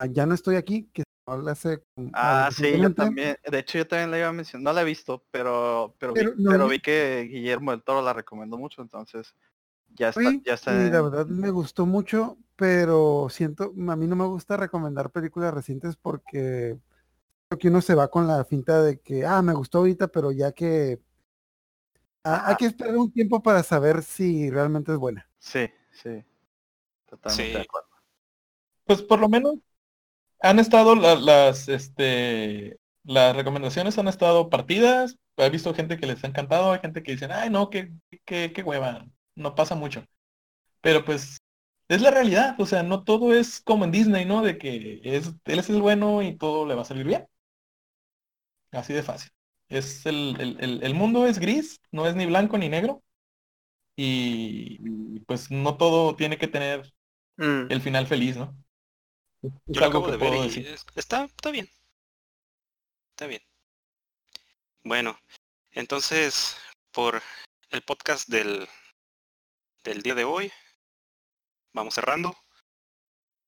Ah, Ya no estoy aquí, que la hace con- Ah, sí, yo también. De hecho, yo también la iba a mencionar. No la he visto, pero pero, Pero vi, no, pero yo- vi que Guillermo del Toro la recomendó mucho, entonces ya está, Sí, ya está. y la en- verdad me gustó mucho, pero siento, a mí no me gusta recomendar películas recientes porque creo que uno se va con la finta de que, ah, me gustó ahorita, pero ya que ah, hay que esperar un tiempo para saber si realmente es buena. Sí, sí. Totalmente de acuerdo. Pues por lo menos han estado la- las, este, las recomendaciones han estado partidas. He visto gente que les ha encantado, hay gente que dicen, ay no, qué, qué, qué hueva, no pasa mucho. Pero pues es la realidad, o sea, no todo es como en Disney, ¿no? De que es, él es el bueno y todo le va a salir bien. Así de fácil. Es el, el, el- el mundo es gris, no es ni blanco ni negro. Y, y, pues no todo tiene que tener Mm. el final feliz, ¿no? Es Yo lo algo acabo que de ver puedo y decir. es- está, está bien. Está bien. Bueno, entonces, por el podcast del, del día de hoy, vamos cerrando.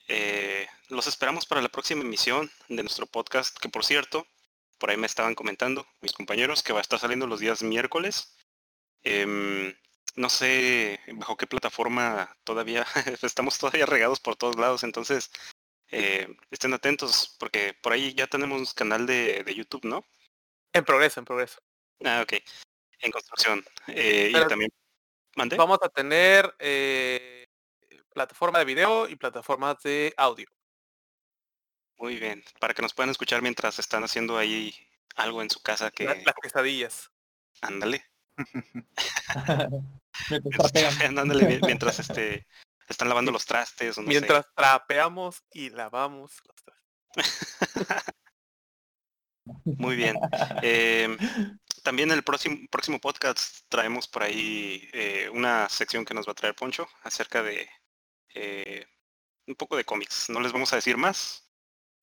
Eh, los esperamos para la próxima emisión de nuestro podcast, que por cierto, por ahí me estaban comentando mis compañeros que va a estar saliendo los días miércoles. Em, no sé bajo qué plataforma todavía, estamos todavía regados por todos lados, entonces eh, estén atentos porque por ahí ya tenemos canal de, de YouTube, ¿no? En progreso, en progreso. Ah, ok. En construcción. Eh, y también... ¿Mandé? Vamos a tener eh, plataforma de video y plataformas de audio. Muy bien. Para que nos puedan escuchar mientras están haciendo ahí algo en su casa que... La- las quesadillas. Ándale. Mientras Mientras, este, están lavando los trastes o no sé. Mientras trapeamos y lavamos los trastes. Muy bien. Eh, también el próximo, próximo podcast traemos por ahí eh, una sección que nos va a traer Poncho acerca de eh, un poco de cómics. No les vamos a decir más,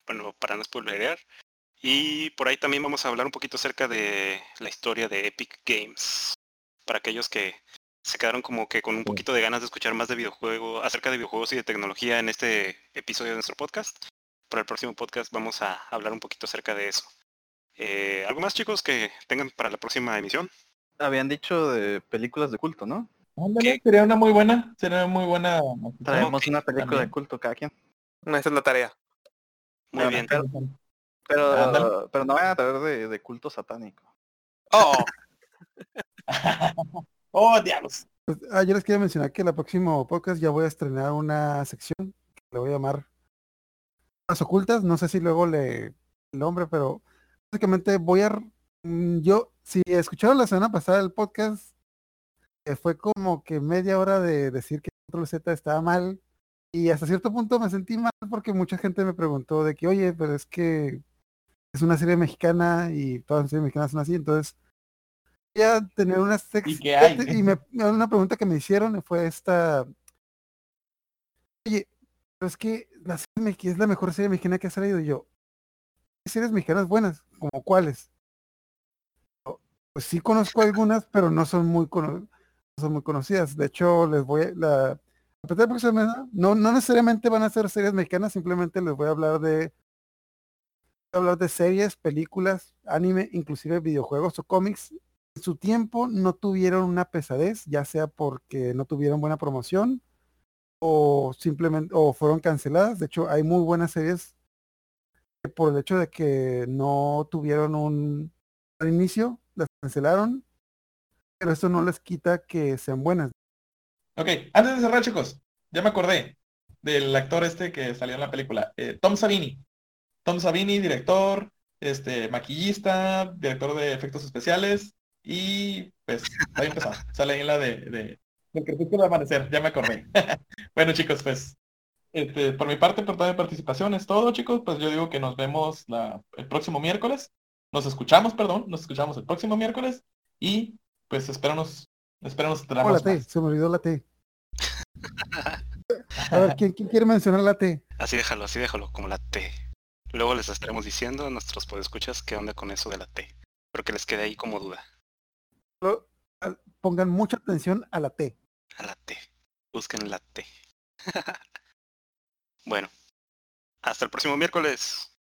bueno, para no spoilerear. Y por ahí también vamos a hablar un poquito acerca de la historia de Epic Games. Para aquellos que se quedaron como que con un poquito de ganas de escuchar más de videojuegos, acerca de videojuegos y de tecnología en este episodio de nuestro podcast. Para el próximo podcast vamos a hablar un poquito acerca de eso. Eh, ¿Algo más chicos que tengan para la próxima emisión? Habían dicho de películas de culto, ¿no? Ándale, sería una muy buena, sería muy buena. Traemos una película de culto cada quien. Esa es la tarea. Muy bien. pero, pero, no vayan a traer de, de culto satánico. Oh, oh, diablos. Pues, ah, yo les quería mencionar que el próximo podcast ya voy a estrenar una sección que le voy a llamar Las Ocultas. No sé si luego le el nombre, pero básicamente voy a... mm, Yo, si escucharon la semana pasada el podcast, eh, fue como que media hora de decir que Control Z estaba mal. Y hasta cierto punto me sentí mal porque mucha gente me preguntó de que, oye, pero es que es una serie mexicana y todas las series mexicanas son así, entonces voy a tener una sex- ¿Y qué hay? Y me, una pregunta que me hicieron fue esta. Oye, pero es que la serie mex- es la mejor serie mexicana que ha salido. Y yo, ¿qué series mexicanas buenas? ¿Como cuáles? Pues sí conozco algunas, pero no son muy cono- no son muy conocidas. De hecho, les voy a la a partir de la próxima semana, no, no necesariamente van a ser series mexicanas, simplemente les voy a hablar de hablar de series, películas, anime, inclusive videojuegos o cómics en su tiempo no tuvieron una pesadez, ya sea porque no tuvieron buena promoción o simplemente o fueron canceladas. De hecho, hay muy buenas series que por el hecho de que no tuvieron un inicio, las cancelaron, pero eso no les quita que sean buenas. Ok, antes de cerrar, chicos, ya me acordé del actor este que salió en la película, eh, Tom Savini. Tom Savini, director, este, maquillista, director de efectos especiales y pues ahí empezó. Sale ahí la de, de del crepúsculo de amanecer, ya me acordé. bueno, chicos, pues este, por mi parte, por toda mi participación es todo, chicos. Pues yo digo que nos vemos la, el próximo miércoles. Nos escuchamos, perdón, nos escuchamos el próximo miércoles y pues espéranos, Oh, la traemos T, más. se me olvidó la T. A ver, ¿quién, quién quiere mencionar la T? Así déjalo, así déjalo, como la T. Luego les estaremos diciendo a nuestros podescuchas qué onda con eso de la T. Pero que les quede ahí como duda. Pongan mucha atención a la T. A la T. Busquen la T. bueno. Hasta el próximo miércoles.